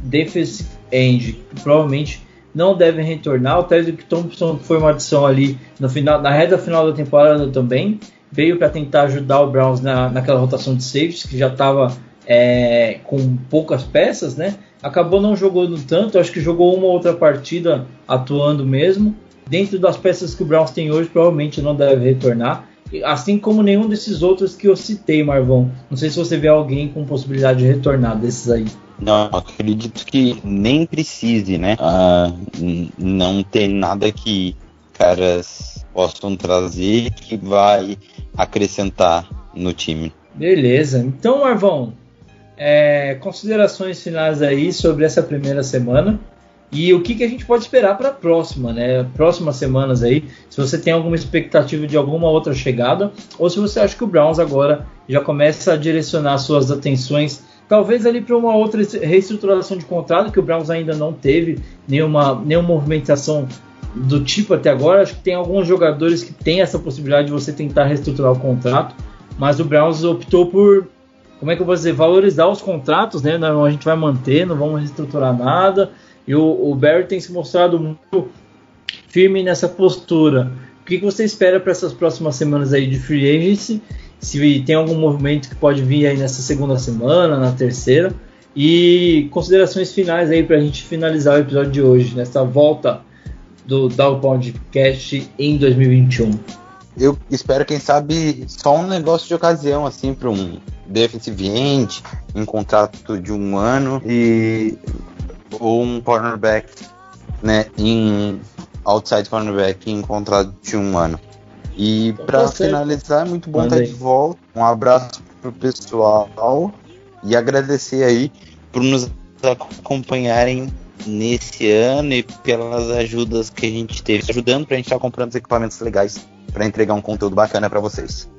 defensive end, que provavelmente não devem retornar. O Telek Thompson foi uma adição ali no final, na reta final da temporada também. Veio para tentar ajudar o Browns na, naquela rotação de safeties que já estava é, com poucas peças, né? Acabou não jogando tanto, acho que jogou uma outra partida atuando mesmo. Dentro das peças que o Browns tem hoje, provavelmente não deve retornar. Assim como nenhum desses outros que eu citei, Marvão. Não sei se você vê alguém com possibilidade de retornar desses aí. Não, acredito que nem precise, né? Ah, não tem nada que caras possam trazer que vai acrescentar no time. Beleza. Então, Marvão, é, considerações finais aí sobre essa primeira semana e o que, que a gente pode esperar para a próxima, né? Próximas semanas aí, se você tem alguma expectativa de alguma outra chegada ou se você acha que o Browns agora já começa a direcionar suas atenções talvez ali para uma outra reestruturação de contrato que o Browns ainda não teve nenhuma, nenhuma movimentação do tipo até agora. Acho que tem alguns jogadores que têm essa possibilidade de você tentar reestruturar o contrato, mas o Browns optou por, como é que eu vou dizer, valorizar os contratos, né? Não, a gente vai manter, não vamos reestruturar nada. E o, o Barry tem se mostrado muito firme nessa postura. O que, que você espera para essas próximas semanas aí de free agency? Se tem algum movimento que pode vir aí nessa segunda semana, na terceira? E considerações finais aí para a gente finalizar o episódio de hoje, nessa volta do Dow Podcast em 2021? Eu espero, quem sabe, só um negócio de ocasião, assim, para um defensive end, um contrato de um ano e ou um cornerback, né, em outside cornerback em contrato de um ano. E para finalizar, é muito bom estar de volta. Um abraço pro pessoal e agradecer aí por nos acompanharem nesse ano e pelas ajudas que a gente teve, ajudando para a gente estar tá comprando os equipamentos legais para entregar um conteúdo bacana para vocês.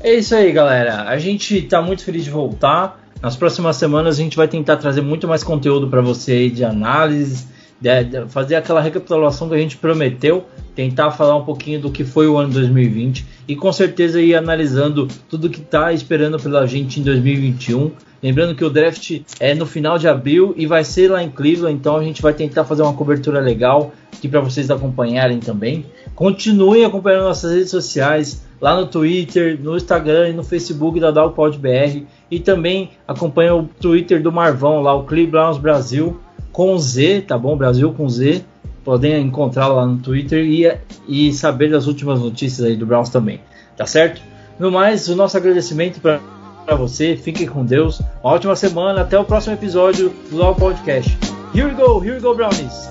É isso aí, galera. A gente está muito feliz de voltar. Nas próximas semanas a gente vai tentar trazer muito mais conteúdo para você de análise, de, de fazer aquela recapitulação que a gente prometeu, tentar falar um pouquinho do que foi o ano 2020 e com certeza ir analisando tudo que está esperando pela gente em 2021 Lembrando que o draft é no final de abril e vai ser lá em Cleveland, então a gente vai tentar fazer uma cobertura legal aqui para vocês acompanharem também. Continuem acompanhando nossas redes sociais, lá no Twitter, no Instagram e no Facebook da DalPodBR. E também acompanha o Twitter do Marvão, lá o Cleveland Brasil, com Z, tá bom? Brasil com Z. Podem encontrar lá no Twitter e, e saber das últimas notícias aí do Browns também, tá certo? No mais, o nosso agradecimento para para você. Fiquem com Deus. Uma ótima semana. Até o próximo episódio do Law Podcast. Here we go, here we go, Brownies.